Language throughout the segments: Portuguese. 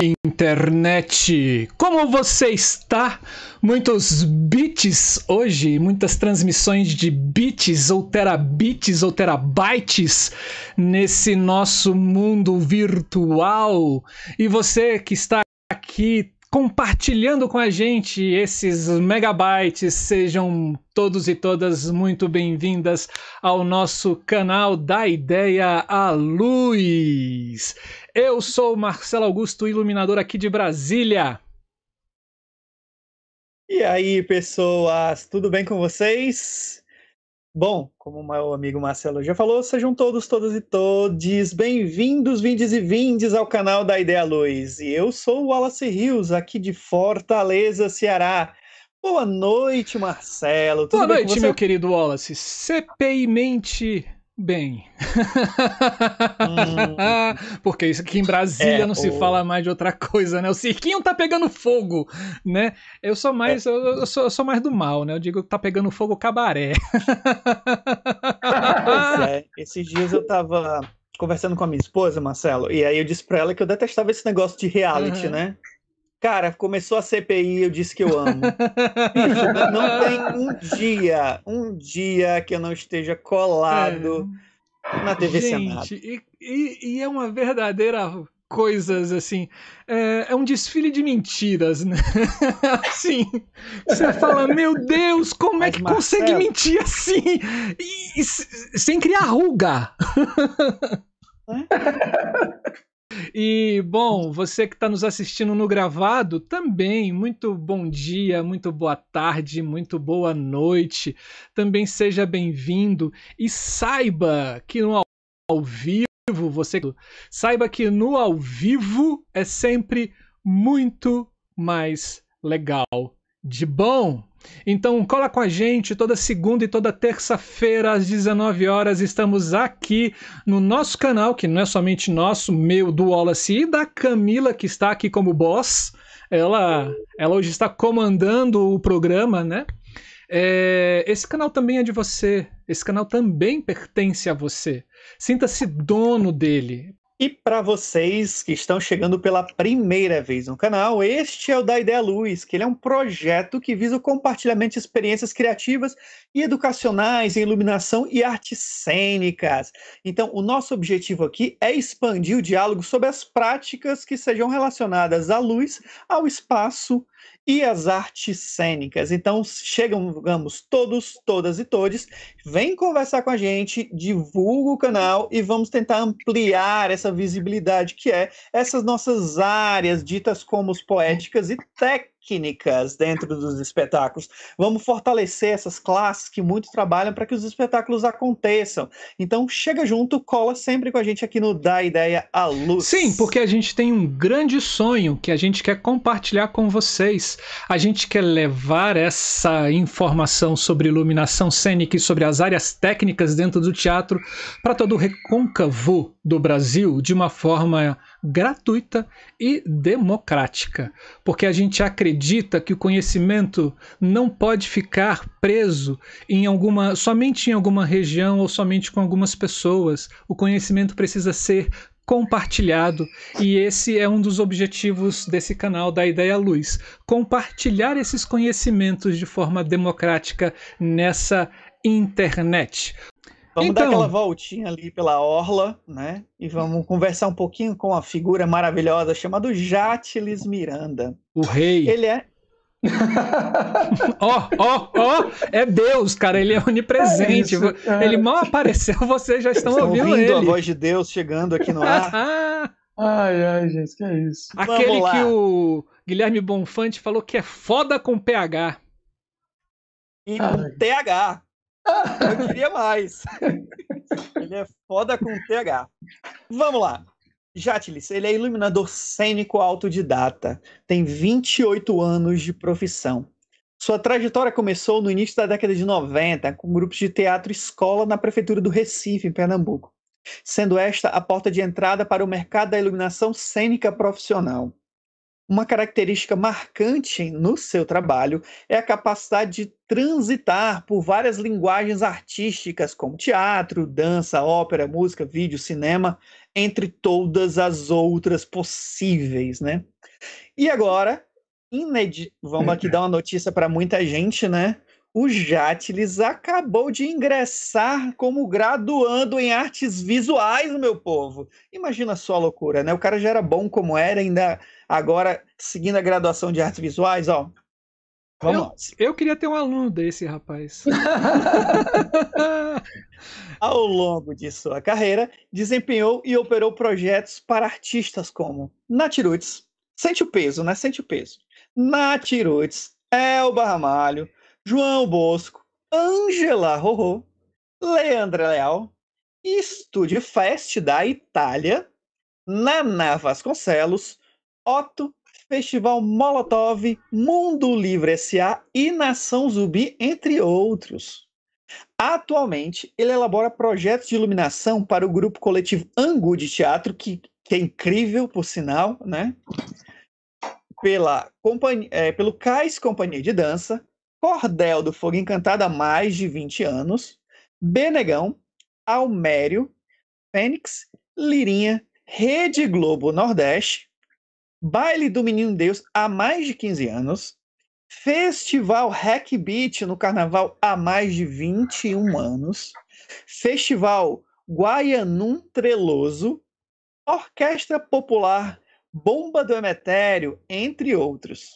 Internet, como você está? Muitos bits hoje, muitas transmissões de bits ou terabits ou terabytes nesse nosso mundo virtual. E você que está aqui compartilhando com a gente esses megabytes. Sejam todos e todas muito bem-vindas ao nosso canal da Ideia à Luz. Eu sou Marcelo Augusto, iluminador aqui de Brasília. E aí, pessoas, tudo bem com vocês? Bom, como o meu amigo Marcelo já falou, sejam todos, todas e todes bem-vindos, vindes e vindes ao canal da Ideia Luz. E eu sou o Wallace Rios, aqui de Fortaleza, Ceará. Boa noite, Marcelo. Tudo Boa noite, meu querido Wallace. CPI mente Bem. Hum. Porque isso aqui em Brasília é, não se fala mais de outra coisa, né? O cirquinho tá pegando fogo, né? Eu sou mais, é. eu, eu, sou, eu, sou, mais do mal, né? Eu digo que tá pegando fogo o cabaré. pois é. Esses dias eu tava conversando com a minha esposa, Marcelo, e aí eu disse pra ela que eu detestava esse negócio de reality, uhum. né? Cara, começou a CPI, eu disse que eu amo. Bicho, não tem um dia, um dia que eu não esteja colado é. na TV Gente, e, e, e, é uma verdadeira coisas assim. É, é, um desfile de mentiras, né? assim, você fala, meu Deus, como é Mas, é que Marcelo... consegue mentir assim? E, e, sem criar ruga. É? E, bom, você que está nos assistindo no gravado, também, muito bom dia, muito boa tarde, muito boa noite. Também seja bem-vindo e saiba que no ao vivo, você saiba que no ao vivo é sempre muito mais legal de bom. Então cola com a gente toda segunda e toda terça-feira às 19 horas estamos aqui no nosso canal, que não é somente nosso, meu do Wallace e da Camila que está aqui como boss. Ela, ela hoje está comandando o programa, né? É, esse canal também é de você. Esse canal também pertence a você. Sinta-se dono dele. E para vocês que estão chegando pela primeira vez no canal, este é o da Ideia Luz, que ele é um projeto que visa o compartilhamento de experiências criativas e educacionais em iluminação e artes cênicas. Então, o nosso objetivo aqui é expandir o diálogo sobre as práticas que sejam relacionadas à luz, ao espaço e as artes cênicas. Então, chegamos todos, todas e todos, vem conversar com a gente, divulga o canal e vamos tentar ampliar essa visibilidade que é essas nossas áreas ditas como poéticas e técnicas técnicas dentro dos espetáculos. Vamos fortalecer essas classes que muito trabalham para que os espetáculos aconteçam. Então, chega junto, cola sempre com a gente aqui no Da Ideia à Luz. Sim, porque a gente tem um grande sonho que a gente quer compartilhar com vocês. A gente quer levar essa informação sobre iluminação cênica e sobre as áreas técnicas dentro do teatro para todo o recôncavo do Brasil de uma forma gratuita e democrática, porque a gente acredita que o conhecimento não pode ficar preso em alguma somente em alguma região ou somente com algumas pessoas. O conhecimento precisa ser compartilhado e esse é um dos objetivos desse canal da Ideia Luz, compartilhar esses conhecimentos de forma democrática nessa internet. Vamos então... dar aquela voltinha ali pela orla, né? E vamos conversar um pouquinho com uma figura maravilhosa chamada Jatilis Miranda. O rei. Ele é Ó, ó, ó, é Deus, cara, ele é onipresente. É isso, é. Ele mal apareceu, vocês já estão, estão ouvindo, ouvindo ele. a voz de Deus chegando aqui no ar. ai, ai, gente, que é isso. Aquele que o Guilherme Bonfante falou que é foda com PH. E com TH. Eu queria mais. Ele é foda com TH. Vamos lá. Jatilis, ele é iluminador cênico autodidata, tem 28 anos de profissão. Sua trajetória começou no início da década de 90 com grupos de teatro escola na prefeitura do Recife, em Pernambuco, sendo esta a porta de entrada para o mercado da iluminação cênica profissional. Uma característica marcante no seu trabalho é a capacidade de transitar por várias linguagens artísticas, como teatro, dança, ópera, música, vídeo, cinema, entre todas as outras possíveis, né? E agora, inedi... vamos aqui dar uma notícia para muita gente, né? O Jatles acabou de ingressar como graduando em artes visuais, meu povo. Imagina só a loucura, né? O cara já era bom como era, ainda agora seguindo a graduação de artes visuais, ó. Vamos. Eu, eu queria ter um aluno desse, rapaz. Ao longo de sua carreira, desempenhou e operou projetos para artistas como Natirutes, sente o peso, né? Sente o peso. Natirutes, Elba Ramalho, João Bosco, Angela Rorô, Leandra Leal, Studio Fest da Itália, Nana Vasconcelos, Otto, Festival Molotov, Mundo Livre S.A. e Nação Zumbi, entre outros. Atualmente, ele elabora projetos de iluminação para o grupo coletivo Angu de Teatro, que, que é incrível, por sinal, né? Pela companhia, é, pelo Cais Companhia de Dança, Cordel do Fogo Encantado há mais de 20 anos, Benegão, Almério, Fênix, Lirinha, Rede Globo Nordeste, Baile do Menino Deus há mais de 15 anos, Festival Hack Beat no Carnaval há mais de 21 anos, Festival Guaianum Treloso, Orquestra Popular Bomba do Emetério, entre outros.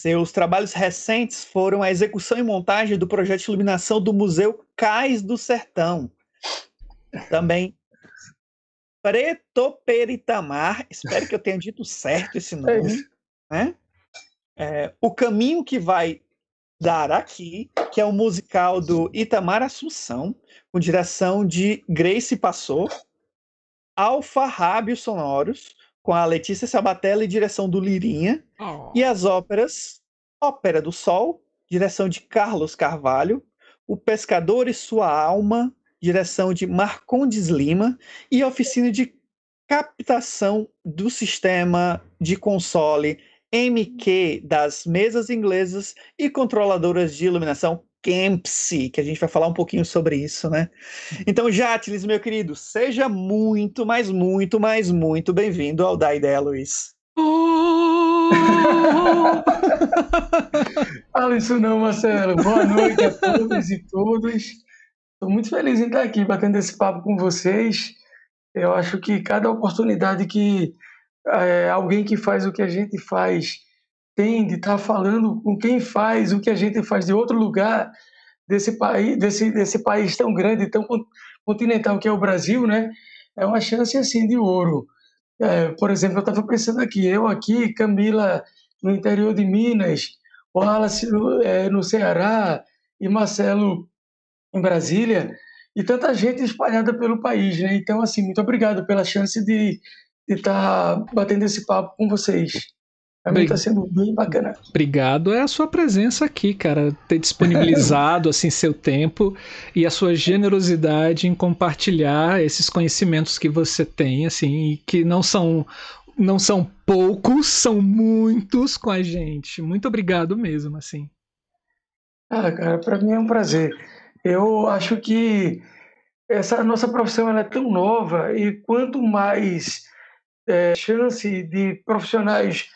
Seus trabalhos recentes foram a execução e montagem do projeto de iluminação do Museu Cais do Sertão. Também Preto Peritamar, espero que eu tenha dito certo esse nome, né? É, o caminho que vai dar aqui, que é o musical do Itamar Assunção, com direção de Grace Passou, Alfa Rábios Sonoros, com a Letícia Sabatella e direção do Lirinha. Oh. E as óperas Ópera do Sol, direção de Carlos Carvalho, O Pescador e Sua Alma, direção de Marcondes Lima, e a oficina de captação do sistema de console MQ das mesas inglesas e controladoras de iluminação Kempsey, que a gente vai falar um pouquinho sobre isso, né? Então, Jatles, meu querido, seja muito, mas muito, mas muito bem-vindo ao Da Ideia, Luiz. Fala isso não, Marcelo. Boa noite a todos e todas. Estou muito feliz em estar aqui batendo esse papo com vocês. Eu acho que cada oportunidade que é, alguém que faz o que a gente faz tem de estar falando com quem faz o que a gente faz de outro lugar desse país, desse, desse país tão grande, tão continental que é o Brasil, né? É uma chance assim de ouro. É, por exemplo, eu estava pensando aqui, eu aqui, Camila no interior de Minas, Wallace no, é, no Ceará e Marcelo em Brasília, e tanta gente espalhada pelo país, né? Então, assim, muito obrigado pela chance de estar tá batendo esse papo com vocês. Mim está sendo bem bacana. Obrigado é a sua presença aqui, cara, ter disponibilizado assim seu tempo e a sua generosidade em compartilhar esses conhecimentos que você tem, assim, que não são não são poucos, são muitos com a gente. Muito obrigado mesmo, assim. Ah, cara, para mim é um prazer. Eu acho que essa nossa profissão ela é tão nova e quanto mais é, chance de profissionais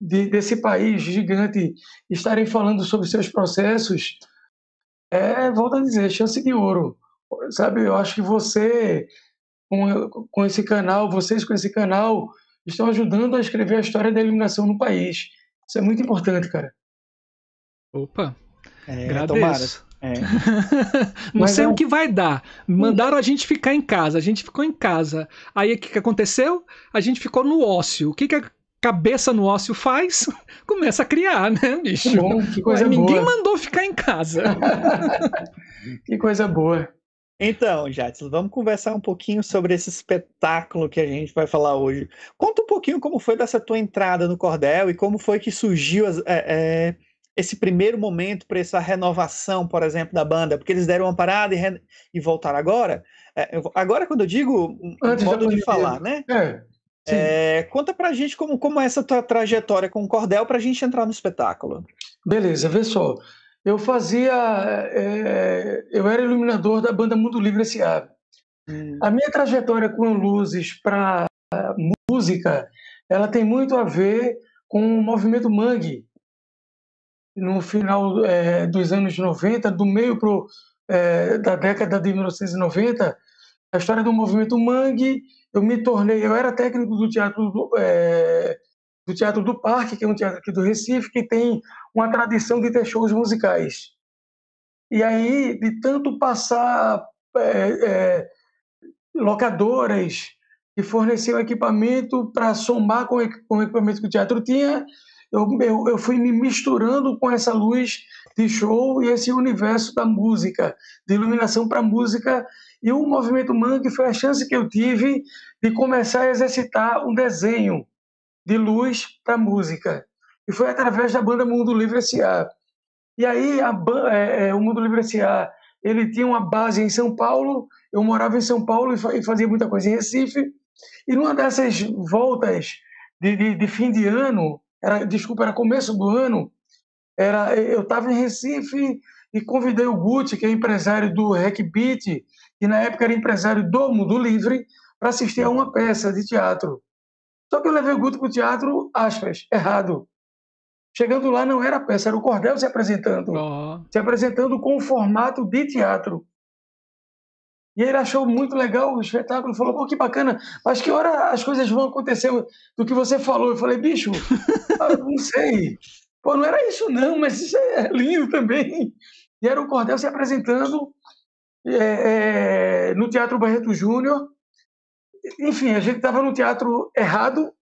de, desse país gigante estarem falando sobre seus processos, é, volto a dizer, chance de ouro. Sabe, eu acho que você, com, com esse canal, vocês com esse canal, estão ajudando a escrever a história da eliminação no país. Isso é muito importante, cara. Opa, é, agradeço. É. não Mas sei é o que vai dar. Mandaram a gente ficar em casa. A gente ficou em casa. Aí o que, que aconteceu? A gente ficou no ócio. O que, que cabeça no ócio faz? Começa a criar, né, bicho? Que bom, que coisa boa. Ninguém mandou ficar em casa. que coisa boa. Então, Jatson, vamos conversar um pouquinho sobre esse espetáculo que a gente vai falar hoje. Conta um pouquinho como foi dessa tua entrada no Cordel e como foi que surgiu as, é, é, esse primeiro momento para essa renovação, por exemplo, da banda, porque eles deram uma parada e, e voltaram agora. É, agora, quando eu digo Antes modo de falar, né? É. É, conta pra gente como, como é essa tua trajetória com o cordel pra gente entrar no espetáculo. Beleza, vê só. Eu fazia. É, eu era iluminador da banda Mundo Livre S.A. Hum. A minha trajetória com luzes para música, ela tem muito a ver com o movimento Mangue. No final é, dos anos 90, do meio pro, é, da década de 1990, a história do movimento Mangue, eu me tornei, eu era técnico do teatro do, é, do Teatro do Parque, que é um teatro aqui do Recife, que tem uma tradição de ter shows musicais. E aí, de tanto passar é, é, locadoras que forneciam equipamento para somar com, com o equipamento que o teatro tinha, eu, eu, eu, fui me misturando com essa luz de show e esse universo da música, de iluminação para música. E o movimento Mangue foi a chance que eu tive de começar a exercitar um desenho de luz para música. E foi através da banda Mundo Livre S.A. E aí a, é, é, o Mundo Livre S.A. ele tinha uma base em São Paulo, eu morava em São Paulo e fazia muita coisa em Recife. E numa dessas voltas de, de, de fim de ano, era, desculpa, era começo do ano, era, eu estava em Recife e convidei o Guti, que é empresário do Rec Beat, que na época era empresário do Mundo Livre, para assistir a uma peça de teatro. Só que eu levei o Guto para o teatro, aspas, errado. Chegando lá, não era peça, era o Cordel se apresentando. Oh. Se apresentando com o formato de teatro. E ele achou muito legal o espetáculo, falou, pô, que bacana, mas que hora as coisas vão acontecer do que você falou? Eu falei, bicho, não sei. Pô, não era isso não, mas isso é lindo também. E era o Cordel se apresentando é, é, no Teatro Barreto Júnior, enfim, a gente estava no teatro errado,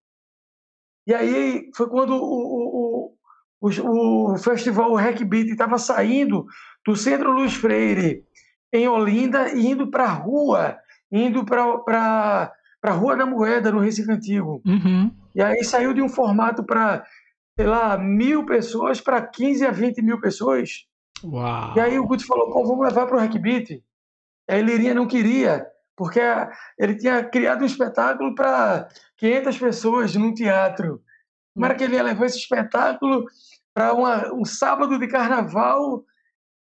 e aí foi quando o, o, o, o festival Hack Beat estava saindo do Centro Luiz Freire, em Olinda, e indo para a rua, indo para a Rua da Moeda, no Recife Antigo. Uhum. E aí saiu de um formato para, sei lá, mil pessoas para 15 a 20 mil pessoas. Uau. E aí o Guti falou, pô, vamos levar para o Hack Beat. Aí Lirinha não queria porque ele tinha criado um espetáculo para 500 pessoas num teatro. Como era que ele ia levar esse espetáculo para um sábado de carnaval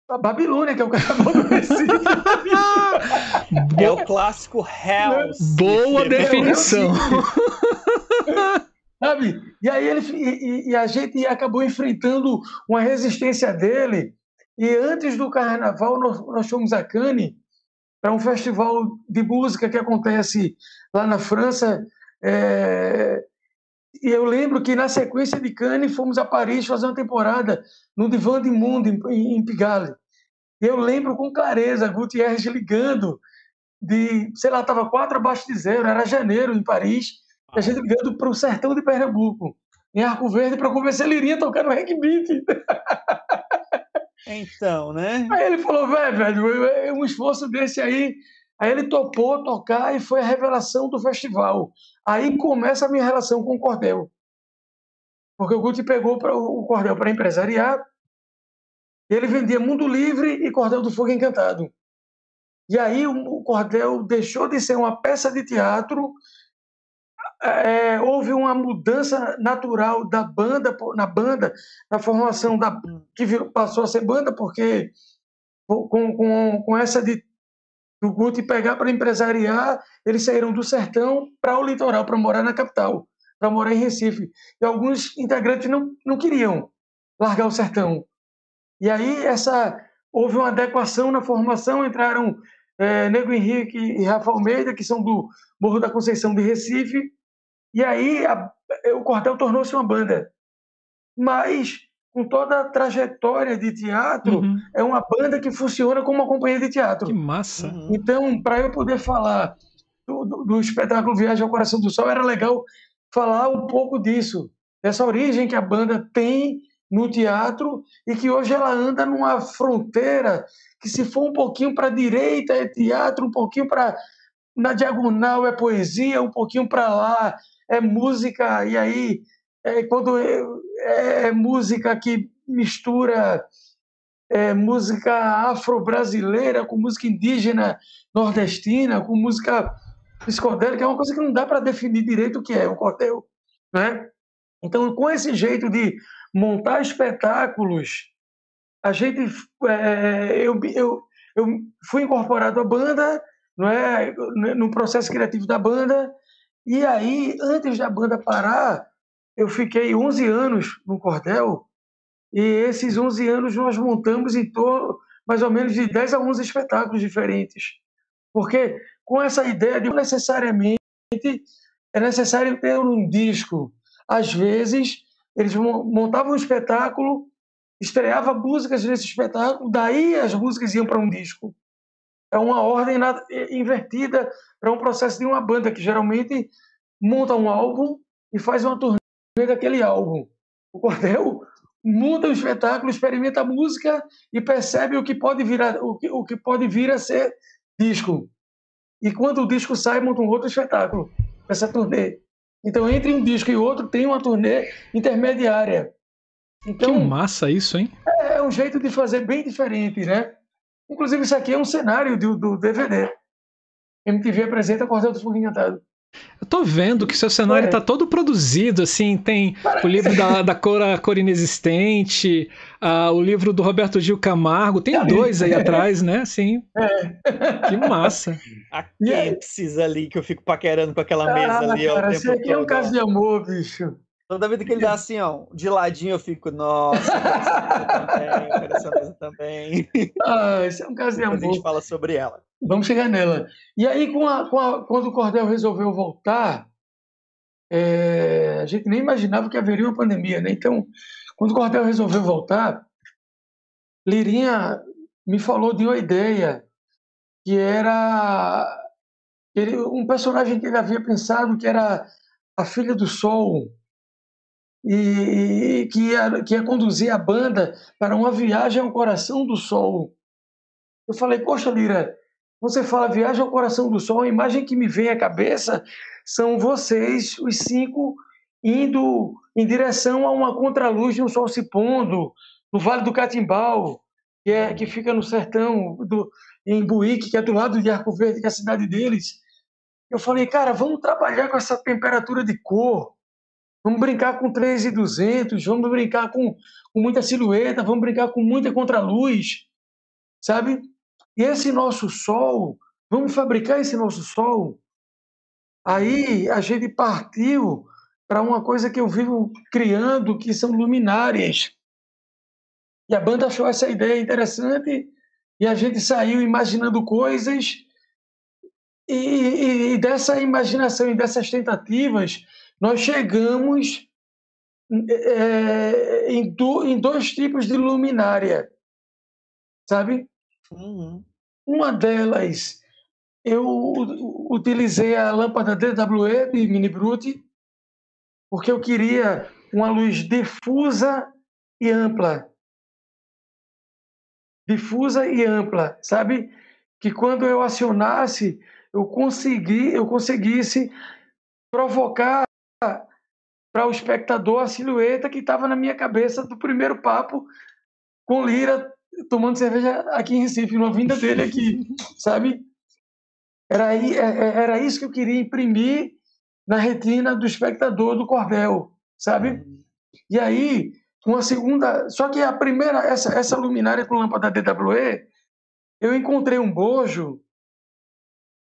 a Babilônia, que é o carnaval do Recife. é o clássico Hell. Boa definição. Sabe? E aí ele e, e, a gente acabou enfrentando uma resistência dele. E antes do carnaval nós, nós fomos a Cannes para um festival de música que acontece lá na França. É... E eu lembro que na sequência de Cannes fomos a Paris fazer uma temporada no Divan de Mundo em, em Pigalle. Eu lembro com clareza Gutierrez ligando de, sei lá, estava quatro abaixo de zero, era janeiro em Paris, a gente ligando para o sertão de Pernambuco, em Arco Verde, para convencer ele iria tocar no Beat. Então, né? Aí ele falou, velho, um esforço desse aí. Aí ele topou tocar e foi a revelação do festival. Aí começa a minha relação com o cordel. Porque o Guti pegou pra, o cordel para empresariar. Ele vendia Mundo Livre e Cordel do Fogo Encantado. E aí o cordel deixou de ser uma peça de teatro é, houve uma mudança natural da banda na banda, na formação da que passou a ser banda, porque com, com, com essa de do Guti pegar para empresariar, eles saíram do sertão para o litoral, para morar na capital, para morar em Recife. E alguns integrantes não, não queriam largar o sertão. E aí essa houve uma adequação na formação, entraram é, Nego Henrique e Rafa Almeida, que são do Morro da Conceição de Recife, e aí a, o Cordel tornou-se uma banda. Mas, com toda a trajetória de teatro, uhum. é uma banda que funciona como uma companhia de teatro. Que massa! Uhum. Então, para eu poder falar do, do, do, espetáculo Viagem ao Coração do Sol, era legal falar um pouco disso, dessa origem que a banda tem no teatro e que hoje ela anda numa fronteira que se for um pouquinho para a direita é teatro, um pouquinho para na diagonal é poesia, um pouquinho para lá é música, e aí, é, quando é, é, música que mistura é, música afro-brasileira com música indígena nordestina, com música psicodélica é uma coisa que não dá para definir direito o que é o cordel, né? Então, com esse jeito de montar espetáculos, a gente, é, eu, eu, eu fui incorporado à banda, não é, no processo criativo da banda, e aí, antes da banda parar, eu fiquei 11 anos no cordel, e esses 11 anos nós montamos em torno, mais ou menos, de 10 a 11 espetáculos diferentes. Porque com essa ideia de necessariamente é necessário ter um disco. Às vezes, eles montavam um espetáculo, estreava músicas nesse espetáculo, daí as músicas iam para um disco. É uma ordem invertida para um processo de uma banda que geralmente monta um álbum e faz uma turnê daquele álbum. O Cordel muda o espetáculo, experimenta a música e percebe o que pode vir a, o que, o que pode vir a ser disco. E quando o disco sai, monta um outro espetáculo, essa turnê. Então, entre um disco e outro, tem uma turnê intermediária. Então, que massa isso, hein? É, é um jeito de fazer bem diferente, né? Inclusive, isso aqui é um cenário do, do DVD. MTV apresenta Cordel do Fogo Encantado. Eu tô vendo que seu cenário é. tá todo produzido, assim, tem Parece. o livro da, da cor, a cor inexistente, uh, o livro do Roberto Gil Camargo, tem é. dois aí atrás, né? Sim. É. Que massa. A Kempsis ali, que eu fico paquerando com aquela mesa ah, ali. Cara, isso aqui é um caso de amor, bicho. Toda vez que ele dá assim, ó, de ladinho, eu fico, nossa, eu quero essa mesa também. Ah, isso é um caso de amor. Depois a gente fala sobre ela. Vamos chegar nela. E aí, com a, com a, quando o Cordel resolveu voltar, é, a gente nem imaginava que haveria uma pandemia, né? Então, quando o Cordel resolveu voltar, Lirinha me falou de uma ideia que era ele, um personagem que ele havia pensado que era a filha do sol e que ia, que ia conduzir a banda para uma viagem ao coração do sol. Eu falei, poxa, Lira, você fala viagem ao coração do sol, a imagem que me vem à cabeça são vocês, os cinco, indo em direção a uma contraluz de um sol se pondo, no Vale do Catimbau, que, é, que fica no sertão, do, em Buíque, que é do lado de Arco Verde, que é a cidade deles. Eu falei, cara, vamos trabalhar com essa temperatura de cor, Vamos brincar com 3,200, vamos brincar com, com muita silhueta, vamos brincar com muita contraluz, sabe? E esse nosso sol, vamos fabricar esse nosso sol. Aí a gente partiu para uma coisa que eu vivo criando, que são luminárias. E a banda achou essa ideia interessante e a gente saiu imaginando coisas e, e, e dessa imaginação e dessas tentativas nós chegamos é, em, do, em, dois tipos de luminária, sabe? Uhum. Uma delas, eu utilizei a lâmpada DWE de Mini Brute, porque eu queria uma luz difusa e ampla. Difusa e ampla, sabe? Que quando eu acionasse, eu consegui, eu conseguisse provocar para o espectador a silhueta que estava na minha cabeça do primeiro papo com Lira tomando cerveja aqui em Recife, numa vinda dele aqui, sabe? Era, é, é, era isso que eu queria imprimir na retina do espectador do cordel, sabe? E aí, uma segunda. Só que a primeira, essa, essa luminária com lâmpada DWE, eu encontrei um bojo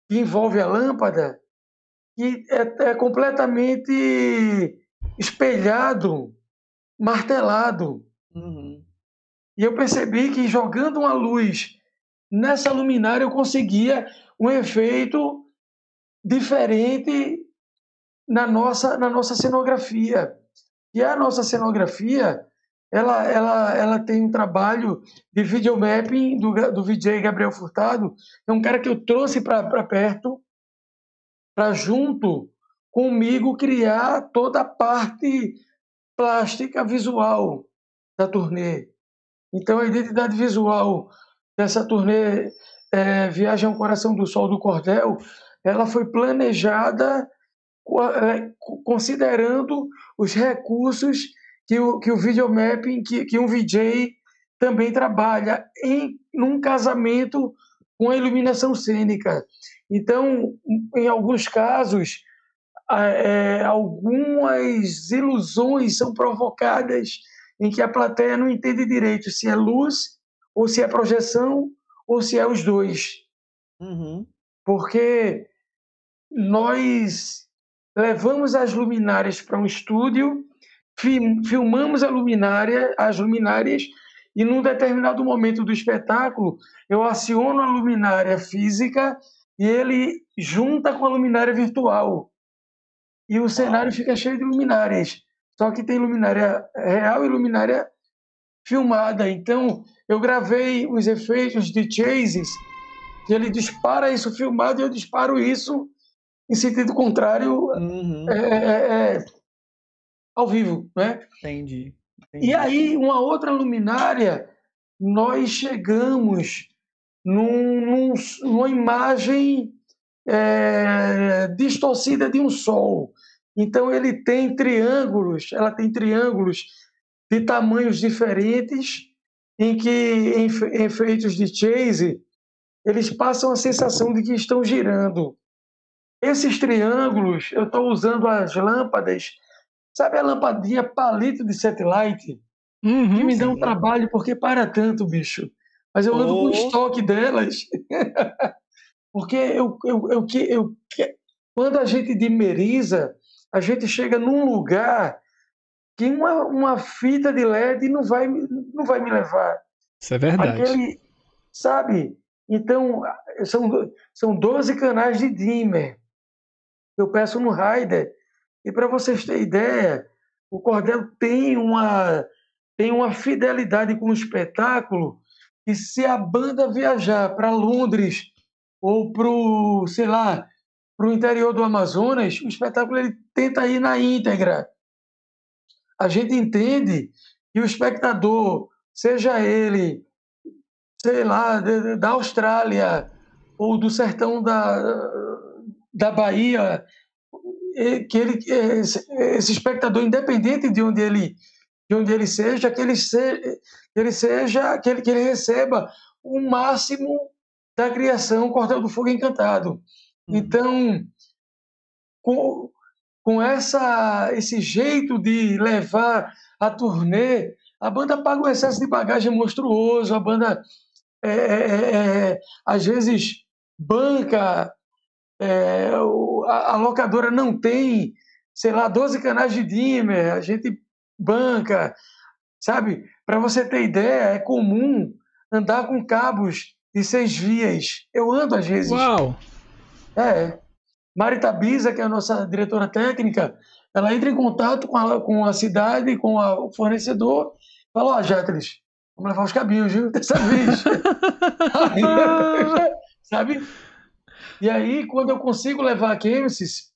que envolve a lâmpada que é, é completamente espelhado, martelado. Uhum. E eu percebi que jogando uma luz nessa luminária eu conseguia um efeito diferente na nossa na nossa cenografia. E a nossa cenografia, ela ela ela tem um trabalho de videomapping do do VJ Gabriel Furtado, é um cara que eu trouxe para perto para junto comigo criar toda a parte plástica visual da turnê. Então a identidade visual dessa turnê é, Viagem ao Coração do Sol do Cordel, ela foi planejada é, considerando os recursos que o, que o videomapping, que, que um VJ também trabalha em num casamento com a iluminação cênica. Então, em alguns casos, é, algumas ilusões são provocadas em que a plateia não entende direito se é luz, ou se é projeção, ou se é os dois. Uhum. Porque nós levamos as luminárias para um estúdio, filmamos a luminária, as luminárias, e num determinado momento do espetáculo, eu aciono a luminária física e ele junta com a luminária virtual. E o cenário fica cheio de luminárias. Só que tem luminária real e luminária filmada. Então, eu gravei os efeitos de chases, que ele dispara isso filmado e eu disparo isso em sentido contrário Uhum. é, é, é, ao vivo, né? Entendi. E aí, uma outra luminária, nós chegamos num, num, numa imagem é, distorcida de um sol. Então, ele tem triângulos, ela tem triângulos de tamanhos diferentes, em que, em em efeitos de chase, eles passam a sensação de que estão girando. Esses triângulos, eu estou usando as lâmpadas, sabe a lampadinha palito de satellite? Uhum, que me dá um sim. trabalho, porque para tanto, bicho. Mas eu ando com Oh. estoque delas. porque eu, eu, eu, que- eu, que- quando a gente dimeriza, a gente chega num lugar que uma, uma fita de LED não vai, não vai me levar. Isso é verdade. Aquele, sabe? Então, são, são 12 canais de dimmer. Eu peço no Rider. E para vocês terem ideia, o Cordel tem uma, tem uma fidelidade com o espetáculo que se a banda viajar para Londres ou para o, sei lá, para o interior do Amazonas, o espetáculo ele tenta ir na íntegra. A gente entende que o espectador, seja ele sei lá, da Austrália ou do sertão da, da Bahia, que ele, esse, esse espectador, independente de onde ele, de onde ele seja, que ele, se, que ele seja, que ele, que ele receba o máximo da criação Cordel do Fogo Encantado. Uhum. Então, com, com essa, esse jeito de levar a turnê, a banda paga um excesso de bagagem monstruoso, a banda é, é, é, às vezes banca, é, a, a locadora não tem, sei lá, 12 canais de dimmer, a gente banca, sabe? Para você ter ideia, é comum andar com cabos de seis vias. Eu ando às vezes. Uau! É. Marita Bisa, que é a nossa diretora técnica, ela entra em contato com a, com a cidade, com a- o fornecedor, fala, ó, Jatris, vamos levar os cabinhos, viu? Dessa vez. Aí, sabe? E aí, quando eu consigo levar a Kemesis,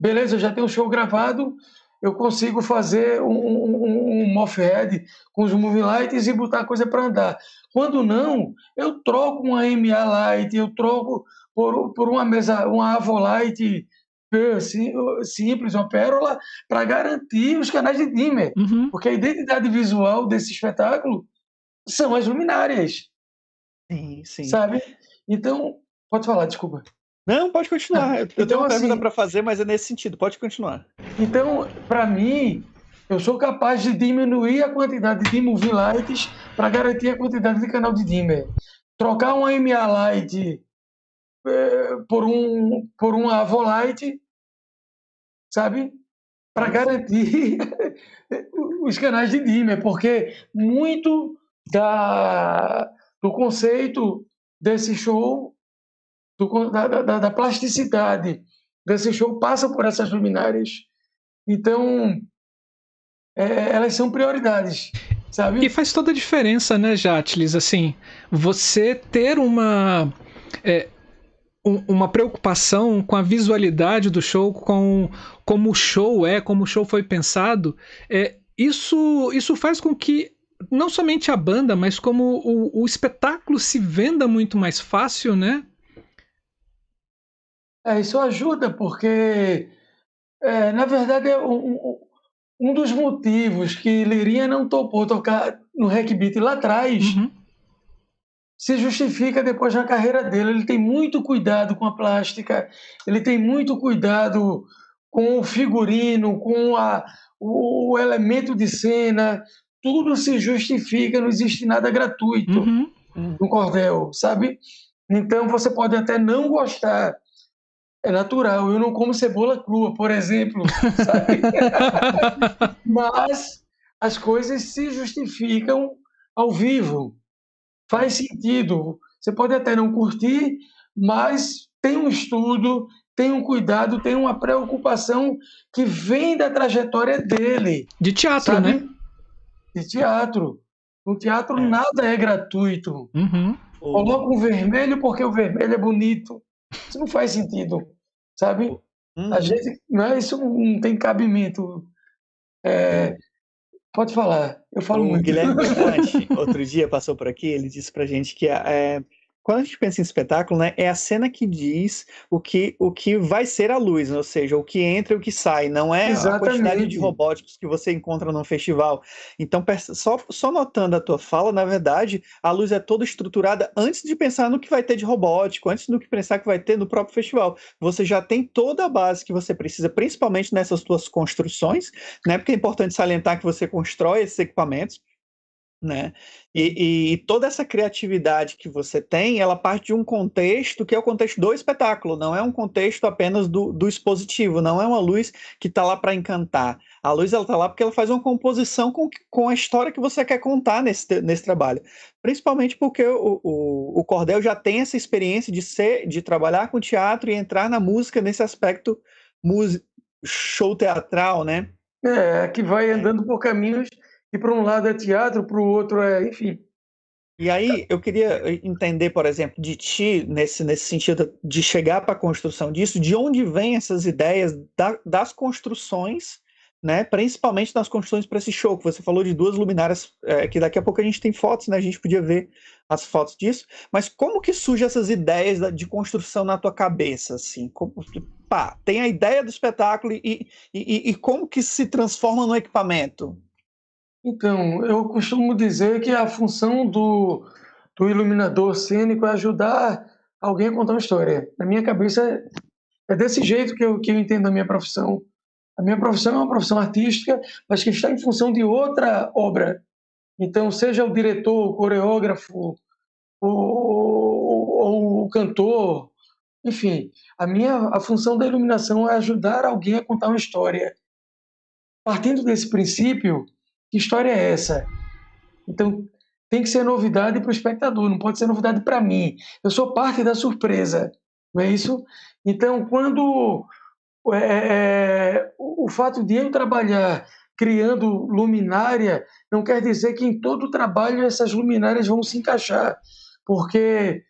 beleza, eu já tenho o show gravado, eu consigo fazer um, um, um- moff-head com os moving lights e botar a coisa para andar. Quando não, eu troco uma MA Light, eu troco por, por uma mesa, uma Avolight sim- simples, uma pérola, para garantir os canais de dimmer. Uhum. Porque a identidade visual desse espetáculo são as luminárias, Sim, sim. sabe? Então, pode falar, desculpa. Não, pode continuar. Eu, Então, tenho uma pergunta assim- para fazer, mas é nesse sentido. Pode continuar. Então, para mim, eu sou capaz de diminuir a quantidade de moving lights para garantir a quantidade de canal de dimmer. Trocar uma MA Light eh, por um por uma Avolight, sabe? Para garantir os canais de dimmer, porque muito da do conceito desse show, do da, da, da plasticidade desse show passa por essas luminárias. Então, é, elas são prioridades, sabe? E faz toda a diferença, né, Jatlis? Assim, você ter uma. é, um- uma preocupação com a visualidade do show, com como o show é, como o show foi pensado, é, isso, isso faz com que não somente a banda, mas como o, o espetáculo se venda muito mais fácil, né? É, isso ajuda, porque, é, na verdade, é um, um- dos motivos que Lirinha não topou tocar no Hackbeat lá atrás Uhum. se justifica depois na carreira dele. Ele tem muito cuidado com a plástica, ele tem muito cuidado com o figurino, com a, o, o elemento de cena, tudo se justifica, não existe nada gratuito uhum. no cordel, sabe? Então você pode até não gostar, é natural. Eu não como cebola crua, por exemplo, sabe? Mas as coisas se justificam ao vivo. Faz sentido. Você pode até não curtir, mas tem um estudo, tem um cuidado, tem uma preocupação que vem da trajetória dele. De teatro, sabe? né? De teatro. No teatro é. nada é gratuito. Uhum. Coloca um vermelho porque o vermelho é bonito. Isso não faz sentido, sabe? Uhum. A gente, não é, isso não tem cabimento. É, pode falar, eu falo o muito. Guilherme outro dia passou por aqui, ele disse pra gente que é, quando a gente pensa em espetáculo, né, é a cena que diz o que, o que vai ser a luz, ou seja, o que entra e o que sai, não é Exatamente. a quantidade de robóticos que você encontra num festival. Então, só, só notando a tua fala, na verdade, a luz é toda estruturada antes de pensar no que vai ter de robótico, antes do que pensar que vai ter no próprio festival. Você já tem toda a base que você precisa, principalmente nessas tuas construções, né, porque é importante salientar que você constrói esses equipamentos, né? E, e, toda essa criatividade que você tem, ela parte de um contexto que é o contexto do espetáculo, não é um contexto apenas do, do expositivo, não é uma luz que está lá para encantar. A luz ela está lá porque ela faz uma composição com, com a história que você quer contar nesse, nesse trabalho. Principalmente porque o, o, o Cordel já tem essa experiência de ser, de trabalhar com teatro e entrar na música nesse aspecto show teatral, né? É, que vai andando por caminhos e para um lado é teatro, para o outro é, enfim. E aí eu queria entender, por exemplo, de ti, nesse, nesse sentido de chegar para a construção disso, de onde vêm essas ideias da, das construções, né? Principalmente nas construções para esse show, que você falou de duas luminárias, é, que daqui a pouco a gente tem fotos, né? A gente podia ver as fotos disso, mas como que surgem essas ideias de construção na tua cabeça, assim? Como, pá, tem a ideia do espetáculo e, e, e como que se transforma no equipamento? Então, eu costumo dizer que a função do, do iluminador cênico é ajudar alguém a contar uma história. Na minha cabeça, é desse jeito que eu, que eu entendo a minha profissão. A minha profissão é uma profissão artística, mas que está em função de outra obra. Então, seja o diretor, o coreógrafo, ou o cantor, enfim, a minha a função da iluminação é ajudar alguém a contar uma história. Partindo desse princípio, que história é essa? Então, tem que ser novidade para o espectador, não pode ser novidade para mim. Eu sou parte da surpresa, não é isso? Então, quando é, é, é o fato de eu trabalhar criando luminária não quer dizer que em todo o trabalho essas luminárias vão se encaixar, porque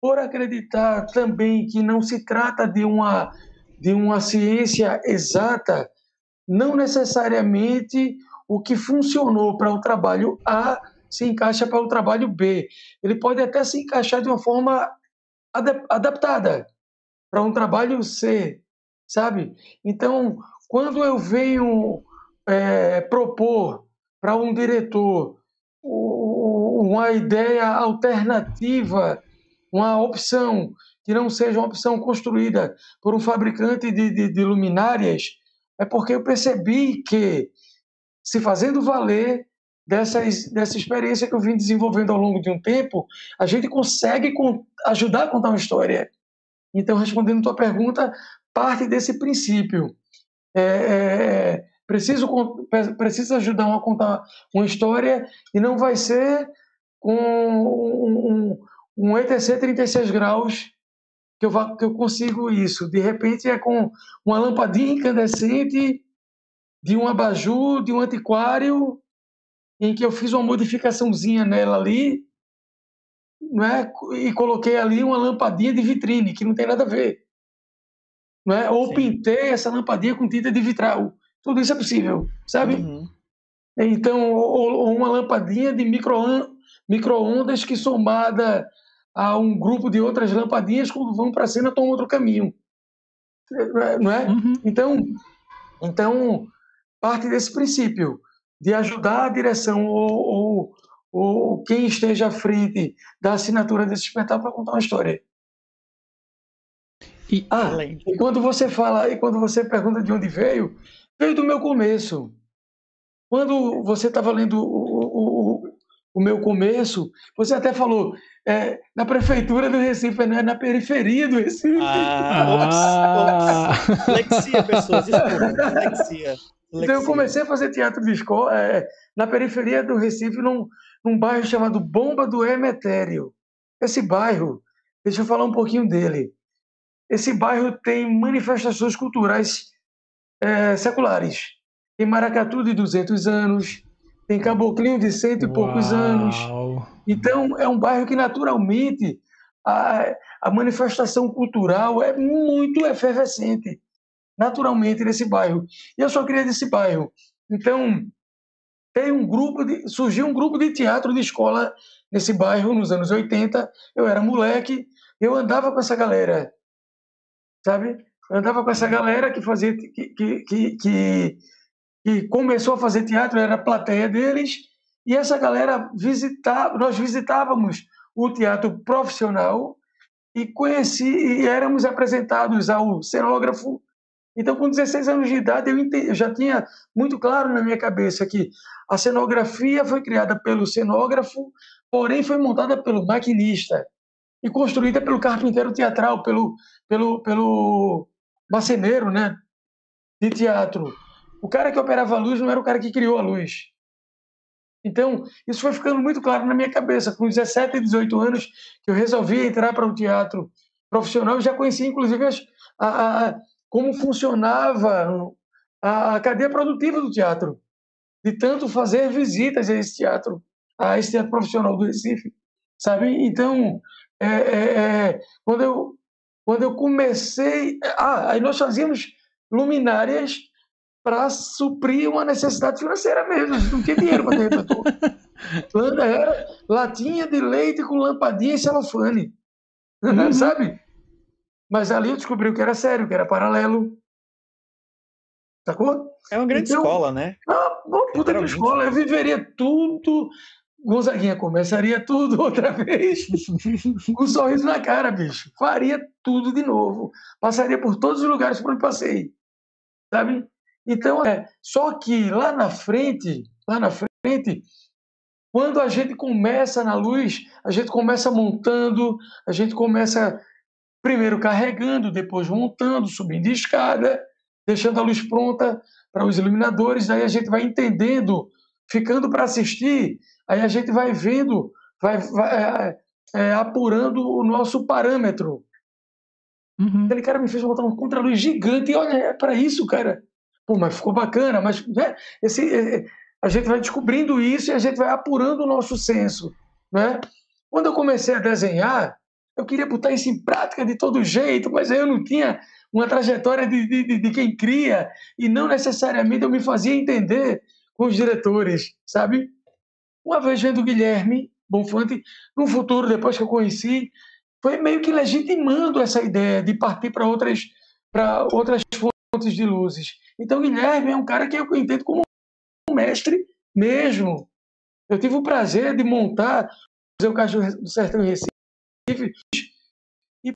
por acreditar também que não se trata de uma de uma ciência exata, não necessariamente o que funcionou para o trabalho A se encaixa para o trabalho B. Ele pode até se encaixar de uma forma adaptada para um trabalho C, sabe? Então, quando eu venho é, propor para um diretor uma ideia alternativa, uma opção que não seja uma opção construída por um fabricante de, de, de luminárias, é porque eu percebi que se fazendo valer dessas, dessa experiência que eu vim desenvolvendo ao longo de um tempo, a gente consegue ajudar a contar uma história. Então, respondendo tua pergunta, parte desse princípio. É, é, preciso, preciso ajudar a contar uma história e não vai ser com um, um, um ETC 36 graus que eu, que eu consigo isso. De repente é com uma lampadinha incandescente de um abajur, de um antiquário, em que eu fiz uma modificaçãozinha nela ali, não é? e coloquei ali uma lampadinha de vitrine, que não tem nada a ver. Não é? Ou Sim. pintei essa lampadinha com tinta de vitral. Tudo isso é possível, sabe? Uhum. Então, ou, ou, uma lampadinha de micro-ondas micro que somada a um grupo de outras lampadinhas, quando vão para a cena, tomam outro caminho. Não é? Uhum. Então, então parte desse princípio de ajudar a direção ou, ou, ou quem esteja à frente da assinatura desse espetáculo para contar uma história. E, ah, e quando você fala, e quando você pergunta de onde veio, veio do meu começo. Quando você estava lendo o, o, o, meu começo, você até falou é, na prefeitura do Recife, não é na periferia do Recife. Ah, ops, Lexia, pessoas, desculpa, Lexia. Então eu comecei a fazer teatro de escola é, na periferia do Recife, num, num bairro chamado Bomba do Emetério. Esse bairro, deixa eu falar um pouquinho dele. Esse bairro tem manifestações culturais é, seculares. Tem maracatu de 200 anos, tem caboclinho de cento e poucos anos. Então, é um bairro que naturalmente a, a manifestação cultural é muito efervescente naturalmente nesse bairro. E eu só queria desse bairro. Então, tem um grupo de, surgiu um grupo de teatro de escola nesse bairro nos anos 80. Eu era moleque, eu andava com essa galera, sabe? Eu andava com essa galera que fazia que, que, que, que começou a fazer teatro, era a plateia deles, e essa galera visitava, nós visitávamos o teatro profissional e conheci e éramos apresentados ao cenógrafo então, com 16 anos de idade, eu, entendi, eu já tinha muito claro na minha cabeça que a cenografia foi criada pelo cenógrafo, porém foi montada pelo maquinista e construída pelo carpinteiro teatral, pelo, pelo, pelo maceneiro né, de teatro. O cara que operava a luz não era o cara que criou a luz. Então, isso foi ficando muito claro na minha cabeça. Com 17 e 18 anos, que eu resolvi entrar para o teatro profissional, eu já conhecia, inclusive, as, a, a como funcionava a cadeia produtiva do teatro, de tanto fazer visitas a esse teatro, a esse teatro profissional do Recife, sabe? Então, é, é, é, quando, eu, quando eu comecei... Ah, aí nós fazíamos luminárias para suprir uma necessidade financeira mesmo. A gente não tinha dinheiro para ter repertório. Era latinha de leite com lampadinha e celofane. Uhum. Sabe? Mas ali eu descobri que era sério, que era paralelo. Sacou? É uma grande então, escola, né? Ah, uma puta de escola. Eu viveria tudo. Gonzaguinha começaria tudo outra vez. com um sorriso na cara, bicho. Faria tudo de novo. Passaria por todos os lugares por onde passei. Sabe? Então, é. Só que lá na frente, lá na frente, quando a gente começa na luz, a gente começa montando, a gente começa primeiro carregando, depois montando, subindo escada, deixando a luz pronta para os iluminadores, aí a gente vai entendendo, ficando para assistir, aí a gente vai vendo, vai, vai é, é, apurando o nosso parâmetro. Uhum. Aquele cara me fez botar uma contraluz gigante, e olha, é para isso, cara. Pô, mas ficou bacana, mas né, esse, é, a gente vai descobrindo isso e a gente vai apurando o nosso senso. Né? Quando eu comecei a desenhar, eu queria botar isso em prática de todo jeito, mas eu não tinha uma trajetória de, de, de quem cria e não necessariamente eu me fazia entender com os diretores, sabe? Uma vez vendo o Guilherme Bonfante, no futuro, depois que eu conheci, foi meio que legitimando essa ideia de partir para outras, outras fontes de luzes. Então, Guilherme é um cara que eu entendo como um mestre mesmo. Eu tive o prazer de montar o Museu do Sertão Recife e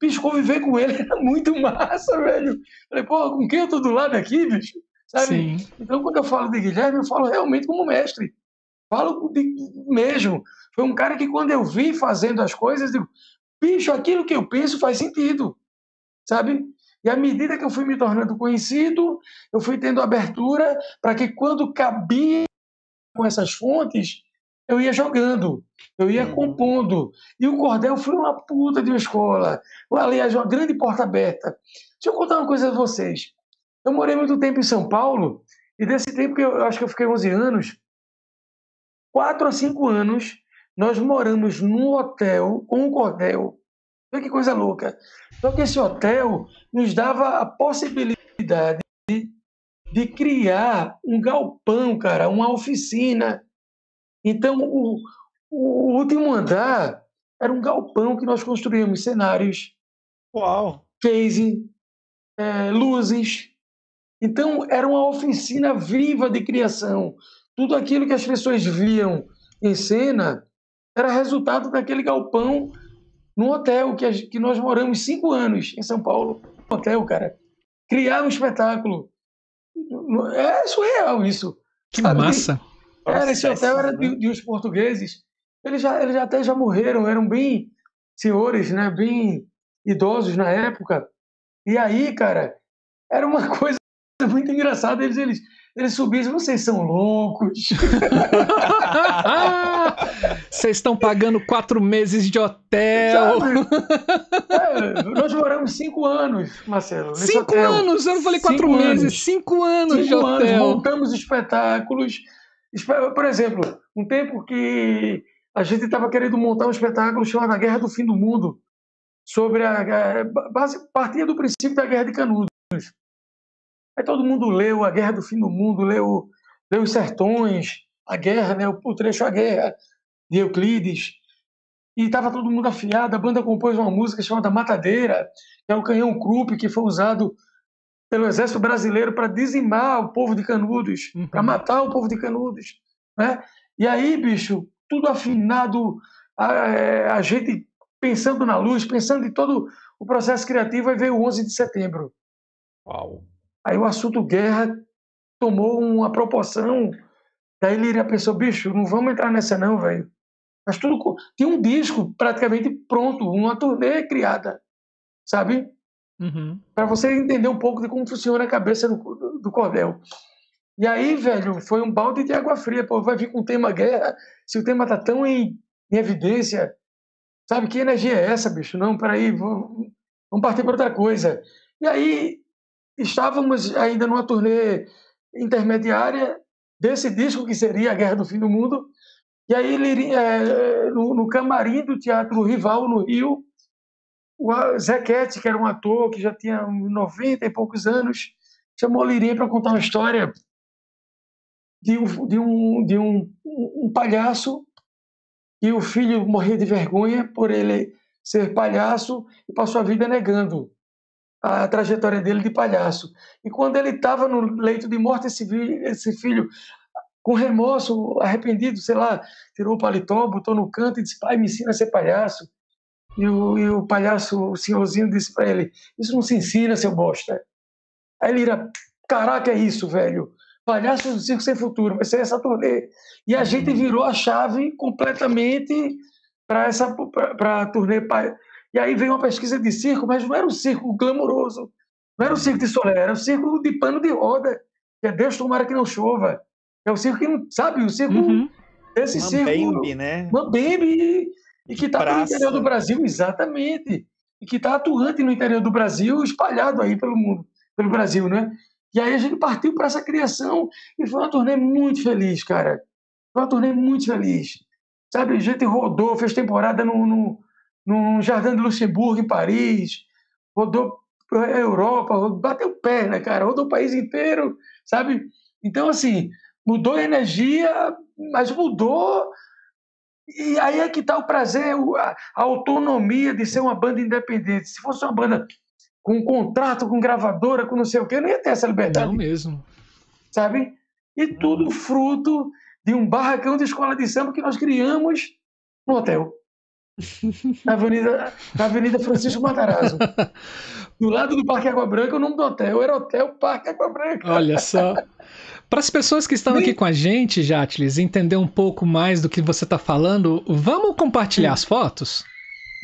bicho, conviver com ele era muito massa, velho. Falei, pô, com quem eu tô do lado aqui, bicho? Sabe? Sim. Então, quando eu falo de Guilherme, eu falo realmente como mestre. Falo de, mesmo. Foi um cara que, quando eu vi fazendo as coisas, digo, bicho, aquilo que eu penso faz sentido. Sabe? E à medida que eu fui me tornando conhecido, eu fui tendo abertura para que, quando cabia com essas fontes, eu ia jogando, eu ia uhum. compondo. E o cordel foi uma puta de uma escola. Aliás, uma grande porta aberta. Deixa eu contar uma coisa a vocês. Eu morei muito tempo em São Paulo, e desse tempo que eu, eu acho que eu fiquei 11 anos, 4 a 5 anos, nós moramos num hotel com um cordel. Olha que coisa louca. Só que esse hotel nos dava a possibilidade de, de criar um galpão, cara, uma oficina então, o, o último andar era um galpão que nós construímos cenários, Uau. case, é, luzes. Então, era uma oficina viva de criação. Tudo aquilo que as pessoas viam em cena era resultado daquele galpão num hotel que, a, que nós moramos cinco anos em São Paulo. Hotel, cara. Criar um espetáculo. É surreal isso. Que sabe? massa. Era, esse hotel era de, de uns portugueses. Eles já, eles até já morreram, eram bem senhores, né? Bem idosos na época. E aí, cara, era uma coisa muito engraçada. Eles, eles, eles subiam, vocês são loucos. Vocês estão pagando quatro meses de hotel. É, nós moramos cinco anos, Marcelo. Cinco hotel. anos? Eu não falei quatro cinco meses. Anos. Cinco anos cinco de hotel. Anos, montamos espetáculos. Por exemplo, um tempo que a gente estava querendo montar um espetáculo chamado A Guerra do Fim do Mundo, sobre a, base, partia do princípio da Guerra de Canudos. Aí todo mundo leu A Guerra do Fim do Mundo, leu, leu Os Sertões, a guerra, né, o trecho A Guerra de Euclides. E estava todo mundo afiado. A banda compôs uma música chamada Matadeira, que é o canhão Krupp, que foi usado pelo Exército Brasileiro para dizimar o povo de Canudos, uhum. para matar o povo de Canudos. Né? E aí, bicho, tudo afinado, a, é, a gente pensando na luz, pensando em todo o processo criativo, aí veio o 11 de setembro. Uau. Aí o assunto guerra tomou uma proporção. Daí ele pensou, bicho, não vamos entrar nessa não, velho. Mas tudo tinha um disco praticamente pronto, uma turnê criada, sabe? Uhum. Para você entender um pouco de como funciona a cabeça do, do, cordel. E aí, velho, foi um balde de água fria. Pô, vai vir com o tema guerra, se o tema tá tão em, em evidência. Sabe que energia é essa, bicho? Não, peraí, vamos, vamos partir para outra coisa. E aí estávamos ainda numa turnê intermediária desse disco que seria a Guerra do Fim do Mundo. E aí é, no, no, camarim do Teatro Rival no Rio, o Zequete, que era um ator que já tinha 90 e poucos anos, chamou Lirinha para contar uma história de um, de um, de um, um palhaço e o filho morria de vergonha por ele ser palhaço e passou a vida negando a trajetória dele de palhaço. E quando ele estava no leito de morte, esse, esse filho, com remorso, arrependido, sei lá, tirou o paletó, botou no canto e disse: Pai, me ensina a ser palhaço. E o, e o palhaço, o senhorzinho, disse para ele: Isso não se ensina, seu bosta. Aí ele ira: Caraca, é isso, velho. Palhaços do Circo Sem Futuro, vai ser essa turnê. E a gente virou a chave completamente para essa turnê. E aí veio uma pesquisa de circo, mas não era um circo glamouroso, não era um circo de solé, era um circo de pano de roda, que é Deus tomara que não chova. É o circo que não, sabe, o circo uhum. esse uma circo, Bambi, né? Uma Bambi e que está no interior do Brasil, exatamente, e que está atuante no interior do Brasil, espalhado aí pelo mundo, pelo Brasil, né? E aí a gente partiu para essa criação e foi uma turnê muito feliz, cara. Foi uma turnê muito feliz. Sabe, a gente rodou, fez temporada no, no, no Jardim de Luxemburgo, em Paris, rodou a Europa, bateu perna, cara, rodou o país inteiro, sabe? Então, assim, mudou a energia, mas mudou. E aí é que está o prazer, a, autonomia de ser uma banda independente. Se fosse uma banda com um contrato com gravadora, com não sei o quê, não ia ter essa liberdade. Não mesmo. Sabe? E tudo fruto de um barracão de escola de samba que nós criamos no hotel. Na Avenida, na Avenida Francisco Matarazzo. Do lado do Parque Água Branca, o nome do hotel era Hotel Parque Água Branca. Olha só. Para as pessoas que estão aqui com a gente, Jatles, entender um pouco mais do que você está falando, vamos compartilhar Sim. as fotos?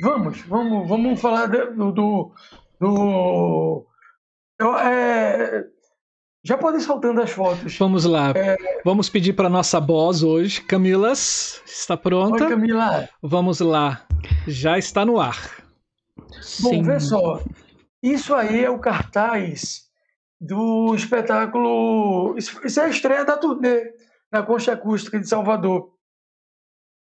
Vamos, vamos, vamos falar do, do, do... Eu, é... Já podem soltando as fotos. Vamos lá. É... Vamos pedir para nossa boss hoje. Camilas, está pronta? Oi, Camila. Vamos lá. Já está no ar. Bom, Sim. vê só. Isso aí é o cartaz do espetáculo. Isso é a estreia da turnê na Concha Acústica de Salvador.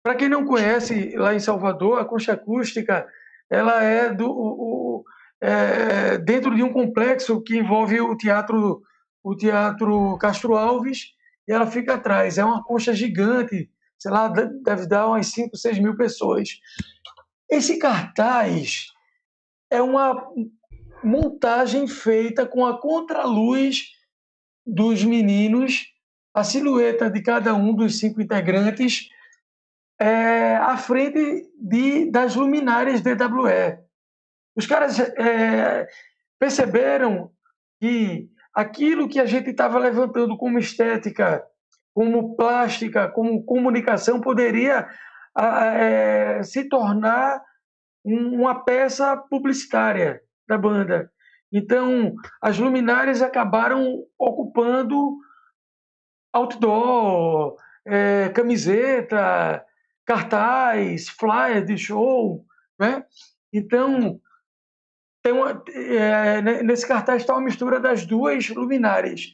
Para quem não conhece, lá em Salvador, a Concha Acústica ela é do, o, é, dentro de um complexo que envolve o teatro, o teatro Castro Alves, e ela fica atrás. É uma concha gigante, sei lá, deve dar umas 5, 6 mil pessoas. Esse cartaz é uma montagem feita com a contraluz dos meninos, a silhueta de cada um dos cinco integrantes é, à frente de, das luminárias DWE. Os caras é, perceberam que aquilo que a gente estava levantando como estética, como plástica, como comunicação, poderia é, se tornar uma peça publicitária da banda. Então, as luminárias acabaram ocupando outdoor, é, camiseta, cartaz, flyer de show, né? Então, uma, é, nesse cartaz está uma mistura das duas luminárias.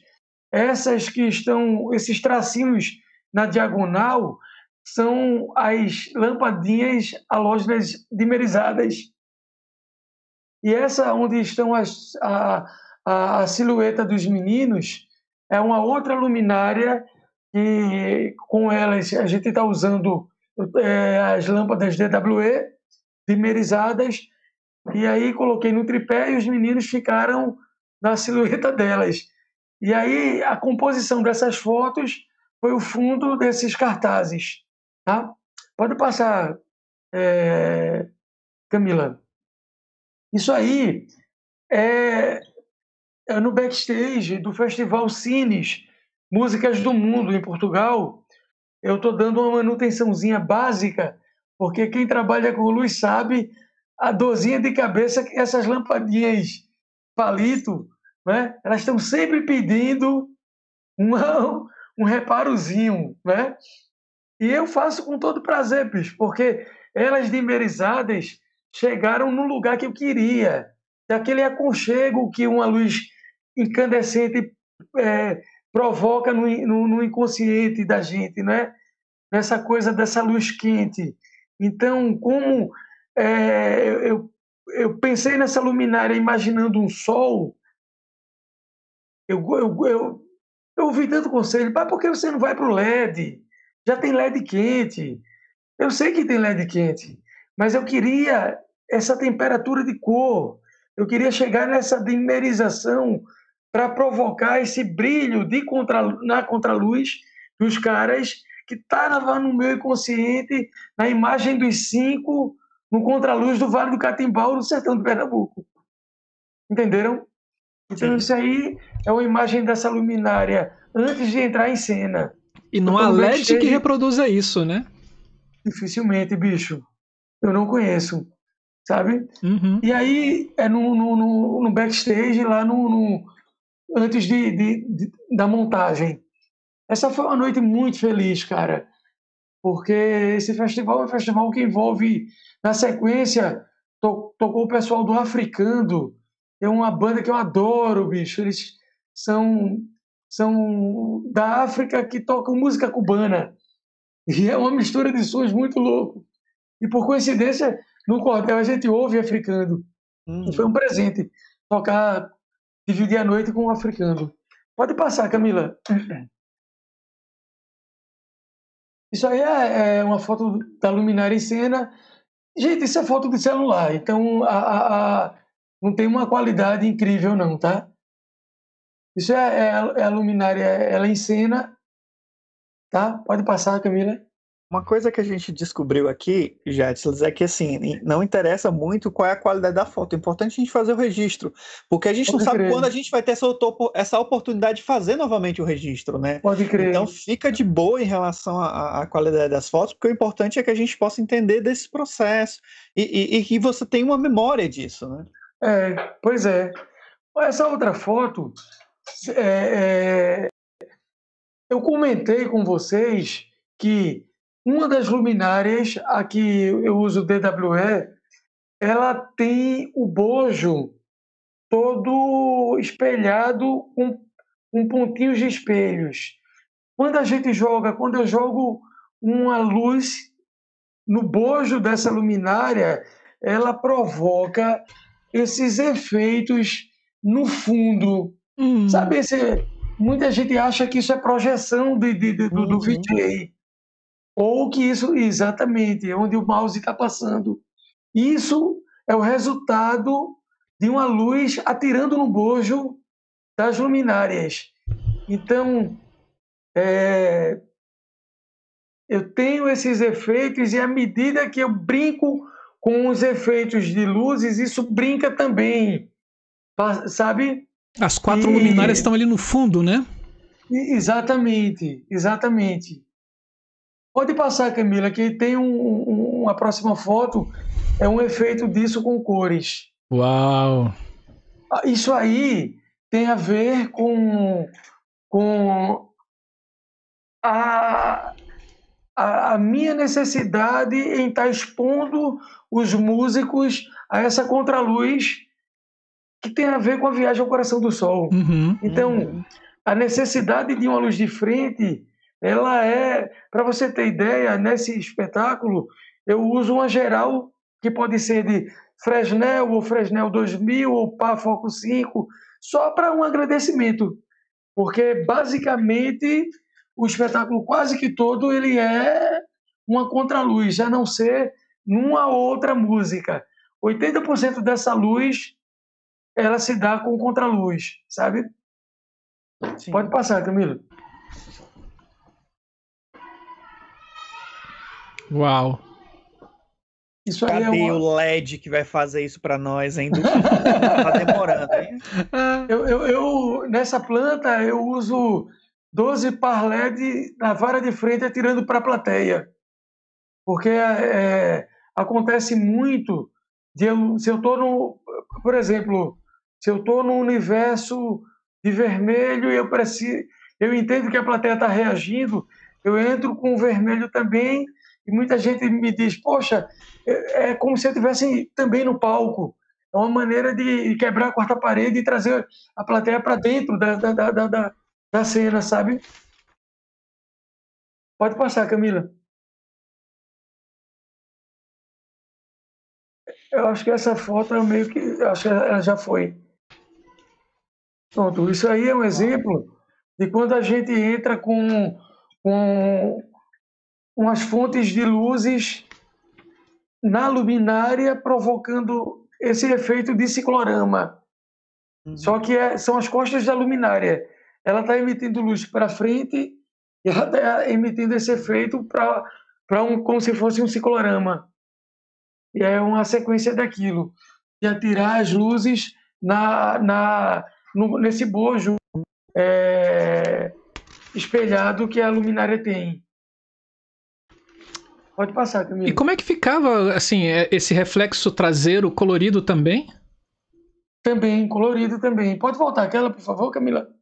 Essas que estão, esses tracinhos na diagonal, são as lampadinhas halógenas dimerizadas. E essa onde estão as, a, a, a silhueta dos meninos é uma outra luminária que com elas a gente está usando é, as lâmpadas DWE dimerizadas e aí coloquei no tripé e os meninos ficaram na silhueta delas. E aí a composição dessas fotos foi o fundo desses cartazes. Tá? Pode passar, é, Camila. Isso aí é, é no backstage do Festival Cines, Músicas do Mundo, em Portugal. Eu estou dando uma manutençãozinha básica, porque quem trabalha com luz sabe a dorzinha de cabeça que essas lampadinhas palito, né? Elas estão sempre pedindo uma, um reparozinho, né? E eu faço com todo prazer, bicho, porque elas dimerizadas chegaram no lugar que eu queria, daquele aconchego que uma luz incandescente é, provoca no, no, no, inconsciente da gente, né? Nessa coisa dessa luz quente. Então, como é, eu, eu pensei nessa luminária imaginando um sol. Eu, eu, eu, eu ouvi tanto conselho, pai, por que você não vai para o LED? Já tem LED quente. Eu sei que tem LED quente, mas eu queria essa temperatura de cor. Eu queria chegar nessa dimerização para provocar esse brilho de contra, na contraluz dos caras que estava no meu inconsciente, na imagem dos cinco no contraluz do Vale do Catimbau, no sertão de Pernambuco. Entenderam? Então, Sim. isso aí é uma imagem dessa luminária antes de entrar em cena. E não há LED que reproduza isso, né? Dificilmente, bicho. Eu não conheço, sabe? Uhum. E aí, é no, no, no, backstage, lá no, no antes de, de, de, da montagem. Essa foi uma noite muito feliz, cara, porque esse festival é um festival que envolve na sequência, to tocou o pessoal do Africando, é uma banda que eu adoro, bicho. Eles são, são da África que tocam música cubana. E é uma mistura de sons muito louco. E por coincidência, no cordel a gente ouve africano. Hum. Foi um presente tocar, dividir a noite com o africano. Pode passar, Camila. Isso aí é, é uma foto da luminária em cena Gente, isso é foto de celular, então a, a, a, não tem uma qualidade incrível não, tá? Isso é, é, a, é a luminária, ela em cena, tá? Pode passar, Camila. Uma coisa que a gente descobriu aqui, Jetslas, é que assim, não interessa muito qual é a qualidade da foto. É importante a gente fazer o registro, porque a gente Pode não crer. sabe quando a gente vai ter essa, essa oportunidade de fazer novamente o registro, né? Pode crer. Então fica de boa em relação à, à qualidade das fotos, porque o importante é que a gente possa entender desse processo e, e, e que você tenha uma memória disso, né? É, pois é. Essa outra foto, é, é, eu comentei com vocês que uma das luminárias, a que eu uso DWE, ela tem o bojo todo espelhado com, com pontinhos de espelhos. Quando a gente joga, quando eu jogo uma luz no bojo dessa luminária, ela provoca esses efeitos no fundo. Hum. Sabe, esse, muita gente acha que isso é projeção de, de, de do, do uhum. VJ. Ou que isso, exatamente, é onde o mouse está passando. Isso é o resultado de uma luz atirando no bojo das luminárias. Então, é, eu tenho esses efeitos e à medida que eu brinco com os efeitos de luzes, isso brinca também, sabe? As quatro e... luminárias estão ali no fundo, né? Exatamente, exatamente. Pode passar, Camila, que tem um, um, uma próxima foto, é um efeito disso com cores. Uau! Ah, isso aí tem a ver com, com a, a, a minha necessidade em estar expondo os músicos a essa contraluz que tem a ver com a viagem ao coração do sol. Uhum, então, uhum. a necessidade de uma luz de frente, ela é, para você ter ideia, nesse espetáculo, eu uso uma geral que pode ser de Fresnel ou Fresnel 2000 ou Pá Foco 5, só para um agradecimento, porque basicamente o espetáculo quase que todo ele é uma contraluz, a não ser numa outra música. 80% dessa luz ela se dá com contraluz, sabe? Sim. Pode passar, Camilo. Uau. Isso Cadê é uma... o LED que vai fazer isso para nós ainda? tá demorando, hein? Eu, eu, eu, nessa planta eu uso 12 par LED na vara de frente atirando para a plateia. Porque é, acontece muito de eu, se eu estou no, por exemplo, se eu estou no universo de vermelho e eu preciso, eu entendo que a plateia está reagindo, eu entro com o vermelho também e muita gente me diz, poxa, é, é como se eu estivesse também no palco. É uma maneira de quebrar a quarta parede e trazer a plateia para dentro da, da, da, da, da cena, sabe? Pode passar, Camila. Eu acho que essa foto é meio que. Acho que ela já foi. Pronto, isso aí é um exemplo de quando a gente entra com, com umas fontes de luzes na luminária, provocando esse efeito de ciclorama. Uhum. Só que é, são as costas da luminária. Ela está emitindo luz para frente e ela está emitindo esse efeito para um, como se fosse um ciclorama. E é uma sequência daquilo, de atirar as luzes na, na, no, nesse bojo é, espelhado que a luminária tem. Pode passar, Camila. E como é que ficava assim é, esse reflexo traseiro colorido também? Também, colorido também. Pode voltar aquela, por favor, Camila?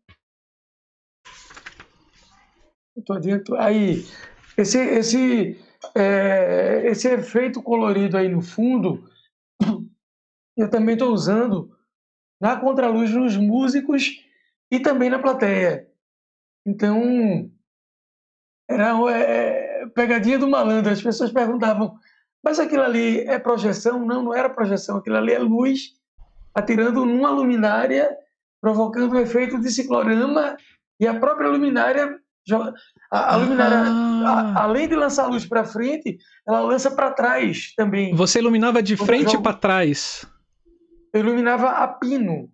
Estou dentro. Aí, esse, esse, é, esse efeito colorido aí no fundo, eu também estou usando na contraluz nos músicos e também na plateia. Então, era é, pegadinha do malandro. As pessoas perguntavam, mas aquilo ali é projeção? Não, não era projeção. Aquilo ali é luz atirando numa luminária, provocando um efeito de ciclorama e a própria luminária a, a luminária, a, além de lançar a luz para frente, ela lança para trás também. Você iluminava de frente para trás? Eu iluminava a pino.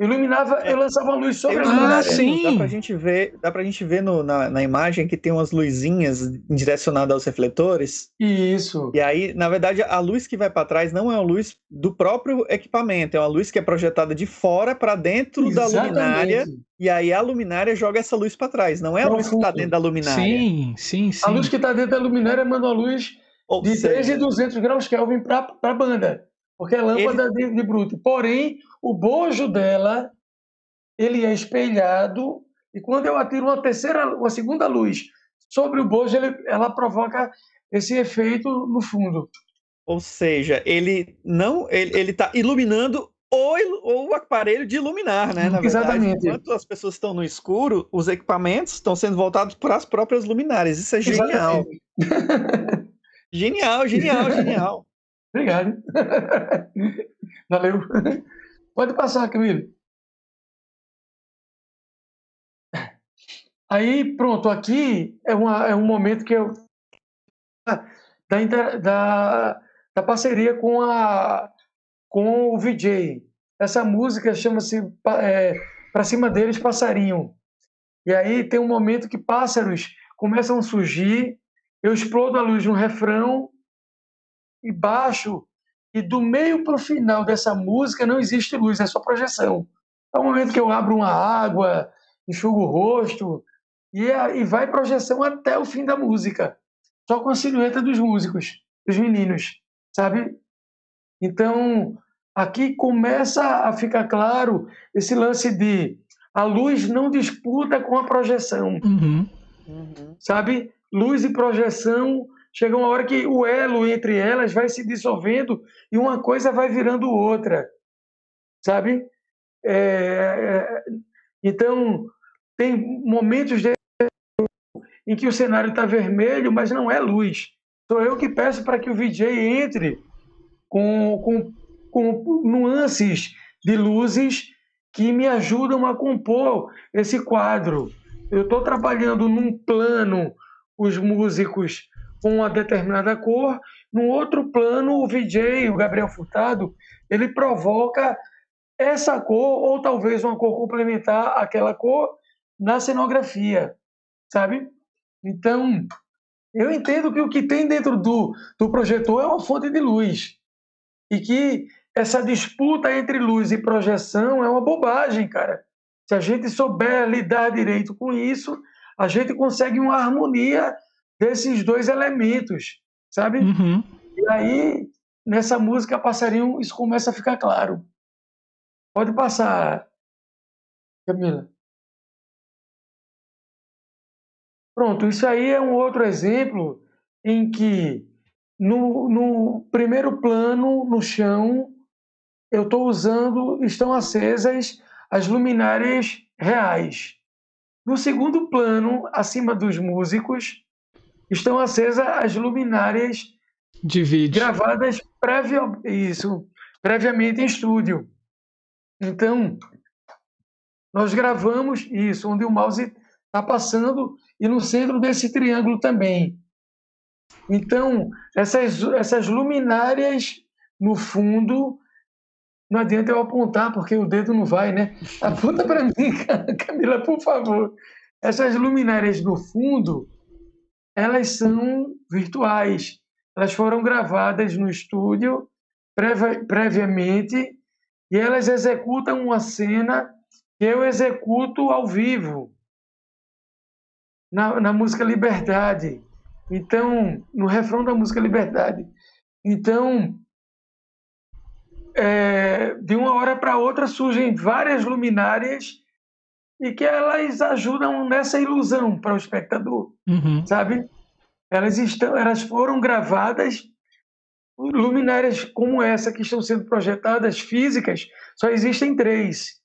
Iluminava, eu lançava luz sobre a luminária. Ah, sim. Dá pra gente ver, dá pra gente ver no, na, na imagem que tem umas luzinhas direcionadas aos refletores. Isso. E aí, na verdade, a luz que vai para trás não é uma luz do próprio equipamento, é uma luz que é projetada de fora para dentro Exatamente. da luminária. E aí a luminária joga essa luz para trás, não é a luz que está dentro da luminária. Sim, sim, sim. A luz que está dentro da luminária manda a luz Ou de seja... 3.200 graus Kelvin para a banda porque é lâmpada ele... de, de bruto. Porém, o bojo dela ele é espelhado e quando eu atiro uma terceira, uma segunda luz sobre o bojo, ele, ela provoca esse efeito no fundo. Ou seja, ele não ele está iluminando o, o aparelho de iluminar, né? Na Exatamente. Verdade, enquanto as pessoas estão no escuro, os equipamentos estão sendo voltados para as próprias luminárias. Isso é genial. genial, genial, genial. Obrigado. Valeu. Pode passar, Camilo. Aí, pronto, aqui é, uma, é um momento que eu. Da, da, da parceria com, a, com o VJ. Essa música chama-se é, Pra Cima Deles Passarinho. E aí tem um momento que pássaros começam a surgir eu explodo a luz no refrão e baixo, e do meio para o final dessa música não existe luz, é só projeção. É o momento que eu abro uma água, enxugo o rosto, e, é, e vai projeção até o fim da música, só com a silhueta dos músicos, dos meninos, sabe? Então, aqui começa a ficar claro esse lance de a luz não disputa com a projeção. Uhum. Uhum. Sabe? Luz e projeção chega uma hora que o elo entre elas vai se dissolvendo e uma coisa vai virando outra. Sabe? É, é, então, tem momentos de, em que o cenário está vermelho, mas não é luz. Sou eu que peço para que o VJ entre com, com, com nuances de luzes que me ajudam a compor esse quadro. Eu estou trabalhando num plano os músicos com uma determinada cor, no outro plano o VJ, o Gabriel Furtado, ele provoca essa cor ou talvez uma cor complementar àquela cor na cenografia, sabe? Então, eu entendo que o que tem dentro do, do projetor é uma fonte de luz e que essa disputa entre luz e projeção é uma bobagem, cara. Se a gente souber lidar direito com isso, a gente consegue uma harmonia desses dois elementos, sabe? Uhum. E aí, nessa música Passarinho, isso começa a ficar claro. Pode passar, Camila. Pronto, isso aí é um outro exemplo em que no, no primeiro plano, no chão, eu estou usando, estão acesas as luminárias reais. No segundo plano, acima dos músicos, estão acesas as luminárias de vídeo gravadas previa, isso, previamente em estúdio. Então, nós gravamos isso, onde o mouse está passando e no centro desse triângulo também. Então, essas, essas luminárias no fundo não adianta eu apontar, porque o dedo não vai, né? Aponta para mim, Camila, por favor. Essas luminárias no fundo, elas são virtuais. Elas foram gravadas no estúdio previamente e elas executam uma cena que eu executo ao vivo na, na música Liberdade. Então, no refrão da música Liberdade. Então, é, de uma hora para outra surgem várias luminárias e que elas ajudam nessa ilusão para o espectador, uhum. sabe? Elas estão, elas foram gravadas luminárias como essa que estão sendo projetadas físicas, só existem três.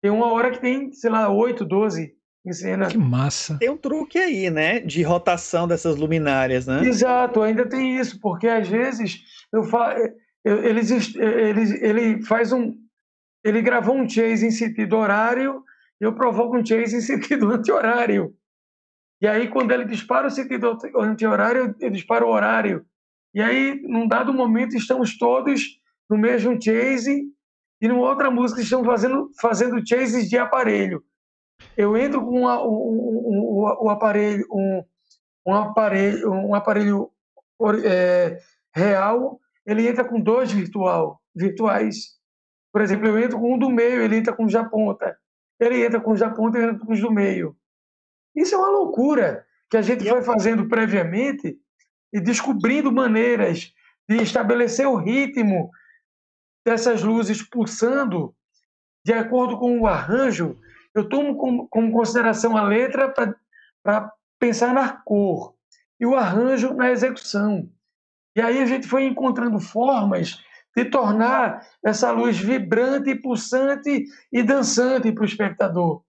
Tem uma hora que tem, sei lá, oito, doze em cena. Que massa! Tem um truque aí, né? De rotação dessas luminárias, né? Exato, ainda tem isso, porque às vezes eu falo ele, ele, ele faz um. Ele gravou um chase em sentido horário eu provoco um chase em sentido anti-horário. E aí, quando ele dispara o sentido anti-horário, eu disparo o horário. E aí, num dado momento, estamos todos no mesmo chase e numa outra música estamos fazendo, fazendo chases de aparelho. Eu entro com uma, um, um, um, aparelho, um, um aparelho, um aparelho é, real ele entra com dois virtual, virtuais. Por exemplo, eu entro com um do meio, ele entra com o japonta. Ele entra com o japonta e entra com os do meio. Isso é uma loucura que a gente foi fazendo previamente e descobrindo maneiras de estabelecer o ritmo dessas luzes pulsando de acordo com o arranjo. Eu tomo como, como consideração a letra para pensar na cor e o arranjo na execução. E aí a gente foi encontrando formas de tornar essa luz vibrante, pulsante e dançante para o espectador.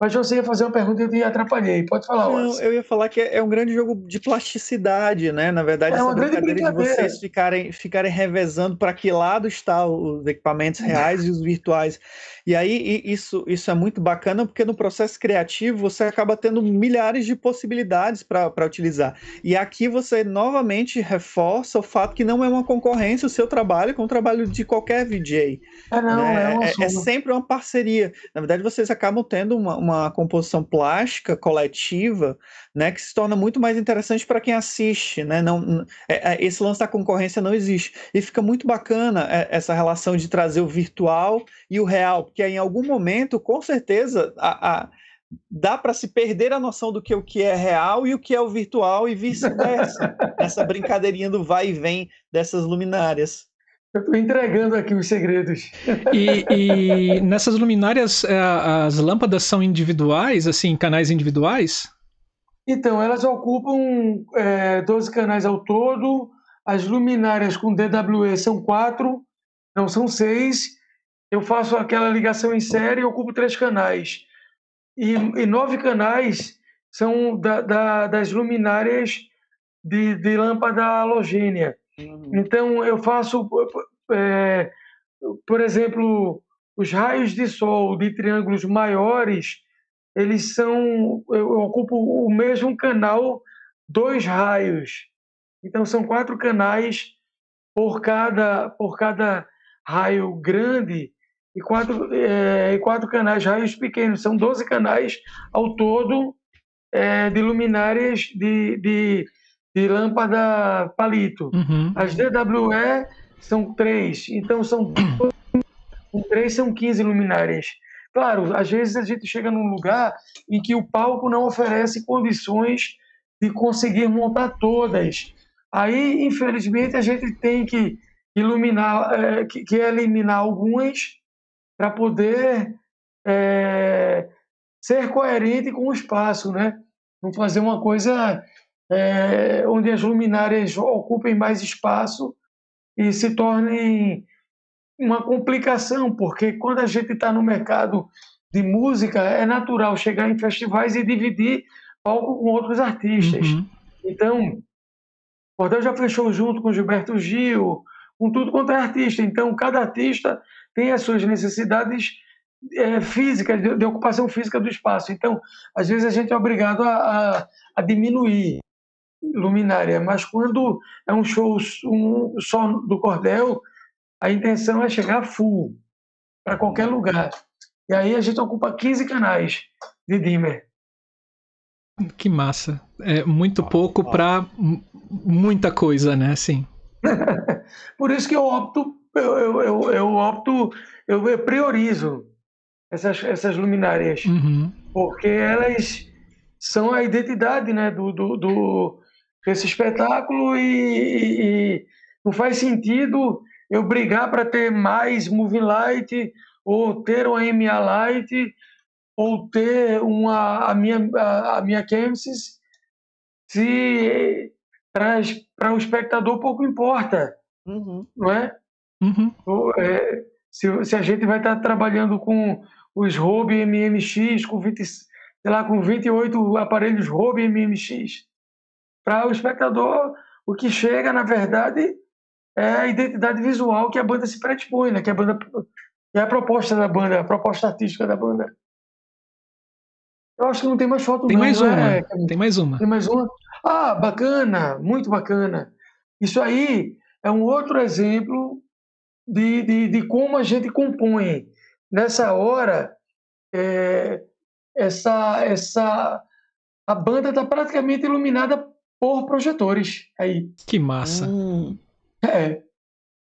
Mas você ia fazer uma pergunta e eu te atrapalhei. Pode falar, Não, eu ia falar que é um grande jogo de plasticidade, né? Na verdade, é uma essa brincadeira, de vocês ficarem, ficarem revezando para que lado estão os equipamentos reais e os virtuais. E aí isso, isso é muito bacana porque no processo criativo você acaba tendo milhares de possibilidades para utilizar. E aqui você novamente reforça o fato que não é uma concorrência o seu trabalho com o trabalho de qualquer VJ. É, não, né? é, é, é, sempre uma parceria. Na verdade, vocês acabam tendo uma uma composição plástica coletiva, né, que se torna muito mais interessante para quem assiste, né? Não, é, é, esse lance da concorrência não existe e fica muito bacana é, essa relação de trazer o virtual e o real, porque em algum momento, com certeza, a, a dá para se perder a noção do que o que é real e o que é o virtual e vice-versa. essa brincadeirinha do vai e vem dessas luminárias. Eu estou entregando aqui os segredos. E, e nessas luminárias, é, as lâmpadas são individuais, assim, canais individuais? Então, elas ocupam é, 12 canais ao todo. As luminárias com DWE são quatro, não são seis. Eu faço aquela ligação em série e ocupo três canais. E, e nove canais são da, da, das luminárias de, de lâmpada halogênea. Uhum. Então, eu faço, é, por exemplo, os raios de sol de triângulos maiores, eles são, eu ocupo o mesmo canal, dois raios. Então, são quatro canais por cada, por cada raio grande e quatro, é, quatro canais, raios pequenos. São 12 canais ao todo é, de luminárias de, de de lâmpada palito. Uhum. As DWE são três, então são com três são 15 luminárias. Claro, às vezes a gente chega num lugar em que o palco não oferece condições de conseguir montar todas. Aí, infelizmente, a gente tem que iluminar, é, que, que eliminar algumas para poder é, ser coerente com o espaço, né? Não fazer uma coisa é, onde as luminárias ocupem mais espaço e se tornem uma complicação, porque quando a gente está no mercado de música, é natural chegar em festivais e dividir palco com outros artistas. Uhum. Então, o Cordel já fechou junto com Gilberto Gil, com tudo quanto é artista. Então, cada artista tem as suas necessidades é, físicas, de, de, ocupação física do espaço. Então, às vezes a gente é obrigado a, a, a diminuir luminária, mas quando é um show um, só do cordel, a intenção é chegar full para qualquer lugar. E aí a gente ocupa 15 canais de dimmer. Que massa. É muito pouco para muita coisa, né? Sim. Por isso que eu opto, eu, eu, eu, eu opto, eu priorizo essas, essas luminárias. Uhum. Porque elas são a identidade né, do, do, do, esse espetáculo e, e, não faz sentido eu brigar para ter mais moving light ou ter uma MA light ou ter uma a minha a, a minha Camsis se para o espectador pouco importa uhum. não é? Uhum. Ou, é, se, se a gente vai estar trabalhando com os Robe MMX com 20 sei lá com 28 aparelhos Robe MMX para o espectador, o que chega, na verdade, é a identidade visual que a banda se predispõe, né? que, a banda, que é a proposta da banda, a proposta artística da banda. Eu acho que não tem mais foto. Tem não, mais uma. É? Tem mais uma. Tem mais uma. Ah, bacana, muito bacana. Isso aí é um outro exemplo de, de, de como a gente compõe. Nessa hora, é, essa, essa, a banda está praticamente iluminada por projetores aí. Que massa. Hum. É.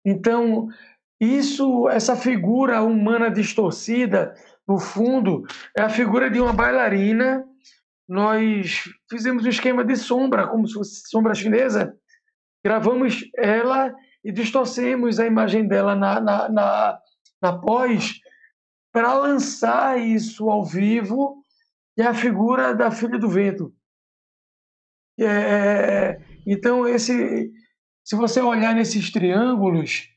Então, isso, essa figura humana distorcida, no fundo, é a figura de uma bailarina. Nós fizemos um esquema de sombra, como se fosse sombra chinesa. Gravamos ela e distorcemos a imagem dela na, na, na, na pós para lançar isso ao vivo, e é a figura da Filha do Vento. É, é, então, esse, se você olhar nesses triângulos,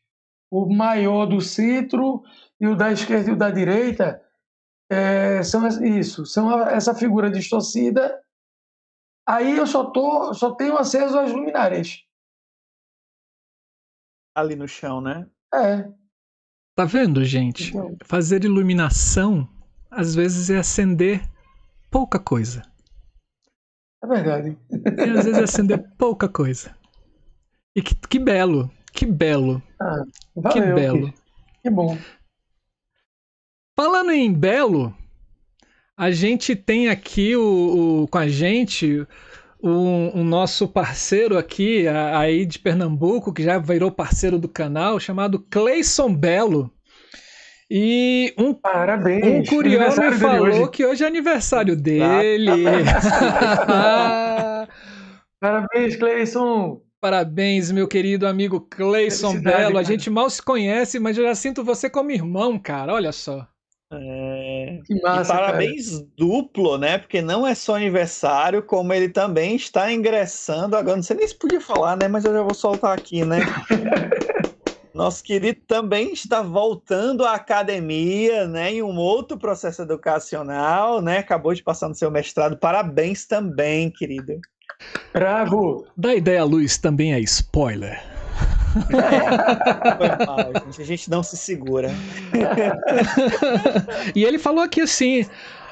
o maior do centro e o da esquerda e o da direita é, são isso, são essa figura distorcida. Aí eu só, tô, só tenho acesso às luminárias. Ali no chão, né? É. Tá vendo, gente? Então... Fazer iluminação às vezes é acender pouca coisa. É verdade. E às vezes acender pouca coisa. E que, que belo, que belo. Ah, valeu, que belo. Que, que bom. Falando em belo, A gente tem aqui o, o com a gente o, o, nosso parceiro aqui, aí de Pernambuco, que já virou parceiro do canal, chamado Cleison Belo. E um, Parabéns. um curioso me falou hoje. que hoje é aniversário dele. Parabéns, Cleison. Parabéns, meu querido amigo Cleison Belo. Cara. A gente mal se conhece, mas eu já sinto você como irmão, cara. Olha só. É... Que massa, e parabéns cara. duplo, né? Porque não é só aniversário, como ele também está ingressando. Agora, não sei nem se podia falar, né? Mas eu já vou soltar aqui, né? Nosso querido também está voltando à academia, né? Em um outro processo educacional, né? Acabou de passar no seu mestrado. Parabéns também, querido. Bravo! Da ideia luz também é spoiler. Foi mal, gente. A gente não se segura. e ele falou aqui assim.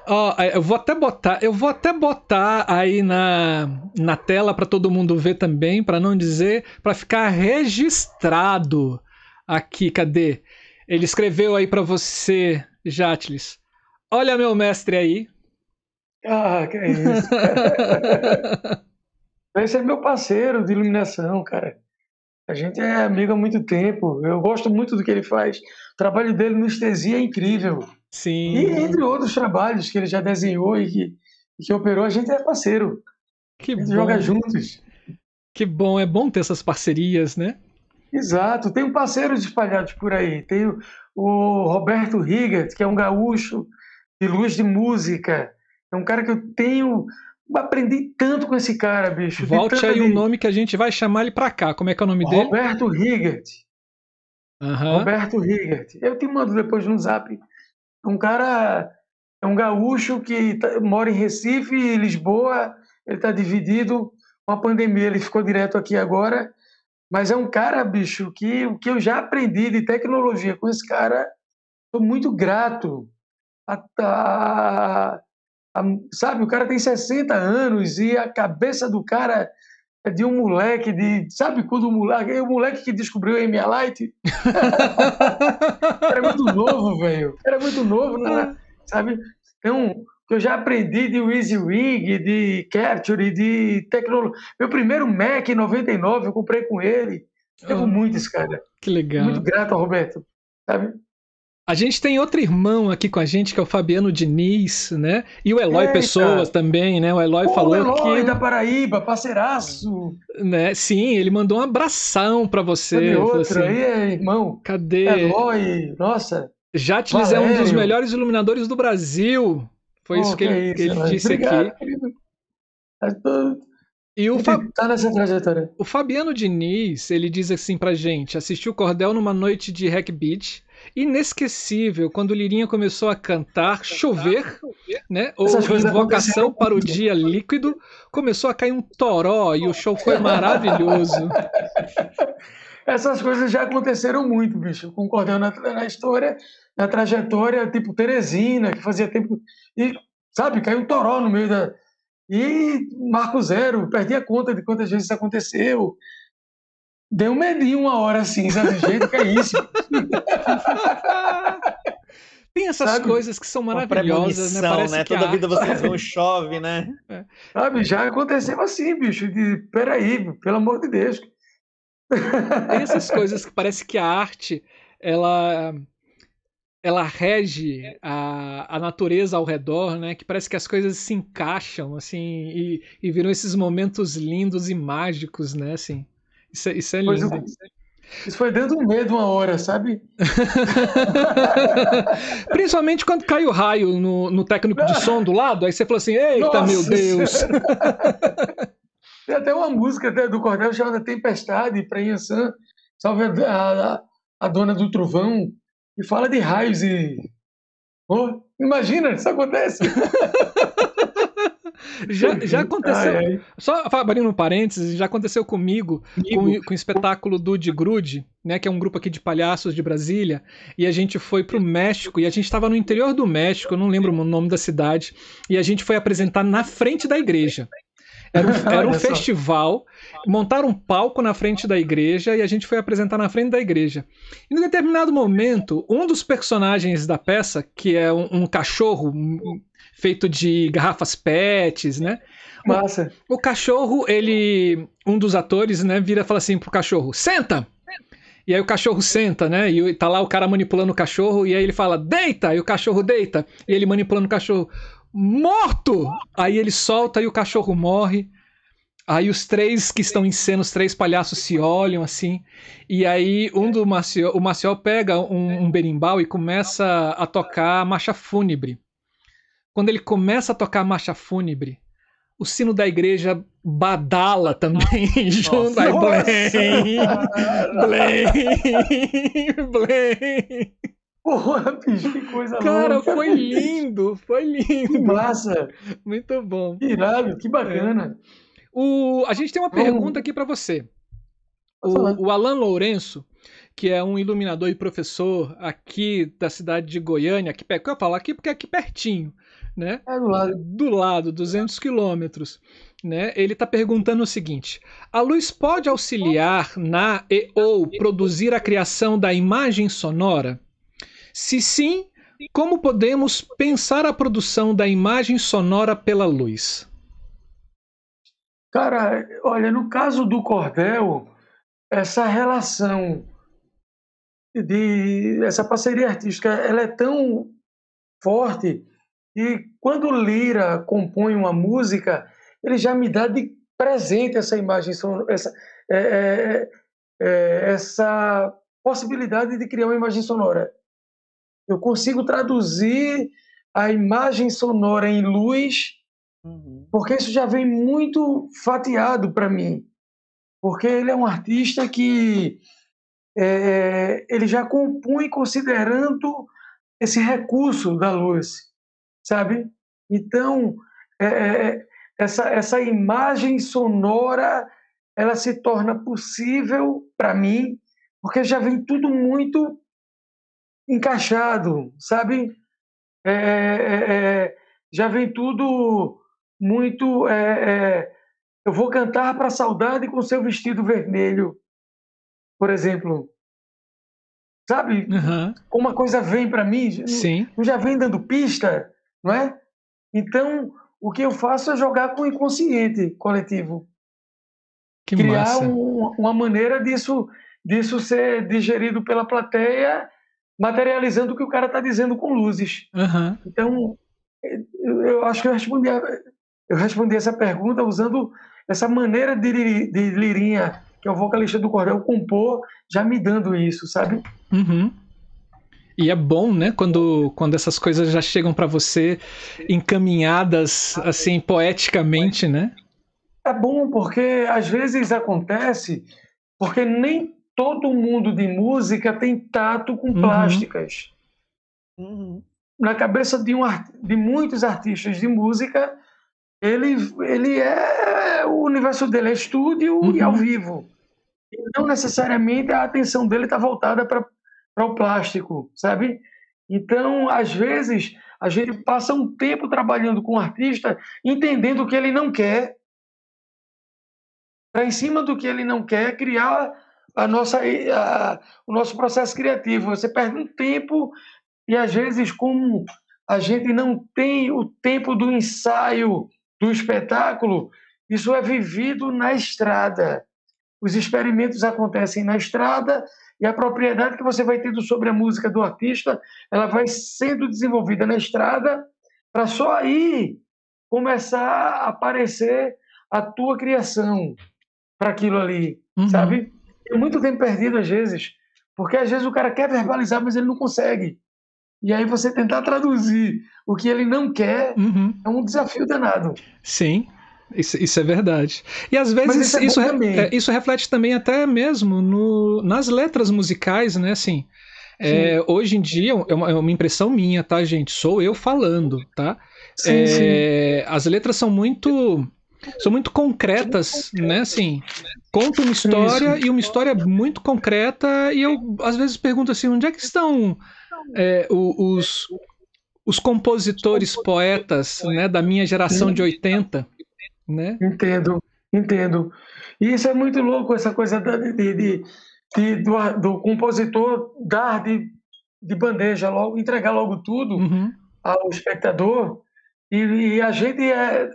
Ó, eu vou até botar, eu vou até botar aí na, na tela para todo mundo ver também, para não dizer, para ficar registrado aqui. Cadê? Ele escreveu aí para você, Jatlis. Olha meu mestre aí. Ah, que é isso. Esse é meu parceiro de iluminação, cara. A gente é amigo há muito tempo. Eu gosto muito do que ele faz. O trabalho dele no Estesia é incrível. Sim. E entre outros trabalhos que ele já desenhou e que, que operou, a gente é parceiro. Que a gente bom. joga juntos. Que bom, é bom ter essas parcerias, né? Exato. Tem parceiros espalhados por aí. Tem o, Roberto Rigat, que é um gaúcho de luz de música. É um cara que eu tenho aprendi tanto com esse cara, bicho. Volte aí o um nome que a gente vai chamar ele pra cá. Como é que é o nome dele? Roberto Rigert. Uhum. Roberto Rigert. Eu te mando depois no zap. Um cara, é um gaúcho que tá, mora em Recife e Lisboa. Ele tá dividido com a pandemia. Ele ficou direto aqui agora. Mas é um cara, bicho, que o que eu já aprendi de tecnologia com esse cara, sou muito grato. A, a, sabe, o cara tem 60 anos e a cabeça do cara é de um moleque de. Sabe quando o moleque. É o moleque que descobriu a Amy Light? era muito novo, velho. Era muito novo, né? sabe? Então, que eu já aprendi de WYSIWYG, de Capture, de tecnologia. Meu primeiro Mac em 99, eu comprei com ele. Devo oh, muito esse cara. Que legal. Muito grato ao Roberto. Sabe? A gente tem outro irmão aqui com a gente, que é o Fabiano Diniz, né? E o Eloy Eita. Pessoas também, né? O Eloy Pô, falou o Eloy que... da Paraíba, parceiraço! Né? Sim, ele mandou um abração para você. Outro? Assim, aí é irmão. Cadê? Eloy, nossa. Jatles é um dos melhores iluminadores do Brasil. Foi isso que, que ele, é isso, ele disse Obrigado, aqui. Querido. E o, Fa... tá nessa trajetória. o Fabiano Diniz, ele diz assim pra gente: assistiu o Cordel numa noite de Hack Beat inesquecível quando Lirinha começou a cantar Chover, né? Ou Invocação para o Dia Líquido, começou a cair um toró e o show foi maravilhoso. Essas coisas já aconteceram muito, bicho, com cordel na, na história, na trajetória, tipo Teresina, que fazia tempo. E, sabe, caiu um toró no meio da. E Marco Zero, perdi a conta de quantas vezes isso aconteceu. Deu um medinho uma hora assim, sabe? Jeito que é isso. Tem essas sabe? coisas que são maravilhosas, né? Parece né? Que Toda a vida vocês vão chove, né? É. Sabe, já aconteceu assim, bicho. De, peraí, pelo amor de Deus. Tem essas coisas que parece que a arte, ela ela rege a, a natureza ao redor, né? Que parece que as coisas se encaixam, assim, e, e viram esses momentos lindos e mágicos, né? Assim. Isso, é, isso é lindo. Isso foi dentro do medo uma hora, sabe? Principalmente quando cai o raio no, no técnico de som do lado, aí você falou assim: Eita, Nossa, meu Deus! Tem até uma música do Cordel chamada Tempestade, para Yansan, salve a, a, a, dona do trovão, e fala de raios e. Oh, imagina, isso acontece! já, já aconteceu. Ai, ai. Só abrindo um parênteses, já aconteceu comigo com, com o espetáculo do De Grude, né? Que é um grupo aqui de palhaços de Brasília. E a gente foi pro México e a gente estava no interior do México, eu não lembro o nome da cidade. E a gente foi apresentar na frente da igreja. Era um, era um festival, montaram um palco na frente da igreja e a gente foi apresentar na frente da igreja. E em determinado momento, um dos personagens da peça, que é um, um cachorro feito de garrafas PETs, né? Massa. O, o cachorro, ele. Um dos atores, né, vira e fala assim pro cachorro: senta! E aí o cachorro senta, né? E tá lá o cara manipulando o cachorro, e aí ele fala, deita! E o cachorro deita. E ele manipulando o cachorro, morto! Aí ele solta e o cachorro morre. Aí os três que estão em cena, os três palhaços se olham assim. E aí um do Maciel, o Maciel pega um, um berimbau e começa a tocar a marcha fúnebre. Quando ele começa a tocar a marcha fúnebre, o sino da igreja badala também junto. Aí, blém, blém, blém. Porra, bicho, que coisa Cara, louca. foi lindo, foi lindo. Que massa. Muito bom. Que irado, que bacana. O, a gente tem uma pergunta aqui para você. O, o Alan Lourenço, que é um iluminador e professor aqui da cidade de Goiânia, aqui, eu falo aqui porque é aqui pertinho, né? É do lado. Do lado, 200 quilômetros. Né? Ele está perguntando o seguinte: a luz pode auxiliar na e ou produzir a criação da imagem sonora? Se sim, como podemos pensar a produção da imagem sonora pela luz? Cara, olha, no caso do cordel, essa relação de essa parceria artística, ela é tão forte que quando Lira compõe uma música, ele já me dá de presente essa imagem, essa, é, é, é, essa possibilidade de criar uma imagem sonora. Eu consigo traduzir a imagem sonora em luz, uhum. porque isso já vem muito fatiado para mim. Porque ele é um artista que é, ele já compõe considerando esse recurso da luz, sabe? Então, é, é, essa, essa imagem sonora ela se torna possível para mim, porque já vem tudo muito encaixado, sabe? É, é, é, já vem tudo muito. É, é, eu vou cantar para a saudade com seu vestido vermelho, por exemplo. Sabe? Uhum. Como coisa vem para mim, Sim. já vem dando pista, não é? Então, o que eu faço é jogar com o inconsciente coletivo. Que Criar um, uma maneira disso, disso ser digerido pela plateia materializando o que o cara está dizendo com luzes. Uhum. Então, eu acho que eu respondi, eu respondi essa pergunta usando essa maneira de, de Lirinha, que é o vocalista do Cordel, compor, já me dando isso, sabe? Uhum. E é bom, né, quando, quando essas coisas já chegam para você encaminhadas, assim, poeticamente, né? É bom, porque às vezes acontece, porque nem todo mundo de música tem tato com uhum. plásticas. Uhum. Na cabeça de, um, de muitos artistas de música, ele, ele é o universo dele é estúdio uhum. e ao vivo. E não necessariamente a atenção dele está voltada para o plástico, sabe? Então, às vezes, a gente passa um tempo trabalhando com o artista, entendendo o que ele não quer, para em cima do que ele não quer, criar a nossa, a, o nosso processo criativo. Você perde um tempo e, às vezes, como a gente não tem o tempo do ensaio do espetáculo, isso é vivido na estrada. Os experimentos acontecem na estrada e a propriedade que você vai tendo sobre a música do artista, ela vai sendo desenvolvida na estrada para só aí começar a aparecer a tua criação para aquilo ali, uhum. sabe? É muito tempo perdido às vezes, porque às vezes o cara quer verbalizar, mas ele não consegue. E aí você tentar traduzir o que ele não quer uhum. é um desafio danado. Sim. Isso, isso, é verdade. E às vezes isso, é isso, é, isso, reflete também até mesmo no, nas letras musicais, né? Assim, é, hoje em dia, é uma, é uma, impressão minha, tá, gente? Sou eu falando, tá? Sim, é, sim. As letras são muito são muito concretas, né? Assim, conta uma história Isso. e uma história muito concreta. E eu às vezes pergunto assim, onde é que estão é, os, os compositores poetas, né, da minha geração de 80, né? Entendo, entendo. E isso é muito louco essa coisa de, de, de, do, do, compositor dar de, de bandeja logo, entregar logo tudo uhum. ao espectador E, e a gente é,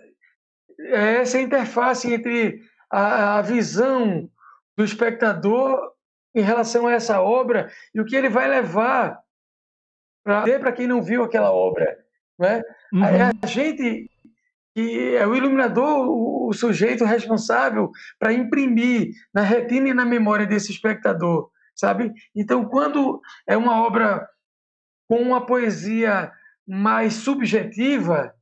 essa interface entre a, a visão do espectador em relação a essa obra e o que ele vai levar para quem não viu aquela obra. Né? Uhum. A, a gente que é o iluminador o, o sujeito responsável para imprimir na retina e na memória desse espectador, sabe? Então, quando é uma obra com uma poesia mais subjetiva,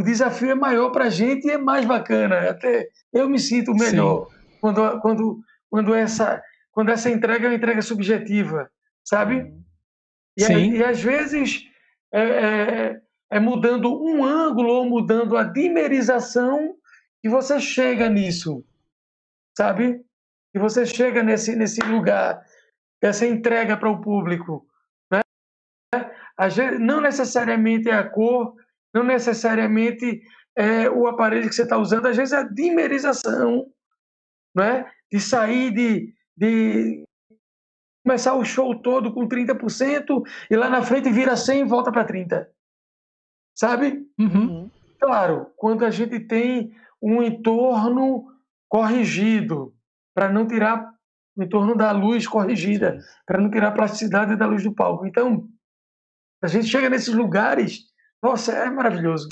o desafio é maior para a gente e é mais bacana. Até eu me sinto melhor quando, quando, quando, essa, quando essa entrega é uma entrega subjetiva, sabe? E, e às vezes é, é, é, mudando um ângulo ou mudando a dimerização que você chega nisso, sabe? Que você chega nesse, nesse lugar, essa entrega para o público. Né? Não necessariamente é a cor, não necessariamente é o aparelho que você está usando, às vezes é a dimerização, né? de sair de, de começar o show todo com 30% e lá na frente vira 100 e volta para 30%. Sabe? Uhum. Claro, quando a gente tem um entorno corrigido, para não tirar o entorno da luz corrigida, para não tirar a plasticidade da luz do palco. Então, a gente chega nesses lugares nossa, é maravilhoso.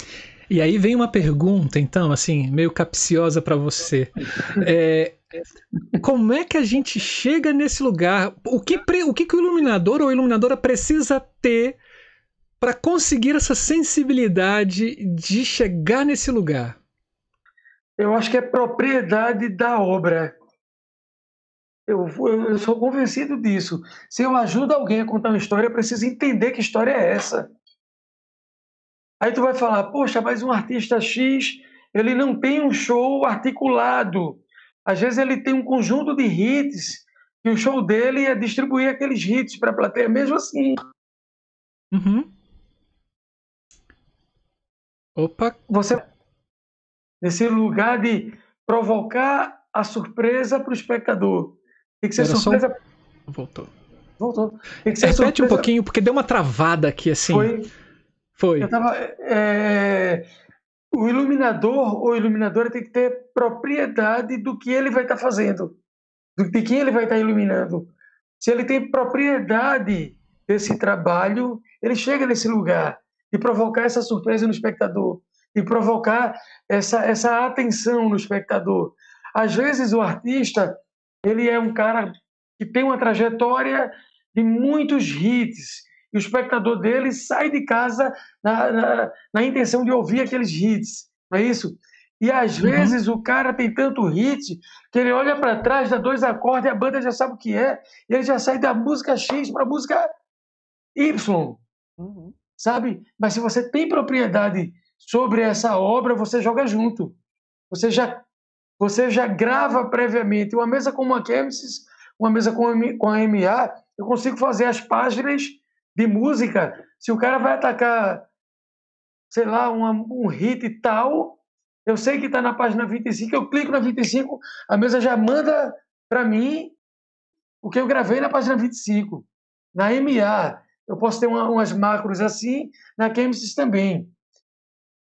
E aí vem uma pergunta, então, assim, meio capciosa para você. É, como é que a gente chega nesse lugar? O que, o que, que o iluminador ou a iluminadora precisa ter para conseguir essa sensibilidade de chegar nesse lugar? Eu acho que é propriedade da obra. Eu, eu, sou convencido disso. Se eu ajudo alguém a contar uma história, eu preciso entender que história é essa. Aí tu vai falar, poxa, mas um artista X, ele não tem um show articulado. Às vezes ele tem um conjunto de hits e o show dele é distribuir aqueles hits para a plateia, mesmo assim. Uhum. Opa! Você, nesse lugar de provocar a surpresa para o espectador. Tem que ser Era surpresa. Só... Voltou. Voltou. Tem que ser Repete surpresa... um pouquinho, porque deu uma travada aqui assim. Foi. Foi. Eu tava, é, o iluminador ou iluminadora tem que ter propriedade do que ele vai estar tá fazendo, de quem ele vai estar tá iluminando. Se ele tem propriedade desse trabalho, ele chega nesse lugar e provocar essa surpresa no espectador, e provocar essa, essa atenção no espectador. Às vezes o artista ele é um cara que tem uma trajetória de muitos hits, e o espectador dele sai de casa na, na, na intenção de ouvir aqueles hits, não é isso? E às uhum. vezes o cara tem tanto hit que ele olha para trás, dá dois acordes e a banda já sabe o que é, e ele já sai da música X para a música Y. Uhum. Sabe? Mas se você tem propriedade sobre essa obra, você joga junto. Você já, você já grava previamente. Uma mesa como a Chemsis, uma mesa com a MA, eu consigo fazer as páginas de música, se o cara vai atacar, sei lá, uma, um hit tal, eu sei que está na página 25, eu clico na 25, a mesa já manda para mim o que eu gravei na página 25. Na MA, eu posso ter uma, umas macros assim, na Chemsys também.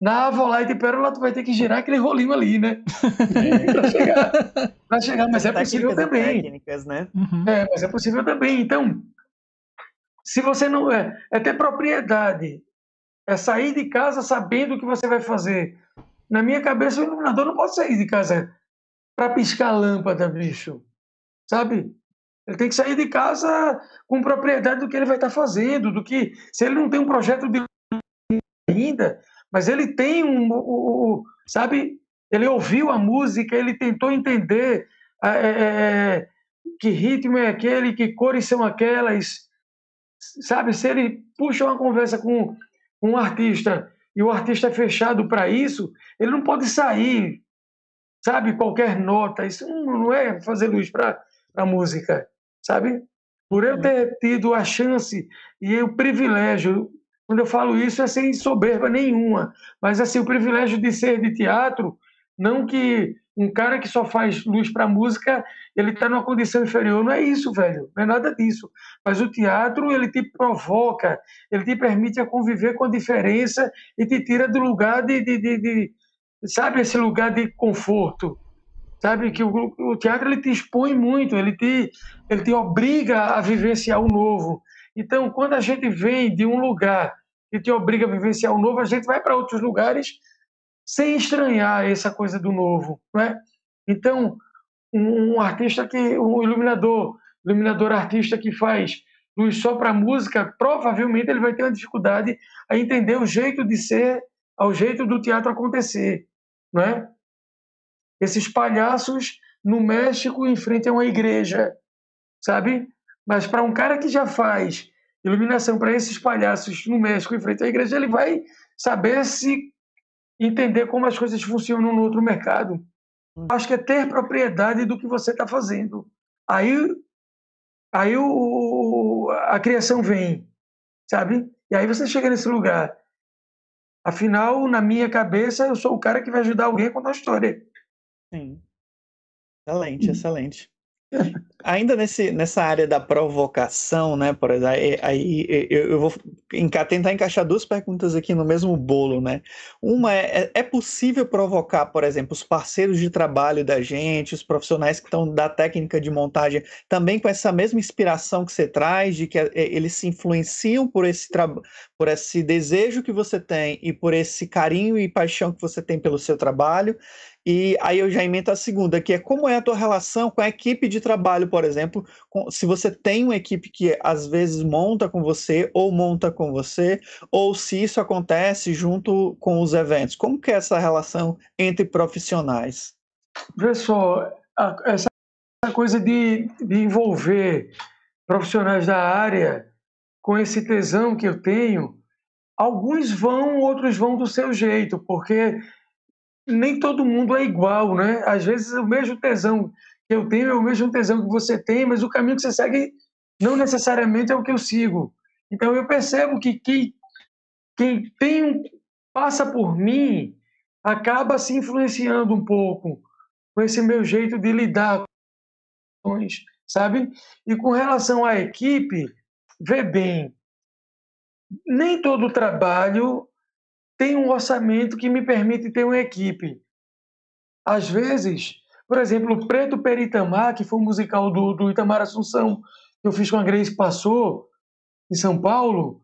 Na Avolite Pérola, tu vai ter que girar aquele rolinho ali, né? para chegar, pra chegar, mas é possível também. Técnicas, né? Uhum. É, mas é possível também. Então, se você não é, é ter propriedade, é sair de casa sabendo o que você vai fazer. Na minha cabeça, o iluminador não pode sair de casa para piscar lâmpada, bicho. Sabe? Ele tem que sair de casa com propriedade do que ele vai estar tá fazendo, do que se ele não tem um projeto de ainda, mas ele tem um, um, um sabe? Ele ouviu a música, ele tentou entender é, é, é que ritmo é aquele, que cores são aquelas, sabe, se ele puxa uma conversa com um artista e o artista é fechado para isso, ele não pode sair, sabe, qualquer nota. Isso não é fazer luz para a música, sabe? Por eu ter tido a chance e o privilégio, quando eu falo isso é sem soberba nenhuma, mas assim, o privilégio de ser de teatro, não que um cara que só faz luz para música, ele está numa condição inferior. Não é isso, velho. Não é nada disso. Mas o teatro, ele te provoca, ele te permite conviver com a diferença e te tira do lugar de, de, de, de sabe, esse lugar de conforto. Sabe que o, o, teatro ele te expõe muito, ele te, ele te obriga a vivenciar o novo. Então, quando a gente vem de um lugar que te obriga a vivenciar o novo, a gente vai para outros lugares sem estranhar essa coisa do novo, não é? Então, um, artista que um iluminador, iluminador artista que faz luz só para música, provavelmente ele vai ter uma dificuldade a entender o jeito de ser, ao jeito do teatro acontecer, não é? Esses palhaços no México em frente a uma igreja, sabe? Mas para um cara que já faz iluminação para esses palhaços no México em frente à igreja, ele vai saber se entender como as coisas funcionam no outro mercado. Hum. Acho que é ter propriedade do que você está fazendo. Aí, aí o, a criação vem, sabe? E aí você chega nesse lugar. Afinal, na minha cabeça, eu sou o cara que vai ajudar alguém a contar a história. Sim. Excelente, excelente. Ainda nesse, nessa área da provocação, né, por exemplo, aí eu, eu vou tentar encaixar duas perguntas aqui no mesmo bolo, né? Uma é, é, é possível provocar, por exemplo, os parceiros de trabalho da gente, os profissionais que estão da técnica de montagem, também com essa mesma inspiração que você traz, de que é, eles se influenciam por esse, por esse desejo que você tem e por esse carinho e paixão que você tem pelo seu trabalho, e aí eu já emento a segunda, que é como é a tua relação com a equipe de trabalho, por exemplo, com, se você tem uma equipe que às vezes monta com você ou monta com você, ou se isso acontece junto com os eventos. Como que é essa relação entre profissionais? Só, essa coisa de, de envolver profissionais da área com esse tesão que eu tenho, alguns vão, outros vão do seu jeito, porque nem todo mundo é igual, né? Às vezes o mesmo tesão que eu tenho é o mesmo tesão que você tem, mas o caminho que você segue não necessariamente é o que eu sigo. Então eu percebo que quem, quem tem passa por mim acaba se influenciando um pouco com esse meu jeito de lidar com isso, sabe? E com relação à equipe, vê bem, nem todo trabalho tem um orçamento que me permite ter uma equipe. Às vezes, por exemplo, o Preto Peritamar, que foi um musical do, do Itamar Assunção, que eu fiz com a Grace Passou, em São Paulo,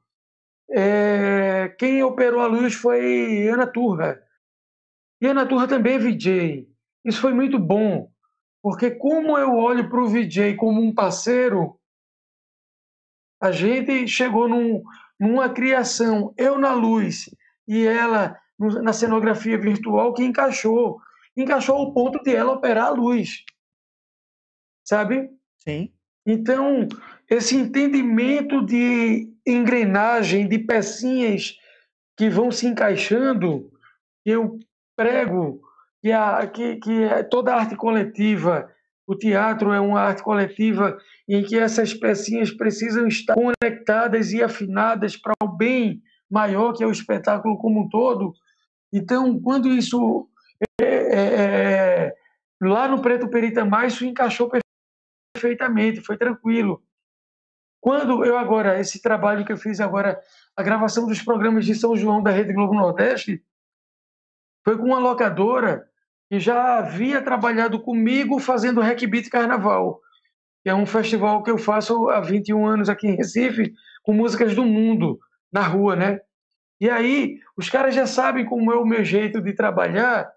é, quem operou a luz foi Ana Turra. E Ana Turra também é VJ. Isso foi muito bom, porque como eu olho para o VJ como um parceiro, a gente chegou num, numa criação, eu na luz e ela na cenografia virtual que encaixou, encaixou o ponto de ela operar a luz, sabe? Sim. Então esse entendimento de engrenagem, de pecinhas que vão se encaixando, eu prego que, a, que, que é toda arte coletiva, o teatro é uma arte coletiva em que essas pecinhas precisam estar conectadas e afinadas para o bem maior que é o espetáculo como um todo. Então, quando isso é, é, é, lá no Preto Peritamar, isso encaixou perfeitamente, foi tranquilo. Quando eu agora, esse trabalho que eu fiz agora, a gravação dos programas de São João da Rede Globo Nordeste, foi com uma locadora que já havia trabalhado comigo fazendo Rec Beat Carnaval, que é um festival que eu faço há 21 anos aqui em Recife, com músicas do mundo na rua, né? E aí, os caras já sabem como é o meu jeito de trabalhar,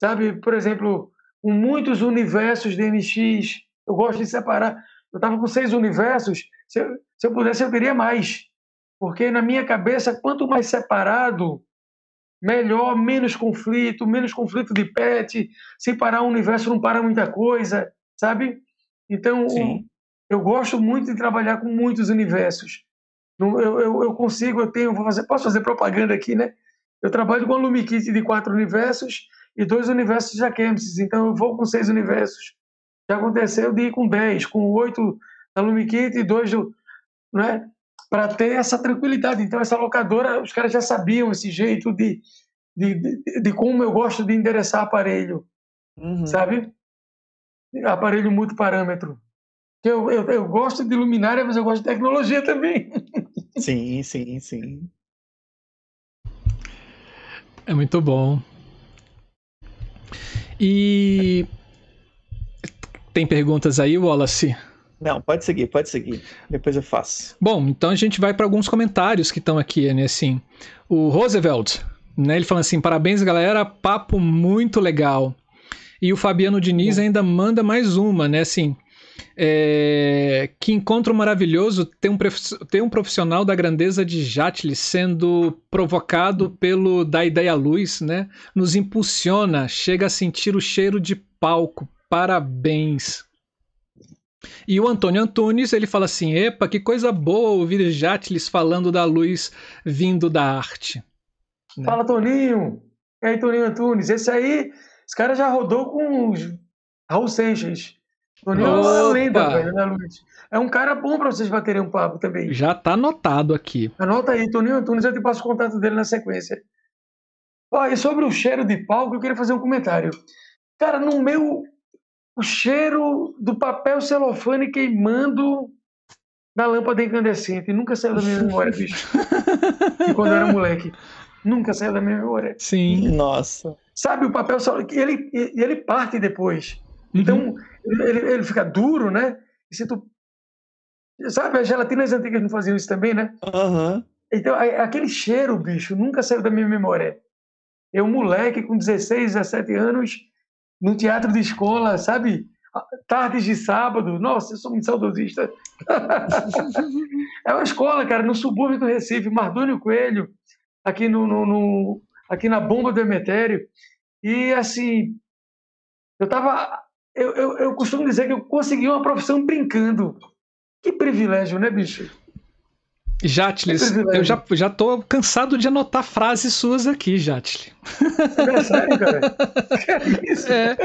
sabe? Por exemplo, com muitos universos de NX, eu gosto de separar. Eu estava com seis universos, se eu, se eu pudesse, eu teria mais. Porque na minha cabeça, quanto mais separado, melhor, menos conflito, menos conflito de pet. Se parar o universo, não para muita coisa, sabe? Então, Sim. eu gosto muito de trabalhar com muitos universos. Eu, eu, eu consigo, eu tenho, vou fazer, posso fazer propaganda aqui, né? Eu trabalho com a LumiKit de quatro universos e dois universos da Chemsys, então eu vou com seis universos. Já aconteceu de ir com dez, com oito da LumiKit e dois do, né? Para ter essa tranquilidade. Então, essa locadora, os caras já sabiam esse jeito de, de, de, de como eu gosto de endereçar aparelho. uhum. sabe? Aparelho multiparâmetro. Eu, eu, eu gosto de luminária, mas eu gosto de tecnologia também. Sim, sim, sim. É muito bom. E tem perguntas aí, Wallace? Não, pode seguir, pode seguir. Depois eu faço. Bom, então a gente vai para alguns comentários que estão aqui, né? Assim, o Roosevelt, né? Ele falando assim: parabéns, galera, papo muito legal. E o Fabiano Diniz ainda manda mais uma, né? Assim, é, que encontro maravilhoso ter um, ter um profissional da grandeza de Jatli sendo provocado pelo Da Ideia Luz, né? Nos impulsiona, chega a sentir o cheiro de palco. Parabéns. E o Antônio Antunes, ele fala assim: Epa, que coisa boa ouvir Jatlis falando da luz vindo da arte. Né? Fala, Toninho! E aí, Toninho Antunes? Esse aí, esse cara já rodou com Raul Seixas. Toninho é uma lenda, velho, né, Luiz? É um cara bom para vocês baterem um papo também. Já tá anotado aqui. Anota aí, Toninho Antunes, eu te passo o contato dele na sequência. Ó, e sobre o cheiro de palco, eu queria fazer um comentário. Cara, no meu. O cheiro do papel celofane queimando na lâmpada incandescente. Nunca saiu da minha memória, bicho. e quando eu era moleque. Nunca saiu da minha memória. Sim. Nossa. Sabe, o papel celofane. Ele, ele parte depois. Então, uhum. ele, ele fica duro, né? E se tu. Sabe, as gelatinas antigas não faziam isso também, né? Uhum. Então, aquele cheiro, bicho, nunca saiu da minha memória. Eu, moleque, com 16, 17 anos, no teatro de escola, sabe? Tardes de sábado. Nossa, eu sou muito saudosista. é uma escola, cara, no subúrbio do Recife, Mardônio Coelho, aqui, no, no, no, aqui na bomba do Emetério. E, assim, eu tava eu, eu, eu costumo dizer que eu consegui uma profissão brincando. Que privilégio, né, bicho? Jatles, eu já, já tô cansado de anotar frases suas aqui, Jatle. É sério, cara? É isso? É.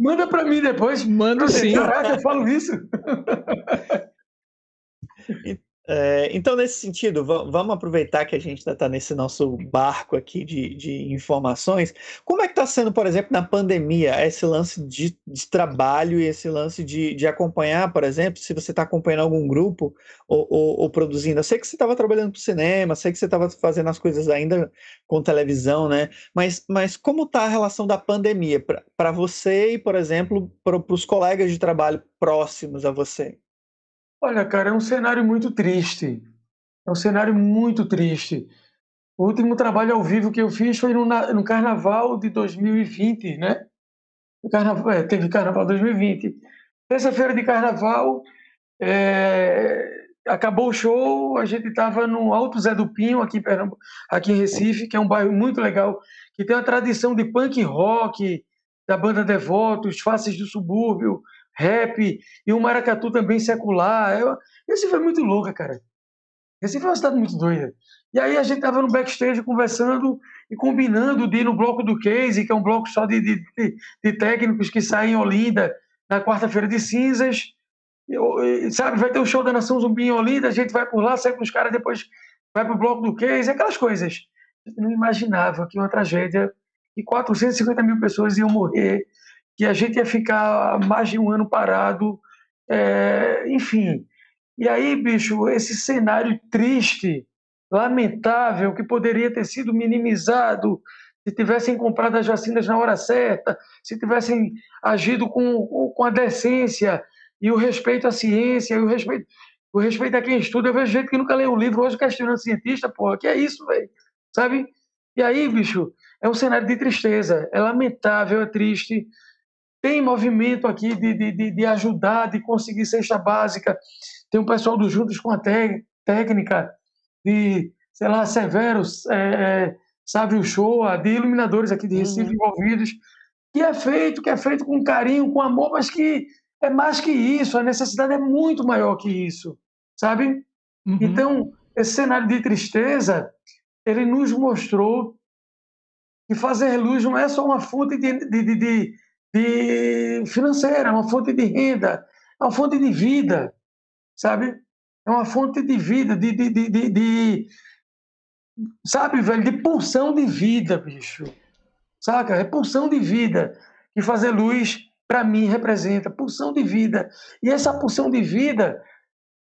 Manda pra mim depois. Mando sim. Caraca, eu falo isso. É, então, nesse sentido, vamos aproveitar que a gente está nesse nosso barco aqui de, de informações. Como é que está sendo, por exemplo, na pandemia, esse lance de, de trabalho e esse lance de, de, acompanhar, por exemplo, se você está acompanhando algum grupo ou, ou, ou, produzindo? Eu sei que você estava trabalhando para o cinema, sei que você estava fazendo as coisas ainda com televisão, né? Mas, mas como está a relação da pandemia para você e, por exemplo, para os colegas de trabalho próximos a você? Olha, cara, é um cenário muito triste. É um cenário muito triste. O último trabalho ao vivo que eu fiz foi no, no Carnaval de 2020, né? Carnaval, é, teve Carnaval 2020. Terça-feira de Carnaval, é, acabou o show, a gente estava no Alto Zé do Pinho, aqui em, aqui em Recife, que é um bairro muito legal, que tem uma tradição de punk rock, da banda Devotos, Faces do Subúrbio, rap e um maracatu também secular. Eu, esse foi muito louca, cara. Esse foi uma cidade muito doida. E aí a gente tava no backstage conversando e combinando de ir no bloco do Case, que é um bloco só de, de, de, de técnicos que saem em Olinda na quarta-feira de cinzas. Sabe, vai ter o show da Nação Zumbi em Olinda, a gente vai por lá, sai com os caras, depois vai pro bloco do Case, aquelas coisas. Gente não imaginava que uma tragédia e 450 mil pessoas iam morrer que a gente ia ficar mais de um ano parado, é, enfim. E aí, bicho, esse cenário triste, lamentável, que poderia ter sido minimizado se tivessem comprado as vacinas na hora certa, se tivessem agido com, com a decência e o respeito à ciência, e o respeito, o respeito a quem estuda. Eu vejo gente que nunca leu um livro hoje questionando cientista, porra, que é isso, velho? Sabe? E aí, bicho, é um cenário de tristeza. É lamentável, é triste tem movimento aqui de, de, de, ajudar, de conseguir cesta básica. Tem um pessoal do Juntos com a Técnica, de, sei lá, Severos, é, é Sávio Shoa, de iluminadores aqui de Recife uhum. envolvidos, que é feito, que é feito com carinho, com amor, mas que é mais que isso, a necessidade é muito maior que isso, sabe? Uhum. Então, esse cenário de tristeza, ele nos mostrou que fazer luz não é só uma fonte de, de, de, de financeira, é uma fonte de renda, é uma fonte de vida, sabe? É uma fonte de vida, de, de, de, de, de sabe, velho, de pulsão de vida, bicho. Saca? É pulsão de vida. que fazer luz, para mim, representa pulsão de vida. E essa pulsão de vida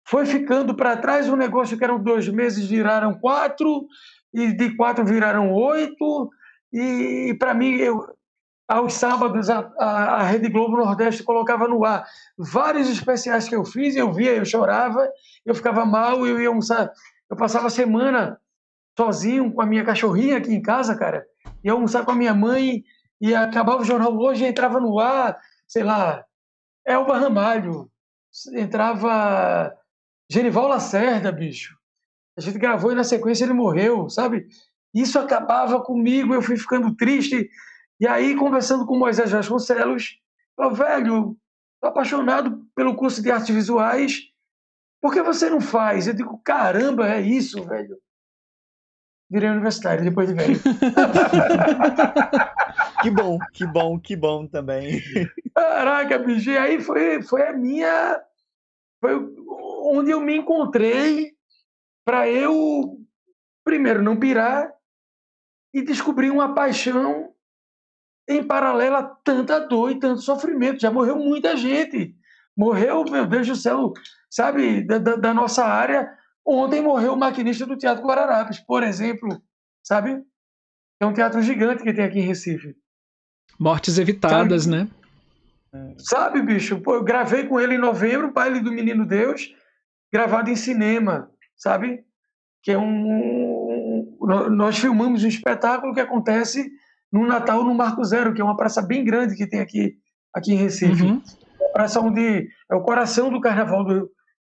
foi ficando para trás. Um negócio que eram dois meses viraram quatro, e de quatro viraram oito. E, para mim, eu, aos sábados, a, a, a, Rede Globo Nordeste colocava no ar vários especiais que eu fiz. Eu via, eu chorava, eu ficava mal, eu ia almoçar. Eu passava a semana sozinho com a minha cachorrinha aqui em casa, cara. Ia almoçar com a minha mãe e acabava o jornal hoje, entrava no ar, sei lá, Elba Ramalho, entrava Genival Lacerda, bicho. A gente gravou e na sequência ele morreu, sabe? Isso acabava comigo, eu fui ficando triste. E aí, conversando com Moisés Vasconcelos, eu, velho, apaixonado pelo curso de artes visuais, por que você não faz? Eu digo, caramba, é isso, velho. Virei universitário depois de velho. que bom, que bom, que bom também. Caraca, bicho, e aí foi, foi a minha. Foi onde eu me encontrei para eu, primeiro, não pirar e descobrir uma paixão em paralelo a tanta dor e tanto sofrimento. Já morreu muita gente. Morreu, meu Deus do céu, sabe, da, da, nossa área. Ontem morreu o maquinista do Teatro Guararapes, por exemplo, sabe? É um teatro gigante que tem aqui em Recife. Mortes evitadas, sabe? né? Sabe, bicho? Pô, eu gravei com ele em novembro, o Baile do Menino Deus, gravado em cinema, sabe? Que é um. Nós filmamos um espetáculo que acontece no Natal no Marco Zero, que é uma praça bem grande que tem aqui, aqui em Recife. Uhum. É a praça onde é o coração do carnaval do,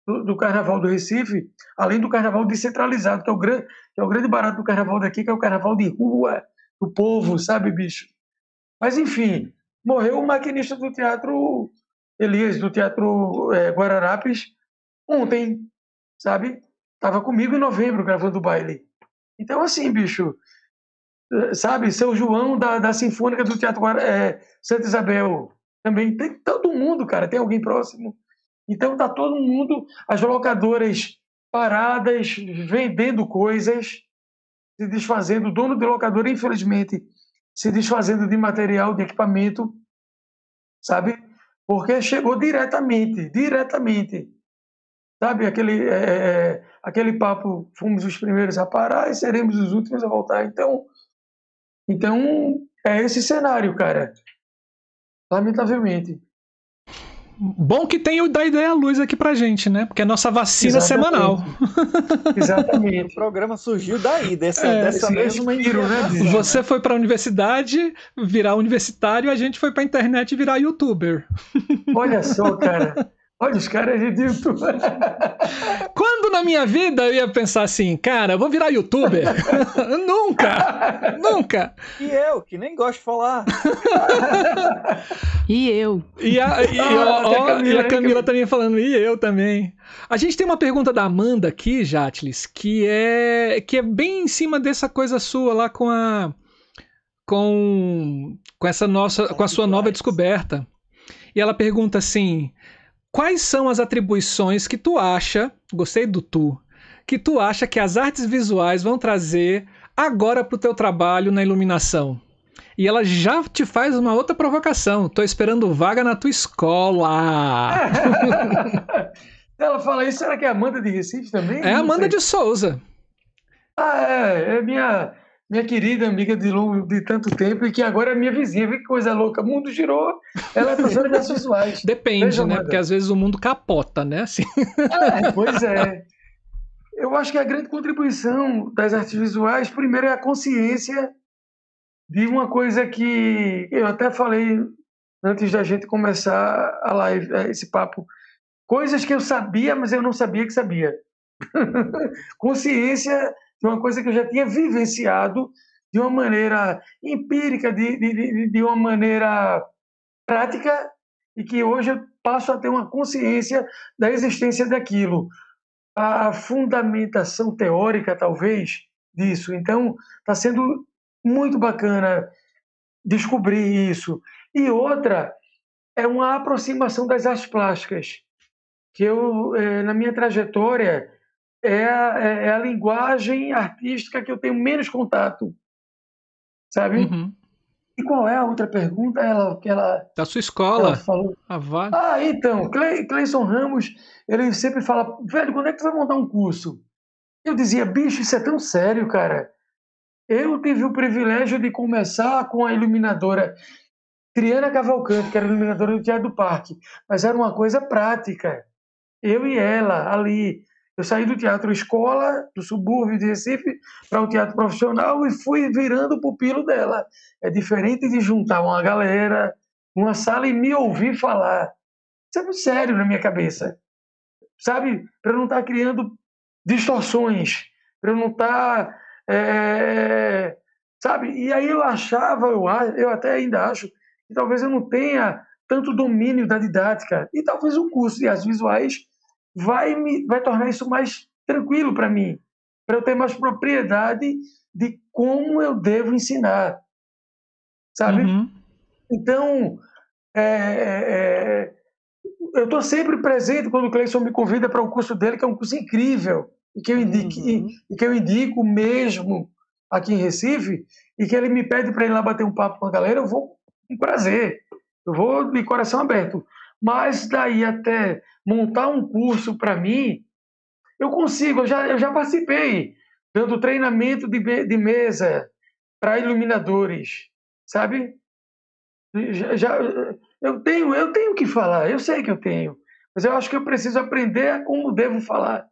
do, do, carnaval do Recife, além do carnaval descentralizado, que é, o grande, que é o grande barato do carnaval daqui, que é o carnaval de rua, do povo, sabe, bicho? Mas, enfim, morreu o maquinista do teatro Elias, do teatro é, Guararapes, ontem, sabe? Estava comigo em novembro gravando o baile. Então, assim, bicho, sabe? Seu João da, da Sinfônica do Teatro é, Santa Isabel. Também tem todo mundo, cara, tem alguém próximo. Então tá todo mundo, as locadoras paradas, vendendo coisas, se desfazendo. O dono de locadora, infelizmente, se desfazendo de material, de equipamento, sabe? Porque chegou diretamente, diretamente. Sabe, aquele, é, é, aquele papo, fomos os primeiros a parar e seremos os últimos a voltar. Então, então é esse cenário, cara. Lamentavelmente. Bom que tem o da ideia luz aqui pra gente, né? Porque é nossa vacina Exatamente. semanal. Exatamente. o programa surgiu daí, dessa, é, dessa mesma inspiro, né? Você foi pra universidade virar universitário, a gente foi pra internet virar youtuber. Olha só, cara. Olha, os caras de YouTube. Quando na minha vida eu ia pensar assim, cara, eu vou virar youtuber? nunca! Nunca! E eu, que nem gosto de falar. e eu. E a, e, ah, ó, a Camila, e a Camila também falando, e eu também. A gente tem uma pergunta da Amanda aqui, Jatlis, que é, que é bem em cima dessa coisa sua lá com a. Com, com essa nossa com a sua nova descoberta. E ela pergunta assim: Quais são as atribuições que tu acha, gostei do tu, que tu acha que as artes visuais vão trazer agora para o teu trabalho na iluminação? E ela já te faz uma outra provocação. Tô esperando vaga na tua escola. ela fala isso, será que é Amanda de Recife também? É Amanda de Souza. Ah, é, é minha minha querida amiga de, longo, de tanto tempo e que agora é minha vizinha. Vê que coisa louca. O mundo girou, ela é professora de artes visuais. Depende, Veja, né? Porque às vezes o mundo capota, né? Assim. É, pois é. Eu acho que a grande contribuição das artes visuais, primeiro, é a consciência de uma coisa que eu até falei antes da gente começar a live, é, esse papo. Coisas que eu sabia, mas eu não sabia que sabia. consciência de uma coisa que eu já tinha vivenciado de uma maneira empírica, de, de, de uma maneira prática, e que hoje eu passo a ter uma consciência da existência daquilo. A fundamentação teórica, talvez, disso. Então, está sendo muito bacana descobrir isso. E outra é uma aproximação das artes plásticas, que eu, eh, na minha trajetória, é a, é, é a linguagem artística que eu tenho menos contato, sabe? Uhum. E qual é a outra pergunta? Ela, que ela, da sua escola. Ela falou. A vaga. Ah, então, Cleison Ramos, ele sempre fala, velho, quando é que tu vai montar um curso? Eu dizia, bicho, isso é tão sério, cara. Eu tive o privilégio de começar com a iluminadora Triana Cavalcante, que era iluminadora do Teatro do Parque, mas era uma coisa prática. Eu e ela ali. Eu saí do teatro escola, do subúrbio de Recife, para o teatro profissional e fui virando o pupilo dela. É diferente de juntar uma galera numa sala e me ouvir falar. Isso é muito sério na minha cabeça. Sabe? Para não estar tá criando distorções, para não estar. Tá, é, sabe? E aí eu achava, eu, até ainda acho, que talvez eu não tenha tanto domínio da didática. E talvez o curso de artes visuais vai, me, vai tornar isso mais tranquilo para mim, para eu ter mais propriedade de como eu devo ensinar. Sabe? Uhum. Então, é, é, é eu estou sempre presente quando o Cleison me convida para o curso dele, que é um curso incrível, e que eu indico, uhum. e, que eu indico mesmo aqui em Recife, e que ele me pede para ir lá bater um papo com a galera, eu vou com prazer, eu vou de coração aberto. Mas daí até montar um curso para mim, eu consigo, eu já, eu já participei dando treinamento de, de mesa para iluminadores, sabe? Já, já, eu tenho, eu tenho que falar, eu sei que eu tenho, mas eu acho que eu preciso aprender como devo falar.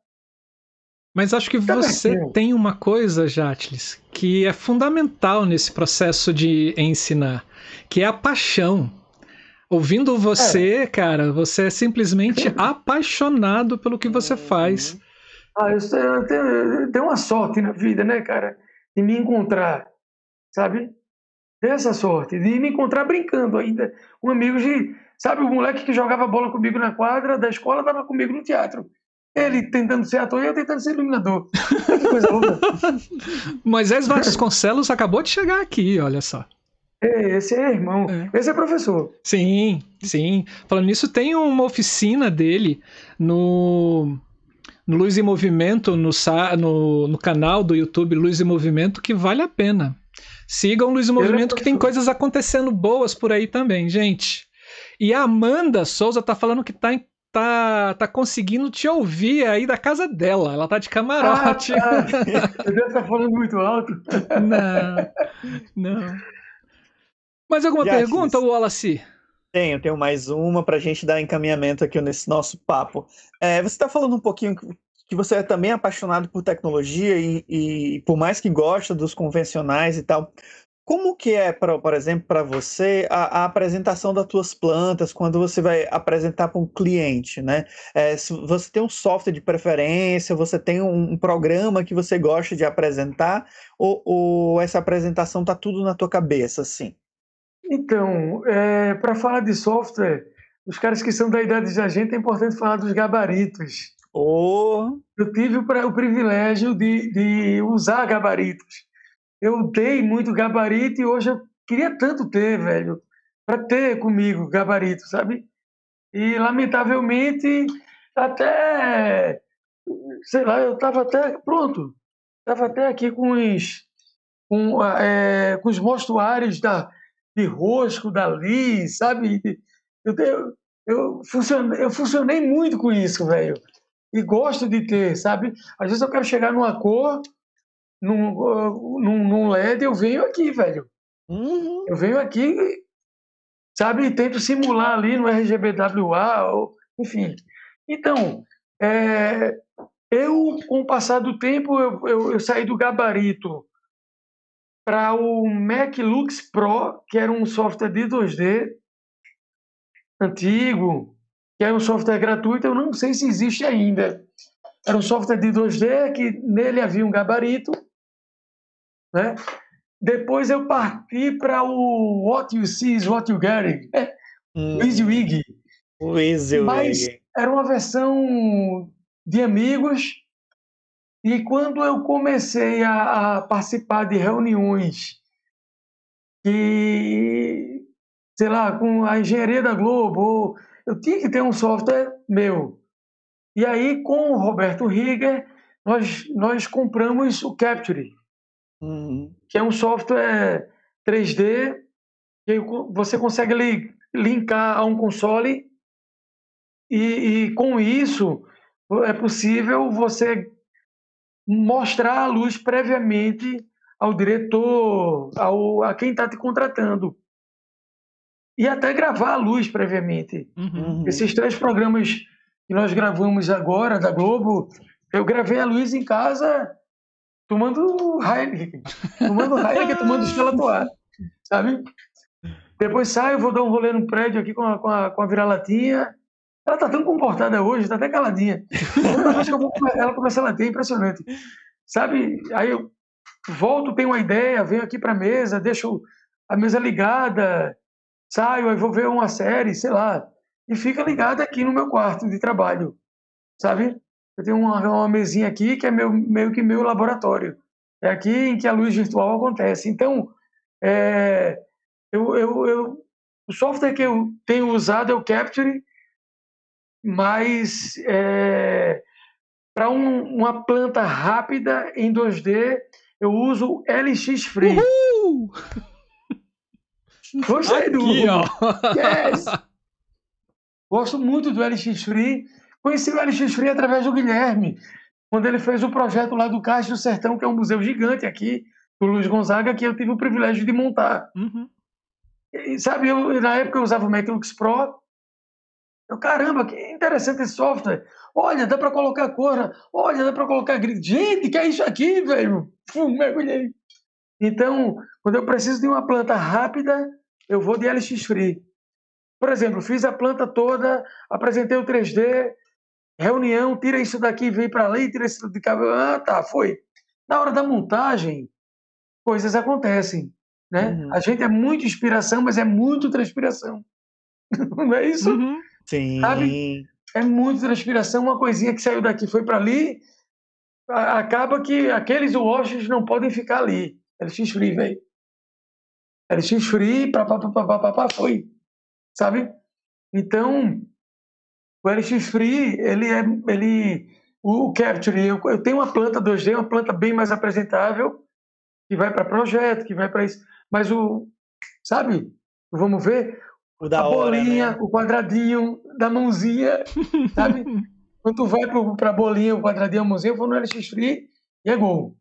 Mas acho que tá você tem uma coisa, Jatles, que é fundamental nesse processo de ensinar, que é a paixão. Ouvindo você, é. cara, você é simplesmente apaixonado pelo que você faz. Ah, eu, eu, tenho, eu tenho uma sorte na vida, né, cara? De me encontrar, sabe? essa sorte de me encontrar brincando ainda com amigos de. Sabe, o moleque que jogava bola comigo na quadra da escola estava comigo no teatro. Ele tentando ser ator e eu tentando ser iluminador. Que coisa louca. Moisés Vasconcelos acabou de chegar aqui, olha só. É, esse é irmão. É. Esse é professor. Sim, sim. Falando nisso, tem uma oficina dele no, no Luz em Movimento, no, no, no canal do YouTube Luz em Movimento, que vale a pena. Sigam o Luiz é Movimento, que tem coisas acontecendo boas por aí também, gente. E a Amanda Souza tá falando que tá, tá, tá conseguindo te ouvir aí da casa dela. Ela tá de camarote. Ah, tá. Deus tá falando muito alto. Não, não. Mais alguma Já pergunta, fiz. Wallace? Tenho, tenho mais uma para a gente dar encaminhamento aqui nesse nosso papo. É, você está falando um pouquinho que você é também apaixonado por tecnologia e, e por mais que gosta dos convencionais e tal, como que é, pra, por exemplo, para você a, a, apresentação das tuas plantas quando você vai apresentar para um cliente, né? É, se você tem um software de preferência, você tem um, um programa que você gosta de apresentar, ou, ou essa apresentação tá tudo na tua cabeça, assim? Então, é, para falar de software, os caras que são da idade da gente é importante falar dos gabaritos. Oh. Eu tive o, o privilégio de, de usar gabaritos. Eu dei muito gabarito e hoje eu queria tanto ter, velho, para ter comigo gabarito, sabe? E lamentavelmente até sei lá, eu estava até pronto, estava até aqui com os com, é, com os mostruários da de rosco dali, sabe? Eu, eu, eu, funcionei, eu funcionei muito com isso, velho e gosto de ter, sabe? Às vezes eu quero chegar numa cor, num, num, num LED, eu venho aqui, velho. Uhum. Eu venho aqui, sabe? E tento simular ali no RGBWA, ou, enfim. Então, é, eu, com o passar do tempo, eu, eu, eu saí do gabarito para o Mac Lux Pro, que era um software de 2D antigo, que é um software gratuito, eu não sei se existe ainda. Era um software de 2D que nele havia um gabarito. Né? Depois eu parti para o What You See is What You Get, né? hum. WYSIWYG. Mas era uma versão de amigos. E quando eu comecei a, a participar de reuniões que, sei lá, com a engenharia da Globo, ou eu tinha que ter um software meu. E aí, com o Roberto Rieger, nós, nós compramos o Capture, uhum. que é um software 3D que você consegue li, linkar a um console e, e com isso é possível você mostrar a luz previamente ao diretor, ao, a quem está te contratando. E até gravar a luz previamente. Uhum. Esses três programas que nós gravamos agora, da Globo, eu gravei a luz em casa tomando Heineken. Tomando Heineken, tomando Estela Toar. Sabe? Depois saio, vou dar um rolê no prédio aqui com a, com a, com a vira-latinha. Ela tá tão comportada hoje, tá até caladinha. Ela começa a latir, é impressionante. Sabe? Aí eu volto, tenho uma ideia, venho aqui para a mesa, deixo a mesa ligada, saio, aí vou ver uma série, sei lá, e fica ligada aqui no meu quarto de trabalho, sabe? Eu tenho uma, uma mesinha aqui que é meu, meio que meu laboratório. É aqui em que a luz virtual acontece. Então, é, eu, eu, eu, o software que eu tenho usado é o Capture, mas é, para um, uma planta rápida em 2D, eu uso LX Free. Uhul! Gostei do. Yes! Gosto muito do LX Free. Conheci o LX Free através do Guilherme, quando ele fez o projeto lá do Caixa do Sertão, que é um museu gigante aqui, do Luiz Gonzaga, que eu tive o privilégio de montar. Uhum. E, sabe, eu, na época eu usava o Maclux Pro, eu, caramba, que interessante esse software. Olha, dá para colocar cor. Olha, dá para colocar grid. Gente, que é isso aqui, velho? Fum, mergulhei. Então, quando eu preciso de uma planta rápida, eu vou de LX Free. Por exemplo, fiz a planta toda, apresentei o 3D, reunião, tira isso daqui, vem para ali, tira isso de cá. Ah, tá, foi. Na hora da montagem, coisas acontecem. Né? Uhum. A gente é muito inspiração, mas é muito transpiração. Não é isso? Uhum. Sim. Sabe? É muito transpiração, uma coisinha que saiu daqui foi para ali, acaba que aqueles washes não podem ficar ali. LX Free, velho. LX Free, pá, pá, pá, pá, pá, pá, foi. Sabe? Então, o LX Free, ele é. Ele, o Capture, eu, eu tenho uma planta 2D, uma planta bem mais apresentável, que vai para projeto, que vai para isso. Mas o. Sabe? Vamos ver? O da a hora, bolinha, né? o quadradinho da mãozinha, sabe? Quando tu vai para a bolinha, o quadradinho, a mãozinha, eu vou no LX Free e é gol.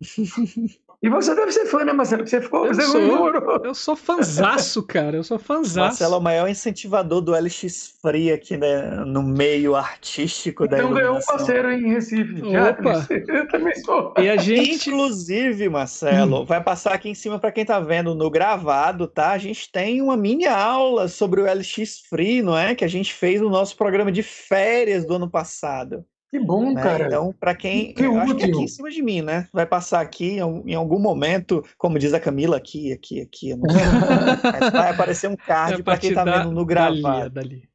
E você deve ser fã, né, Marcelo? Porque você ficou. Eu você sou, eu sou fanzaço, cara. Eu sou fanzaço. Marcelo é o maior incentivador do LX Free aqui né, no meio artístico então, da Então ganhou um parceiro em Recife. Opa! Eu também sou. E a gente... Inclusive, Marcelo, hum. vai passar aqui em cima para quem tá vendo no gravado, tá? A gente tem uma mini aula sobre o LX Free, não é? Que a gente fez no nosso programa de férias do ano passado. Que bom, né? cara. Então, para quem. Que eu útil. acho que é aqui em cima de mim, né? Vai passar aqui em, algum momento, como diz a Camila, aqui, aqui, aqui. Não vai aparecer um card é para quem tá vendo no gravado. Dali, dali.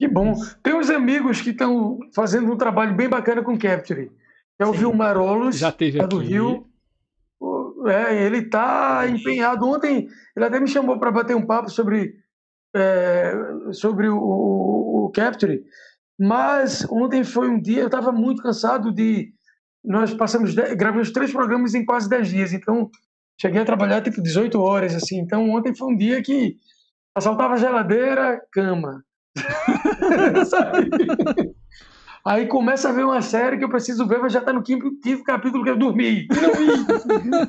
Que bom. Tem uns amigos que estão fazendo um trabalho bem bacana com Capture. É o Vilmar Olos, Já teve é do aqui. Rio. É, ele está empenhado. Ontem ele até me chamou para bater um papo sobre, é, sobre o, o, o Capture. Mas ontem foi um dia, eu estava muito cansado de. Nós passamos, gravamos três programas em quase dez dias, então cheguei a trabalhar tipo 18 horas, assim. Então ontem foi um dia que assaltava geladeira, cama. Aí começa a ver uma série que eu preciso ver, mas já está no quinto, quinto, capítulo que eu dormi. Não vi.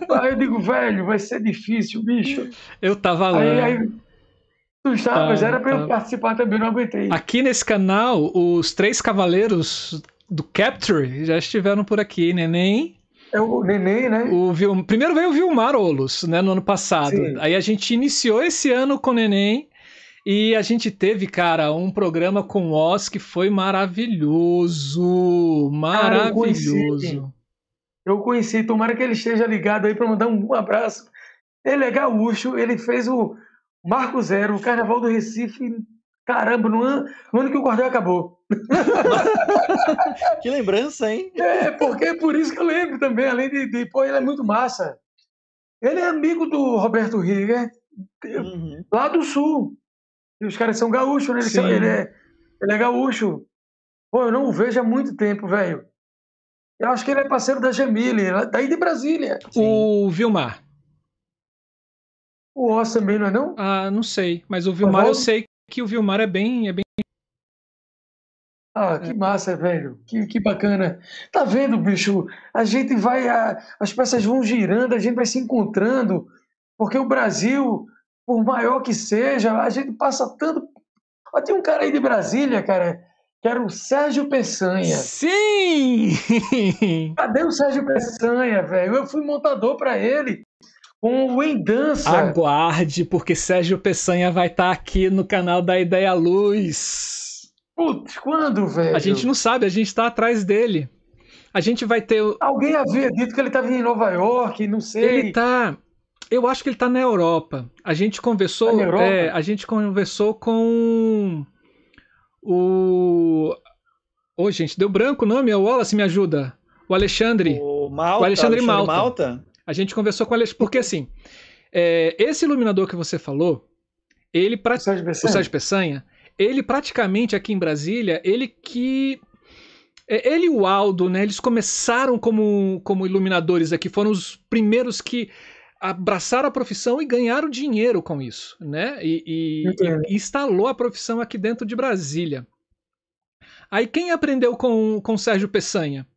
aí eu digo, velho, vai ser difícil, bicho. Eu tava lá. Aí, aí, Tu estavas, tá, era para tá. eu participar também, não aguentei. Aqui nesse canal, os três cavaleiros do Capture já estiveram por aqui, Neném. É o Neném, né? O Vil... Primeiro veio o Vilmar Olos, né, no ano passado. Sim. Aí a gente iniciou esse ano com o Neném. E a gente teve, cara, um programa com o Oz que foi maravilhoso. Maravilhoso. Cara, eu, conheci, eu conheci, tomara que ele esteja ligado aí para mandar um abraço. Ele é gaúcho, ele fez o, Marco Zero, o Carnaval do Recife, caramba, no ano, no ano que o cordel acabou. que lembrança, hein? É, porque é por isso que eu lembro também, além de, de pô, ele é muito massa. Ele é amigo do Roberto Rieger, uhum. lá do Sul. E os caras são gaúchos, né? Ele, ele, é, ele é gaúcho. Pô, eu não o vejo há muito tempo, velho. Eu acho que ele é parceiro da Jamile, daí de Brasília. O Vilmar. O Oz também, não é não? Ah, não sei. Mas o Vilmar, eu sei que o Vilmar é bem, é bem ah, que massa, velho. Que, que bacana. Tá vendo, bicho? A gente vai. A, as peças vão girando, a gente vai se encontrando, porque o Brasil, por maior que seja, a gente passa tanto. Ó, tem um cara aí de Brasília, cara, que era o Sérgio Peçanha. Sim! Cadê o Sérgio Peçanha, velho? Eu fui montador para ele com o Em Dança. Aguarde, porque Sérgio Peçanha vai estar tá aqui no canal da Ideia Luz. Putz, quando, velho? A gente não sabe, a gente está atrás dele. A gente vai ter. Alguém havia dito que ele estava em Nova York, não sei. Ele tá. Eu acho que ele está na Europa. A gente conversou. Tá na Europa? É, a gente conversou com o. Ô, oh, gente, deu branco o nome? É o Wallace, me ajuda. O Alexandre. O Malta. O Alexandre, Alexandre Malta. Malta. A gente conversou com o Alexandre. Porque assim, é, esse iluminador que você falou, ele. Pra... O Sérgio Peçanha. O Sérgio Peçanha ele praticamente aqui em Brasília, ele que é, ele e o Aldo, né, eles começaram como, como iluminadores aqui, foram os primeiros que abraçaram a profissão e ganharam dinheiro com isso, né? E, e, e, instalou a profissão aqui dentro de Brasília. Aí quem aprendeu com, com o Sérgio Peçanha?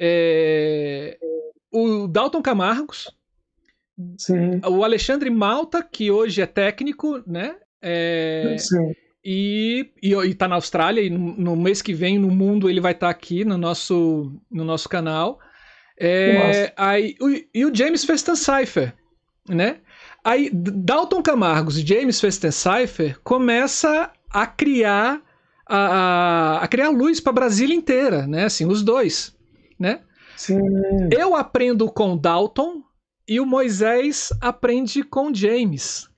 É, o Dalton Camargos, Sim. o Alexandre Malta, que hoje é técnico, né? É, Sim. E, e, e tá na Austrália, e no, no, mês que vem, no mundo, ele vai estar tá aqui no nosso, no nosso canal. É, aí, o, e o James Festencypher, né? Aí Dalton Camargos e James Festencypher começa a criar a, a, a criar luz para Brasília inteira, né? Assim, os dois, né? Sim. Eu aprendo com Dalton e o Moisés aprende com James.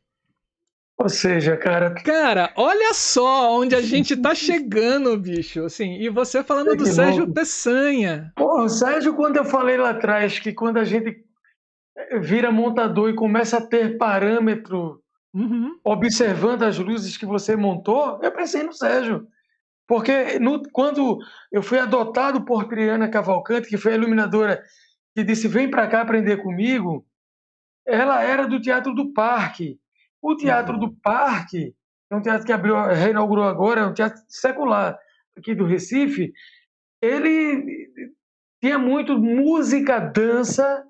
Ou seja, cara. Cara, olha só onde a gente tá chegando, bicho. Assim, e você falando do Sérgio louco. Peçanha. Pô, o Sérgio, quando eu falei lá atrás que quando a gente vira montador e começa a ter parâmetro uhum. observando as luzes que você montou, eu pensei no Sérgio. Porque no, quando eu fui adotado por Triana Cavalcante, que foi a iluminadora que disse: vem para cá aprender comigo, ela era do Teatro do Parque. O Teatro do Parque, é um teatro que abriu, reinaugurou agora, é um teatro secular aqui do Recife. Ele tinha muito música, dança.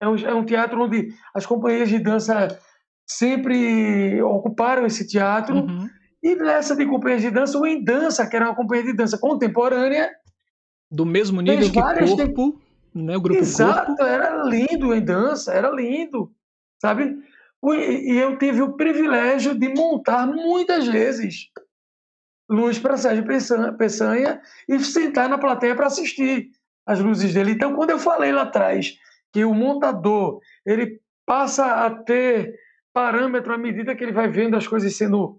É um, é um teatro onde as companhias de dança sempre ocuparam esse teatro. Uhum. E nessa de companhias de dança, o Em Dança, que era uma companhia de dança contemporânea. Do mesmo nível que Corpo, né? o grupo Exato, Corpo. era lindo em dança, era lindo, sabe? E eu tive o privilégio de montar muitas vezes luz para Sérgio Peçanha e sentar na plateia para assistir as luzes dele. Então, quando eu falei lá atrás que o montador ele passa a ter parâmetro à medida que ele vai vendo as coisas sendo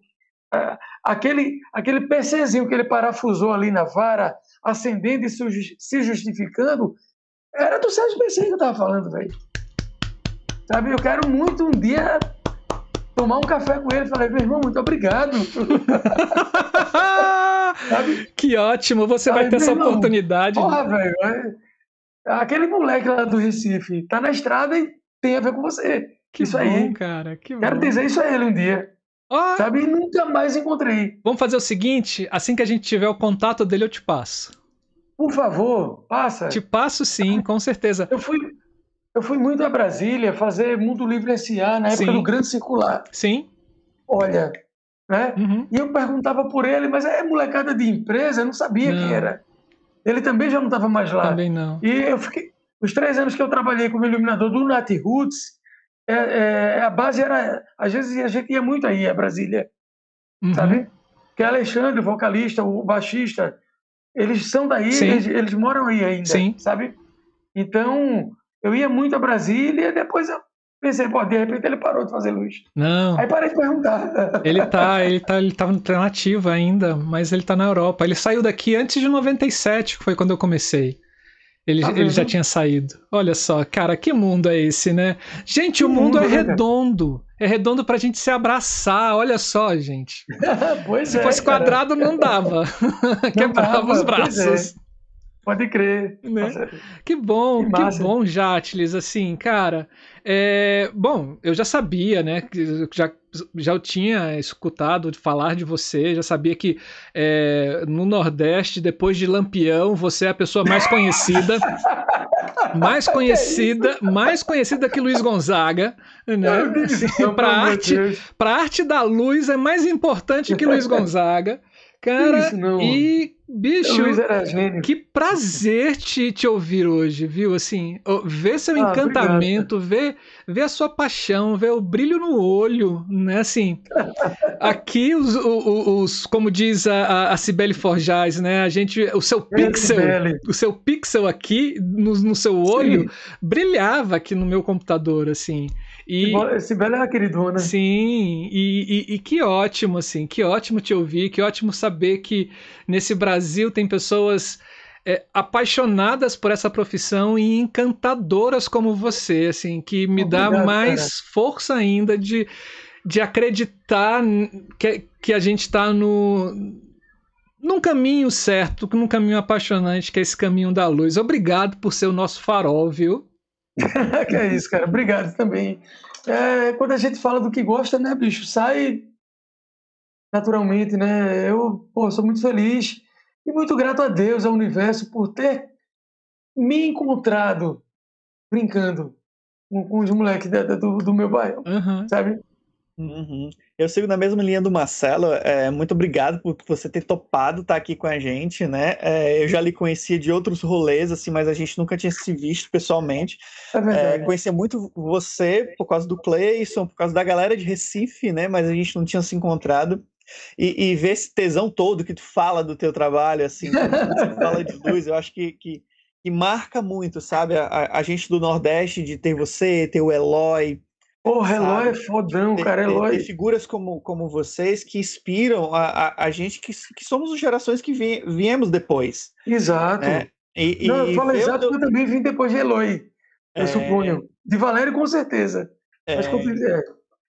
aquele aquele PCzinho que ele parafusou ali na vara, acendendo e se justificando, era do Sérgio Peçanha que eu estava falando, velho. Sabe, eu quero muito um dia tomar um café com ele e falar, meu irmão, muito obrigado. que ótimo, você vai ter essa irmão, oportunidade. Porra, velho, é... aquele moleque lá do Recife tá na estrada e tem a ver com você. Que isso bom, aí. cara, que Quero bom. dizer isso a ele um dia. Oh. Sabe? E nunca mais encontrei. Vamos fazer o seguinte: assim que a gente tiver o contato dele, eu te passo. Por favor, passa. Te passo sim, com certeza. Eu fui, eu fui muito a Brasília fazer Mundo Livre S.A. na época Sim. do Grande Circular. Sim. Olha, né? Uhum. E eu perguntava por ele, mas é molecada de empresa, eu não sabia não. quem era. Ele também já não estava mais lá. Também não. E eu fiquei. Os três anos que eu trabalhei como iluminador do Nat Roots, é, é, a base era. Às vezes a gente ia muito aí a Brasília, uhum. sabe? Que é Alexandre, o vocalista, o baixista, eles são daí, eles, eles, moram aí ainda, Sim. sabe? Então, eu ia muito a Brasília, depois eu pensei, pô, de repente ele parou de fazer luz. Não. Aí parei de perguntar. Ele tá, ele tá, ele tava tá nativo ainda, mas ele tá na Europa. Ele saiu daqui antes de 97, que foi quando eu comecei. Ele, tá ele já tinha saído. Olha só, cara, que mundo é esse, né? Gente, que o mundo, mundo é né, redondo. É redondo pra gente se abraçar. Olha só, gente. pois se é, fosse quadrado, não dava. Não Quebrava dava, os braços. Pode crer. Né? Que bom, que, que bom, Jatles. Assim, cara, é, bom, eu já sabia, né? Já, já tinha escutado falar de você, já sabia que é, no Nordeste, depois de Lampião, você é a pessoa mais conhecida. mais conhecida, mais conhecida que Luiz Gonzaga, né? Assim, para arte, para arte da luz é mais importante que Luiz Gonzaga. Cara, Isso, e bicho, que prazer te, te ouvir hoje, viu? Assim, ver seu ah, encantamento, ver, ver a sua paixão, ver o brilho no olho, né? Assim, aqui os, os, os como diz a, a Cibele Forjaz, né? A gente, o seu pixel, o seu pixel aqui no, no seu olho Sim. brilhava aqui no meu computador, assim. E, Sibeli é uma queridona. Sim, e, e, e, que ótimo, assim, que ótimo te ouvir, que ótimo saber que nesse Brasil tem pessoas é, apaixonadas por essa profissão e encantadoras como você, assim, que me Obrigado, dá mais cara. força ainda de, de acreditar que, que a gente está no num caminho certo, num caminho apaixonante, que é esse caminho da luz. Obrigado por ser o nosso farol, viu? que é isso, cara. Obrigado também. É, quando a gente fala do que gosta, né, bicho, sai naturalmente, né? Eu, pô, sou muito feliz e muito grato a Deus, ao universo, por ter me encontrado brincando com, com os moleques do, do meu bairro, uhum. sabe? Uhum. Eu sigo na mesma linha do Marcelo. É, muito obrigado por você ter topado estar aqui com a gente, né? É, eu já lhe conhecia de outros rolês, assim, mas a gente nunca tinha se visto pessoalmente. É é, conhecia muito você por causa do Clayson, por causa da galera de Recife, né? Mas a gente não tinha se encontrado. E, e ver esse tesão todo que tu fala do teu trabalho, assim, você fala de luz, eu acho que, que, que marca muito, sabe? A, a, gente do Nordeste, de ter você, ter o Eloy, Porra, Eloy é fodão, tem, cara. Eloy. Tem, figuras como, como vocês que inspiram a, a, a gente que, que somos as gerações que vi, viemos depois. Exato. Né? E, Não, eu falo exato porque eu também vim depois de Eloy, eu é... suponho. De Valério, com certeza. É... Mas é.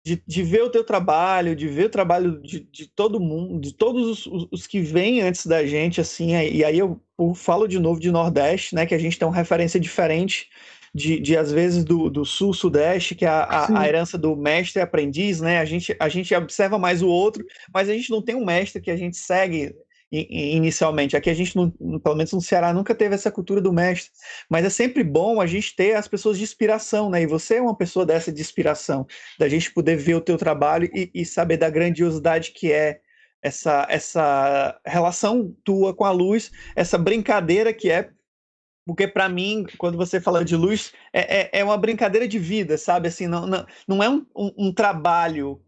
de, de ver o teu trabalho, de ver o trabalho de, de todo mundo, de todos os, os, que vêm antes da gente, assim, e aí eu, eu falo de novo de Nordeste, né, que a gente tem uma referência diferente de, de às vezes, do, do sul-sudeste, que é a, a, a, herança do mestre e aprendiz, né? A gente, a gente observa mais o outro, mas a gente não tem um mestre que a gente segue inicialmente. Aqui a gente, não, pelo menos no Ceará, nunca teve essa cultura do mestre. Mas é sempre bom a gente ter as pessoas de inspiração, né? E você é uma pessoa dessa de inspiração, da gente poder ver o teu trabalho e, e saber da grandiosidade que é essa, essa relação tua com a luz, essa brincadeira que é porque para mim, quando você fala de luz, é, é, é, uma brincadeira de vida, sabe? Assim, não, não, não é um, um, um trabalho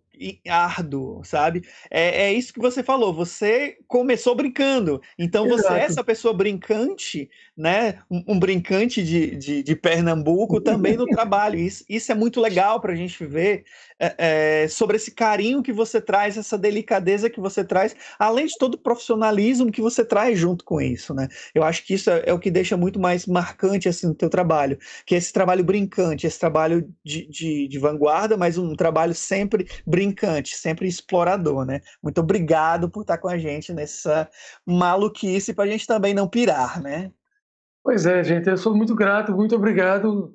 árduo, sabe? É, é isso que você falou. Você começou brincando, então Exato. você é essa pessoa brincante, né? Um, um brincante de, de, de, Pernambuco também no trabalho. Isso, isso é muito legal para a gente ver é, é, sobre esse carinho que você traz, essa delicadeza que você traz, além de todo o profissionalismo que você traz junto com isso, né? Eu acho que isso é, é o que deixa muito mais marcante assim no teu trabalho, que é esse trabalho brincante, esse trabalho de, de, de vanguarda, mas um trabalho sempre brincante, sempre explorador, né? Muito obrigado por estar com a gente nessa maluquice para a gente também não pirar, né? Pois é, gente, eu sou muito grato, muito obrigado,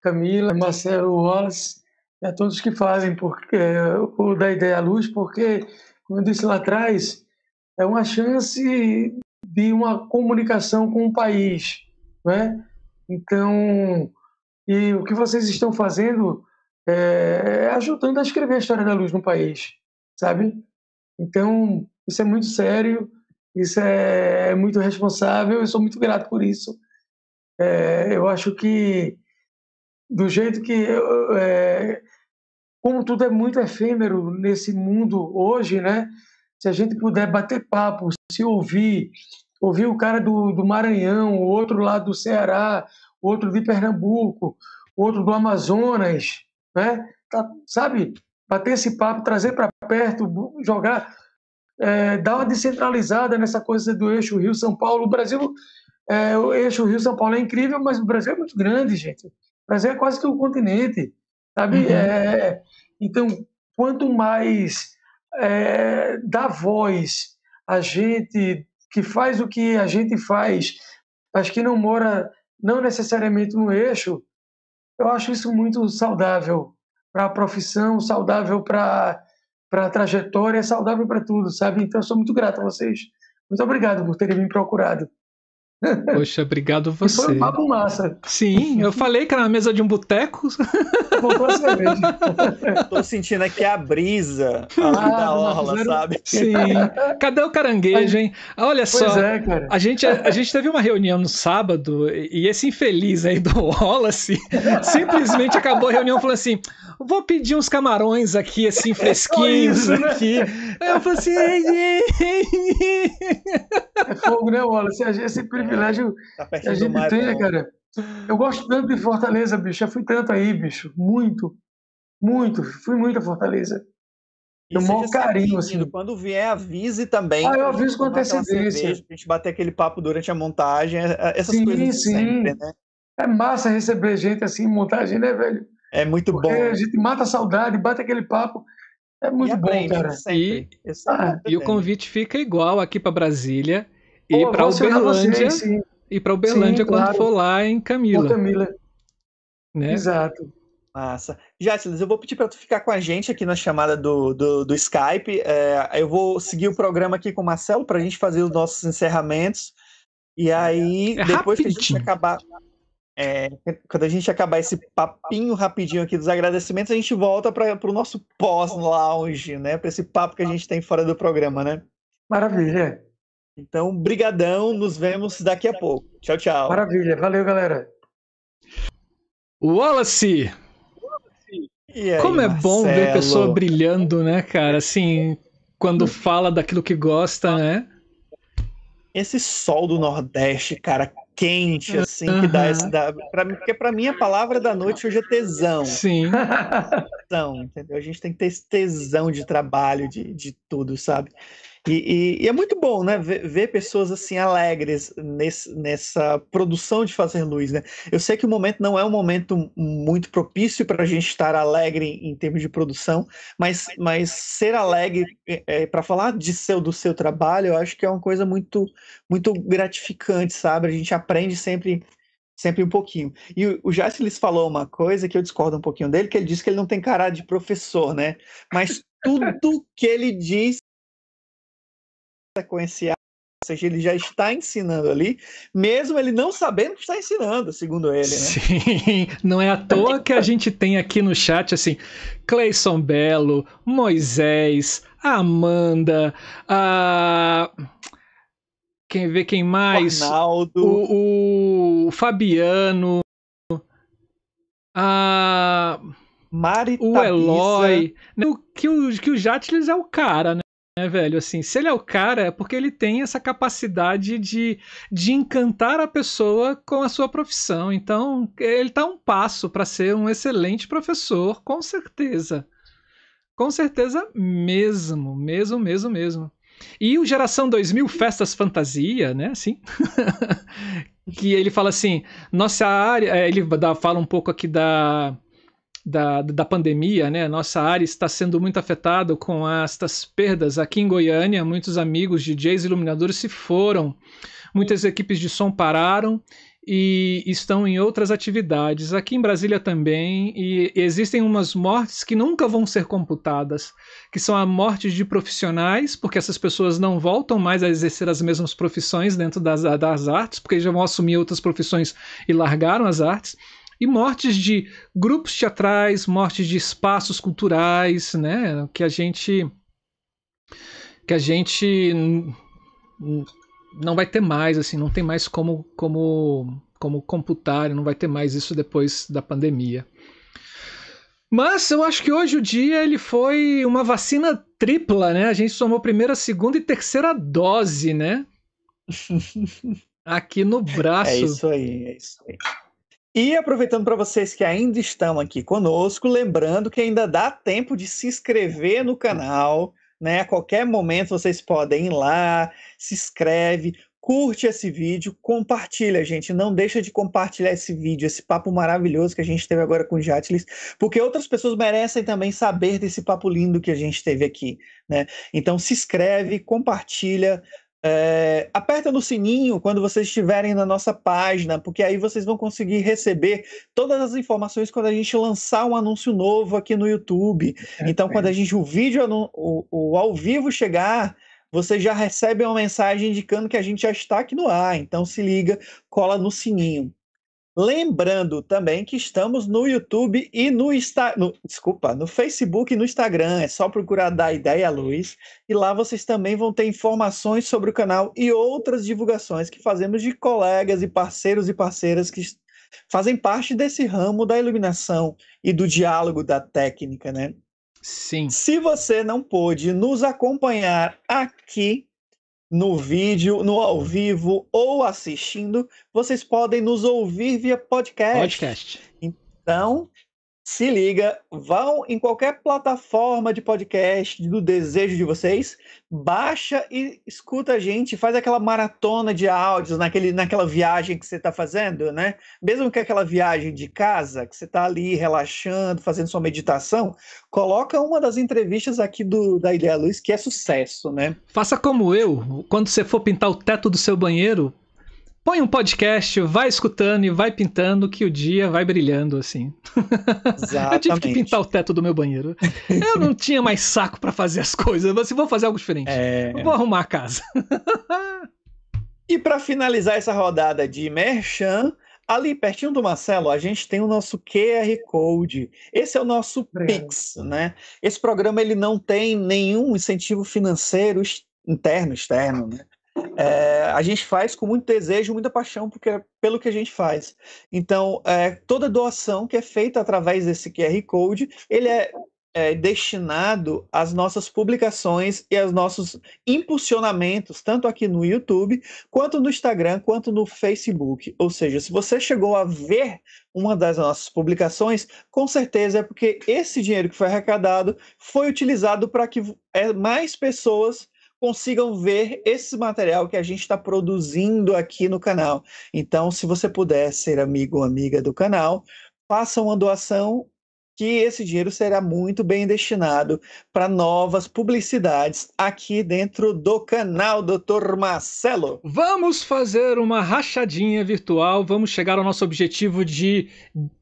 Camila, Marcelo Wallace a todos que fazem porque, o da Ideia à Luz, porque, como eu disse lá atrás, é uma chance de uma comunicação com o país. Né? Então, e o que vocês estão fazendo é, é ajudando a escrever a história da luz no país, sabe? Então, isso é muito sério, isso é muito responsável, eu sou muito grato por isso. É, eu acho que do jeito que é, como tudo é muito efêmero nesse mundo hoje, né? Se a gente puder bater papo, se ouvir, ouvir o cara do, do Maranhão, o outro lá do Ceará, outro de Pernambuco, outro do Amazonas, né? Tá, sabe? Bater esse papo, trazer para perto, jogar, é, dar uma descentralizada nessa coisa do eixo Rio-São Paulo. O Brasil, é, o eixo Rio-São Paulo é incrível, mas o Brasil é muito grande, gente. O Brasil é quase que um continente. Sabe? Uhum. É, então, quanto mais é, dá voz a gente que faz o que a gente faz mas que não mora não necessariamente no eixo, eu acho isso muito saudável para a profissão, saudável para a trajetória, saudável para tudo, sabe? Então, eu sou muito grato a vocês. Muito obrigado por terem me procurado. Poxa, obrigado você. foi um papo massa. Sim, eu falei que era na mesa de um boteco. Tô sentindo aqui a brisa ah, da orla, zero... sabe? Sim. Cadê o caranguejo, hein? Olha pois só. É, cara. A gente, a, gente teve uma reunião no sábado e esse infeliz aí do Wallace simplesmente acabou a reunião falando assim: vou pedir uns camarões aqui, assim, fresquinhos isso, né? aqui. Aí eu falei assim. é fogo, né, Wallace? Esse privilégio tá que a gente mar, tem, né, cara? Eu gosto tanto de Fortaleza, bicho. Já fui tanto aí, bicho. Muito. Muito. Fui muito a Fortaleza. Eu maior carinho, assim. Quando vier, avise também. Ah, eu aviso com antecedência. A gente bater aquele papo durante a montagem, é, é, essas sim, coisas sim. sempre, né? É massa receber gente assim em montagem, né, velho? É muito Porque bom. A gente mata a saudade, bate aquele papo. É muito bom, cara. E, ah, e o convite fica igual aqui para Brasília e para Uberlândia. Vocês, e para Uberlândia sim, quando claro. for lá em Camila. Camila. Né? Exato. Massa. Jatilis, eu vou pedir para tu ficar com a gente aqui na chamada do, do, do Skype. É, eu vou seguir o programa aqui com o Marcelo para a gente fazer os nossos encerramentos. E aí, é depois rapidinho. que a gente acabar. É, quando a gente acabar esse papinho rapidinho aqui dos agradecimentos, a gente volta para o nosso pós-lounge, né? Para esse papo que a gente tem fora do programa, né? Maravilha. Então, brigadão, nos vemos daqui a pouco. Tchau, tchau. Maravilha, valeu, galera. Wallace! Aí, Como é Marcelo? bom ver pessoa brilhando, né, cara? Assim, quando fala daquilo que gosta, né? Esse sol do Nordeste, cara, quente, assim, que dá esse. Dá, pra, porque para mim a palavra da noite hoje é tesão. Sim. Tesão, entendeu? A gente tem que ter esse tesão de trabalho, de, de tudo, sabe? E, e, e, é muito bom, né, ver, ver pessoas assim alegres nesse, nessa produção de fazer luz, né? Eu sei que o momento não é um momento muito propício para a gente estar alegre em, em, termos de produção, mas, mas ser alegre é, é para falar de seu do seu trabalho, eu acho que é uma coisa muito muito gratificante, sabe? A gente aprende sempre sempre um pouquinho. E o, o Jacilis falou uma coisa que eu discordo um pouquinho dele, que ele disse que ele não tem cara de professor, né? Mas tudo que ele diz sequencial, ou seja, ele já está ensinando ali, mesmo ele não sabendo que está ensinando, segundo ele, né? Sim, não é à toa que a gente tem aqui no chat, assim, Cleison Belo, Moisés, Amanda, a... Quem vê quem mais? Arnaldo. O, o Fabiano. A... Mari o Eloy. O, que, o, que o Jatles é o cara, né? Né, velho? Assim, se ele é o cara, é porque ele tem essa capacidade de, de encantar a pessoa com a sua profissão. Então, ele tá um passo para ser um excelente professor, com certeza. Com certeza mesmo, mesmo, mesmo, mesmo. E o Geração 2000 Festas Fantasia, né, assim, que ele fala assim, nossa área, é, ele fala um pouco aqui da da, da pandemia, né? Nossa área está sendo muito afetada com estas perdas. Aqui em Goiânia, muitos amigos, DJs iluminadores se foram, muitas equipes de som pararam e estão em outras atividades. Aqui em Brasília também, e existem umas mortes que nunca vão ser computadas, que são a morte de profissionais, porque essas pessoas não voltam mais a exercer as mesmas profissões dentro das, das artes, porque já vão assumir outras profissões e largaram as artes e mortes de grupos teatrais, mortes de espaços culturais, né, que a gente que a gente não vai ter mais assim, não tem mais como como como computar, não vai ter mais isso depois da pandemia. Mas eu acho que hoje o dia ele foi uma vacina tripla, né? A gente tomou primeira, segunda e terceira dose, né? Aqui no braço. É isso aí, é isso aí. E aproveitando para vocês que ainda estão aqui conosco, lembrando que ainda dá tempo de se inscrever no canal, né? A qualquer momento vocês podem ir lá, se inscreve, curte esse vídeo, compartilha, gente. Não deixa de compartilhar esse vídeo, esse papo maravilhoso que a gente teve agora com o Jatlis, porque outras pessoas merecem também saber desse papo lindo que a gente teve aqui, né? Então se inscreve, compartilha, é, aperta no sininho quando vocês estiverem na nossa página, porque aí vocês vão conseguir receber todas as informações quando a gente lançar um anúncio novo aqui no YouTube. Então, quando a gente o vídeo o, o ao vivo chegar, você já recebe uma mensagem indicando que a gente já está aqui no ar. Então, se liga, cola no sininho. Lembrando também que estamos no YouTube e no, Insta... no desculpa, no Facebook e no Instagram. É só procurar da Ideia Luz e lá vocês também vão ter informações sobre o canal e outras divulgações que fazemos de colegas e parceiros e parceiras que fazem parte desse ramo da iluminação e do diálogo da técnica, né? Sim. Se você não pôde nos acompanhar aqui no vídeo, no ao vivo ou assistindo, vocês podem nos ouvir via podcast. Podcast. Então, se liga, vão em qualquer plataforma de podcast do desejo de vocês, baixa e escuta a gente, faz aquela maratona de áudios naquele, naquela viagem que você está fazendo, né? Mesmo que aquela viagem de casa, que você está ali relaxando, fazendo sua meditação, coloca uma das entrevistas aqui do, da Ideia Luz, que é sucesso, né? Faça como eu, quando você for pintar o teto do seu banheiro, põe um podcast, vai escutando e vai pintando que o dia vai brilhando assim. Exatamente. eu tive que pintar o teto do meu banheiro. Eu não tinha mais saco para fazer as coisas, mas vou fazer algo diferente. É... Vou arrumar a casa. e para finalizar essa rodada de merchan, Ali pertinho do Marcelo, a gente tem o nosso QR Code. Esse é o nosso Obrigado. Pix, né? Esse programa ele não tem nenhum incentivo financeiro interno, externo, né? É, a gente faz com muito desejo, muita paixão porque, pelo que a gente faz. Então, é, toda doação que é feita através desse QR Code, ele é, é, destinado às nossas publicações e aos nossos impulsionamentos, tanto aqui no YouTube, quanto no Instagram, quanto no Facebook. Ou seja, se você chegou a ver uma das nossas publicações, com certeza é porque esse dinheiro que foi arrecadado foi utilizado para que é, mais pessoas consigam ver esse material que a gente está produzindo aqui no canal. Então, se você puder ser amigo ou amiga do canal, faça uma doação que esse dinheiro será muito bem destinado para novas publicidades aqui dentro do canal Dr. Marcelo. Vamos fazer uma rachadinha virtual, vamos chegar ao nosso objetivo de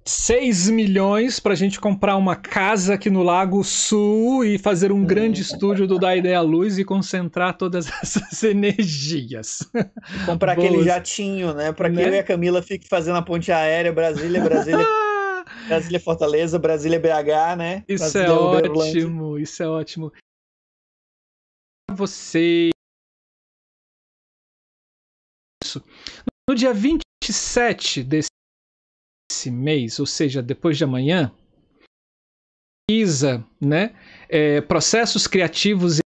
6 milhões para a gente comprar uma casa aqui no Lago Sul e fazer um grande estúdio do Da Ideia Luz e concentrar todas essas energias. Comprar Boas. aquele jatinho, né? Para que né? eu e a Camila fiquem fazendo a ponte aérea Brasília, Brasília. Brasília Fortaleza, Brasília BH, né? Isso Brasília, é ótimo, isso é ótimo. Você. Isso. No dia 27 desse mês, ou seja, depois de amanhã, pesquisa, né? É, processos criativos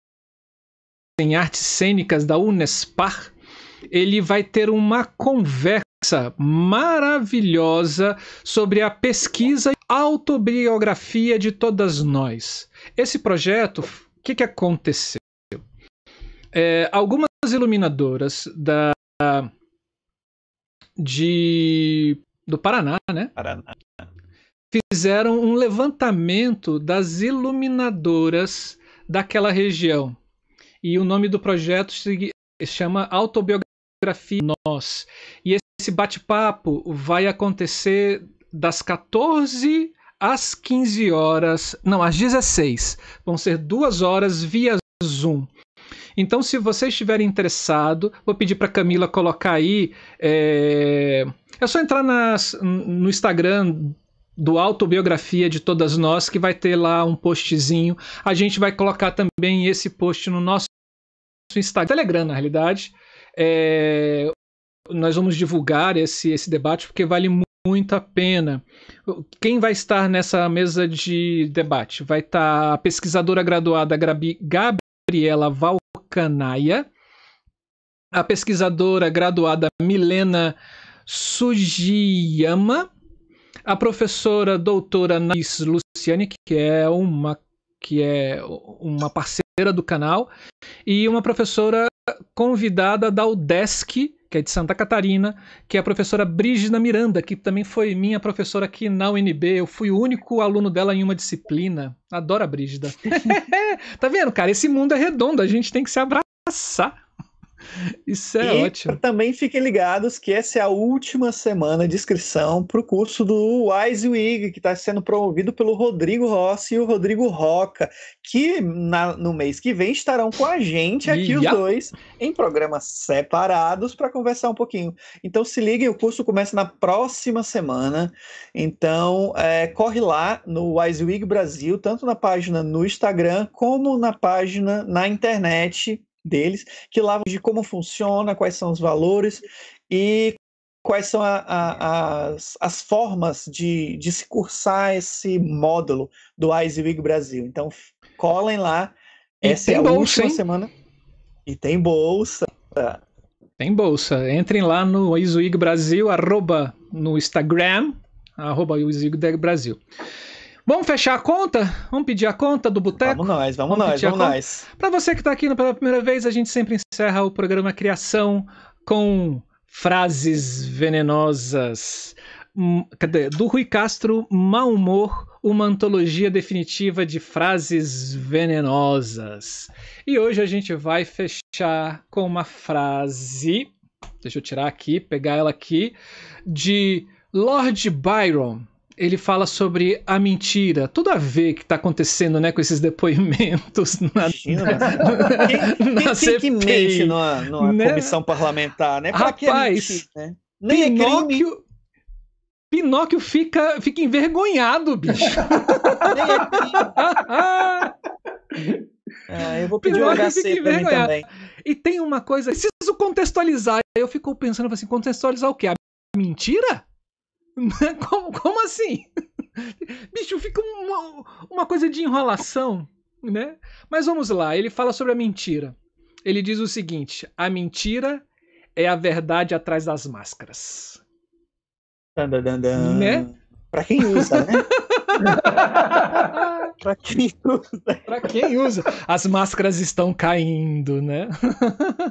em artes cênicas da Unespar, ele vai ter uma conversa maravilhosa sobre a pesquisa e autobiografia de todas nós. Esse projeto, o que, que aconteceu? É, algumas iluminadoras da de do Paraná, né? Paraná. Fizeram um levantamento das iluminadoras daquela região. E o nome do projeto se chama Autobiografia Nós. E esse bate-papo vai acontecer das 14 às 15 horas, não, às 16. Vão ser duas horas via Zoom. Então, se você estiver interessado, vou pedir para Camila colocar aí. É, é só entrar nas, no Instagram do Autobiografia de Todas Nós, que vai ter lá um postzinho. A gente vai colocar também esse post no nosso Instagram, Telegram, na realidade. É, nós vamos divulgar esse, esse debate porque vale muito a pena. Quem vai estar nessa mesa de debate? Vai estar a pesquisadora graduada Gabriela Valcanaia, a pesquisadora graduada Milena Sugiyama, a professora doutora Naís Luciane, que é uma que é uma parceira do canal, e uma professora convidada da UDESC, que é de Santa Catarina, que é a professora Brígida Miranda, que também foi minha professora aqui na UNB. Eu fui o único aluno dela em uma disciplina. Adoro a Brígida. tá vendo, cara? Esse mundo é redondo, a gente tem que se abraçar. Isso é e ótimo. Também fiquem ligados que essa é a última semana de inscrição para o curso do Wise Wig, que está sendo promovido pelo Rodrigo Rossi e o Rodrigo Roca, que na, no mês que vem estarão com a gente aqui, yeah. os dois, em programas separados para conversar um pouquinho. Então se liguem, o curso começa na próxima semana. Então é, corre lá no Wise Wig Brasil, tanto na página no Instagram como na página na internet deles, que lá de como funciona, quais são os valores e quais são a, a, as, as formas de, de se cursar esse módulo do Week Brasil. Então, colhem lá. E Essa é a bolsa, última hein? semana. E tem bolsa. Tem bolsa. Entrem lá no Week Brasil, arroba no Instagram, arroba Week Brasil. Vamos fechar a conta? Vamos pedir a conta do Boteco? Vamos nós, vamos, vamos nós, vamos nós. Para você que está aqui pela primeira vez, a gente sempre encerra o programa Criação com frases venenosas. Hum, cadê? Do Rui Castro, Mau Humor, uma antologia definitiva de frases venenosas. E hoje a gente vai fechar com uma frase. Deixa eu tirar aqui, pegar ela aqui, de Lord Byron ele fala sobre a mentira. Tudo a ver que está acontecendo né, com esses depoimentos na, Imagina, na, quem, na quem, quem que mente numa, numa né? comissão parlamentar, né? Pra Rapaz, mentir, né? Nem Pinóquio, é crime. Pinóquio fica, fica envergonhado, bicho. Nem é. Ah, eu vou pedir um HC pra mim também. E tem uma coisa, preciso contextualizar. Eu fico pensando assim, contextualizar o quê? A mentira? Como, como assim? Bicho, fica uma, uma coisa de enrolação, né? Mas vamos lá, ele fala sobre a mentira. Ele diz o seguinte: a mentira é a verdade atrás das máscaras. Né? Pra quem usa, né? pra quem usa. pra quem usa. As máscaras estão caindo, né?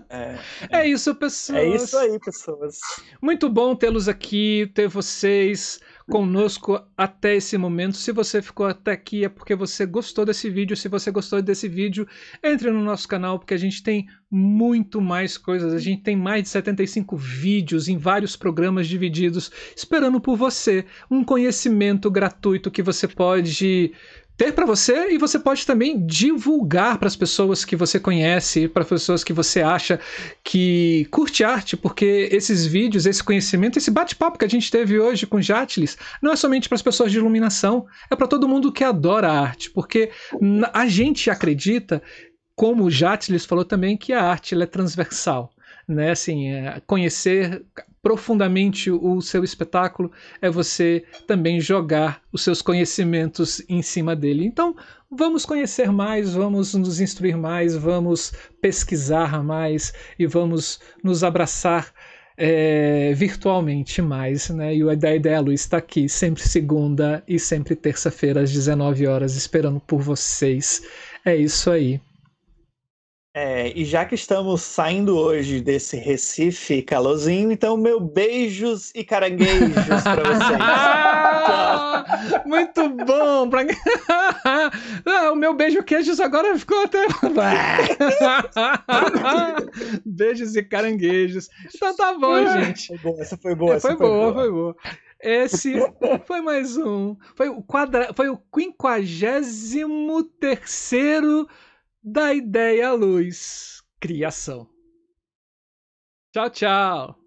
É, é isso, pessoas. É isso aí, pessoas. Muito bom tê-los aqui, ter vocês conosco até esse momento. Se você ficou até aqui é porque você gostou desse vídeo. Se você gostou desse vídeo, entre no nosso canal porque a gente tem muito mais coisas. A gente tem mais de 75 vídeos em vários programas divididos esperando por você. Um conhecimento gratuito que você pode ter para você e você pode também divulgar para as pessoas que você conhece, para pessoas que você acha que curte arte, porque esses vídeos, esse conhecimento, esse bate-papo que a gente teve hoje com Jatlis, não é somente para as pessoas de iluminação, é para todo mundo que adora arte, porque a gente acredita, como o Jatlis falou também, que a arte é transversal né? Assim, é, conhecer profundamente o seu espetáculo é você também jogar os seus conhecimentos em cima dele. Então, vamos conhecer mais, vamos nos instruir mais, vamos pesquisar mais e vamos nos abraçar é, virtualmente mais, né? E o da Luz está aqui sempre segunda e sempre terça-feira às 19 horas esperando por vocês. É isso aí. É, e já que estamos saindo hoje desse Recife calorzinho, então meu beijos e caranguejos para vocês. Muito bom! Pra... ah, o meu beijo queijos agora ficou até. beijos e caranguejos. Então tá bom, gente. Foi boa, essa foi boa. Foi, essa boa, foi boa, foi boa. Esse foi mais um. Foi o, quadra... foi o quinquagésimo terceiro da ideia à luz, criação. Tchau, tchau.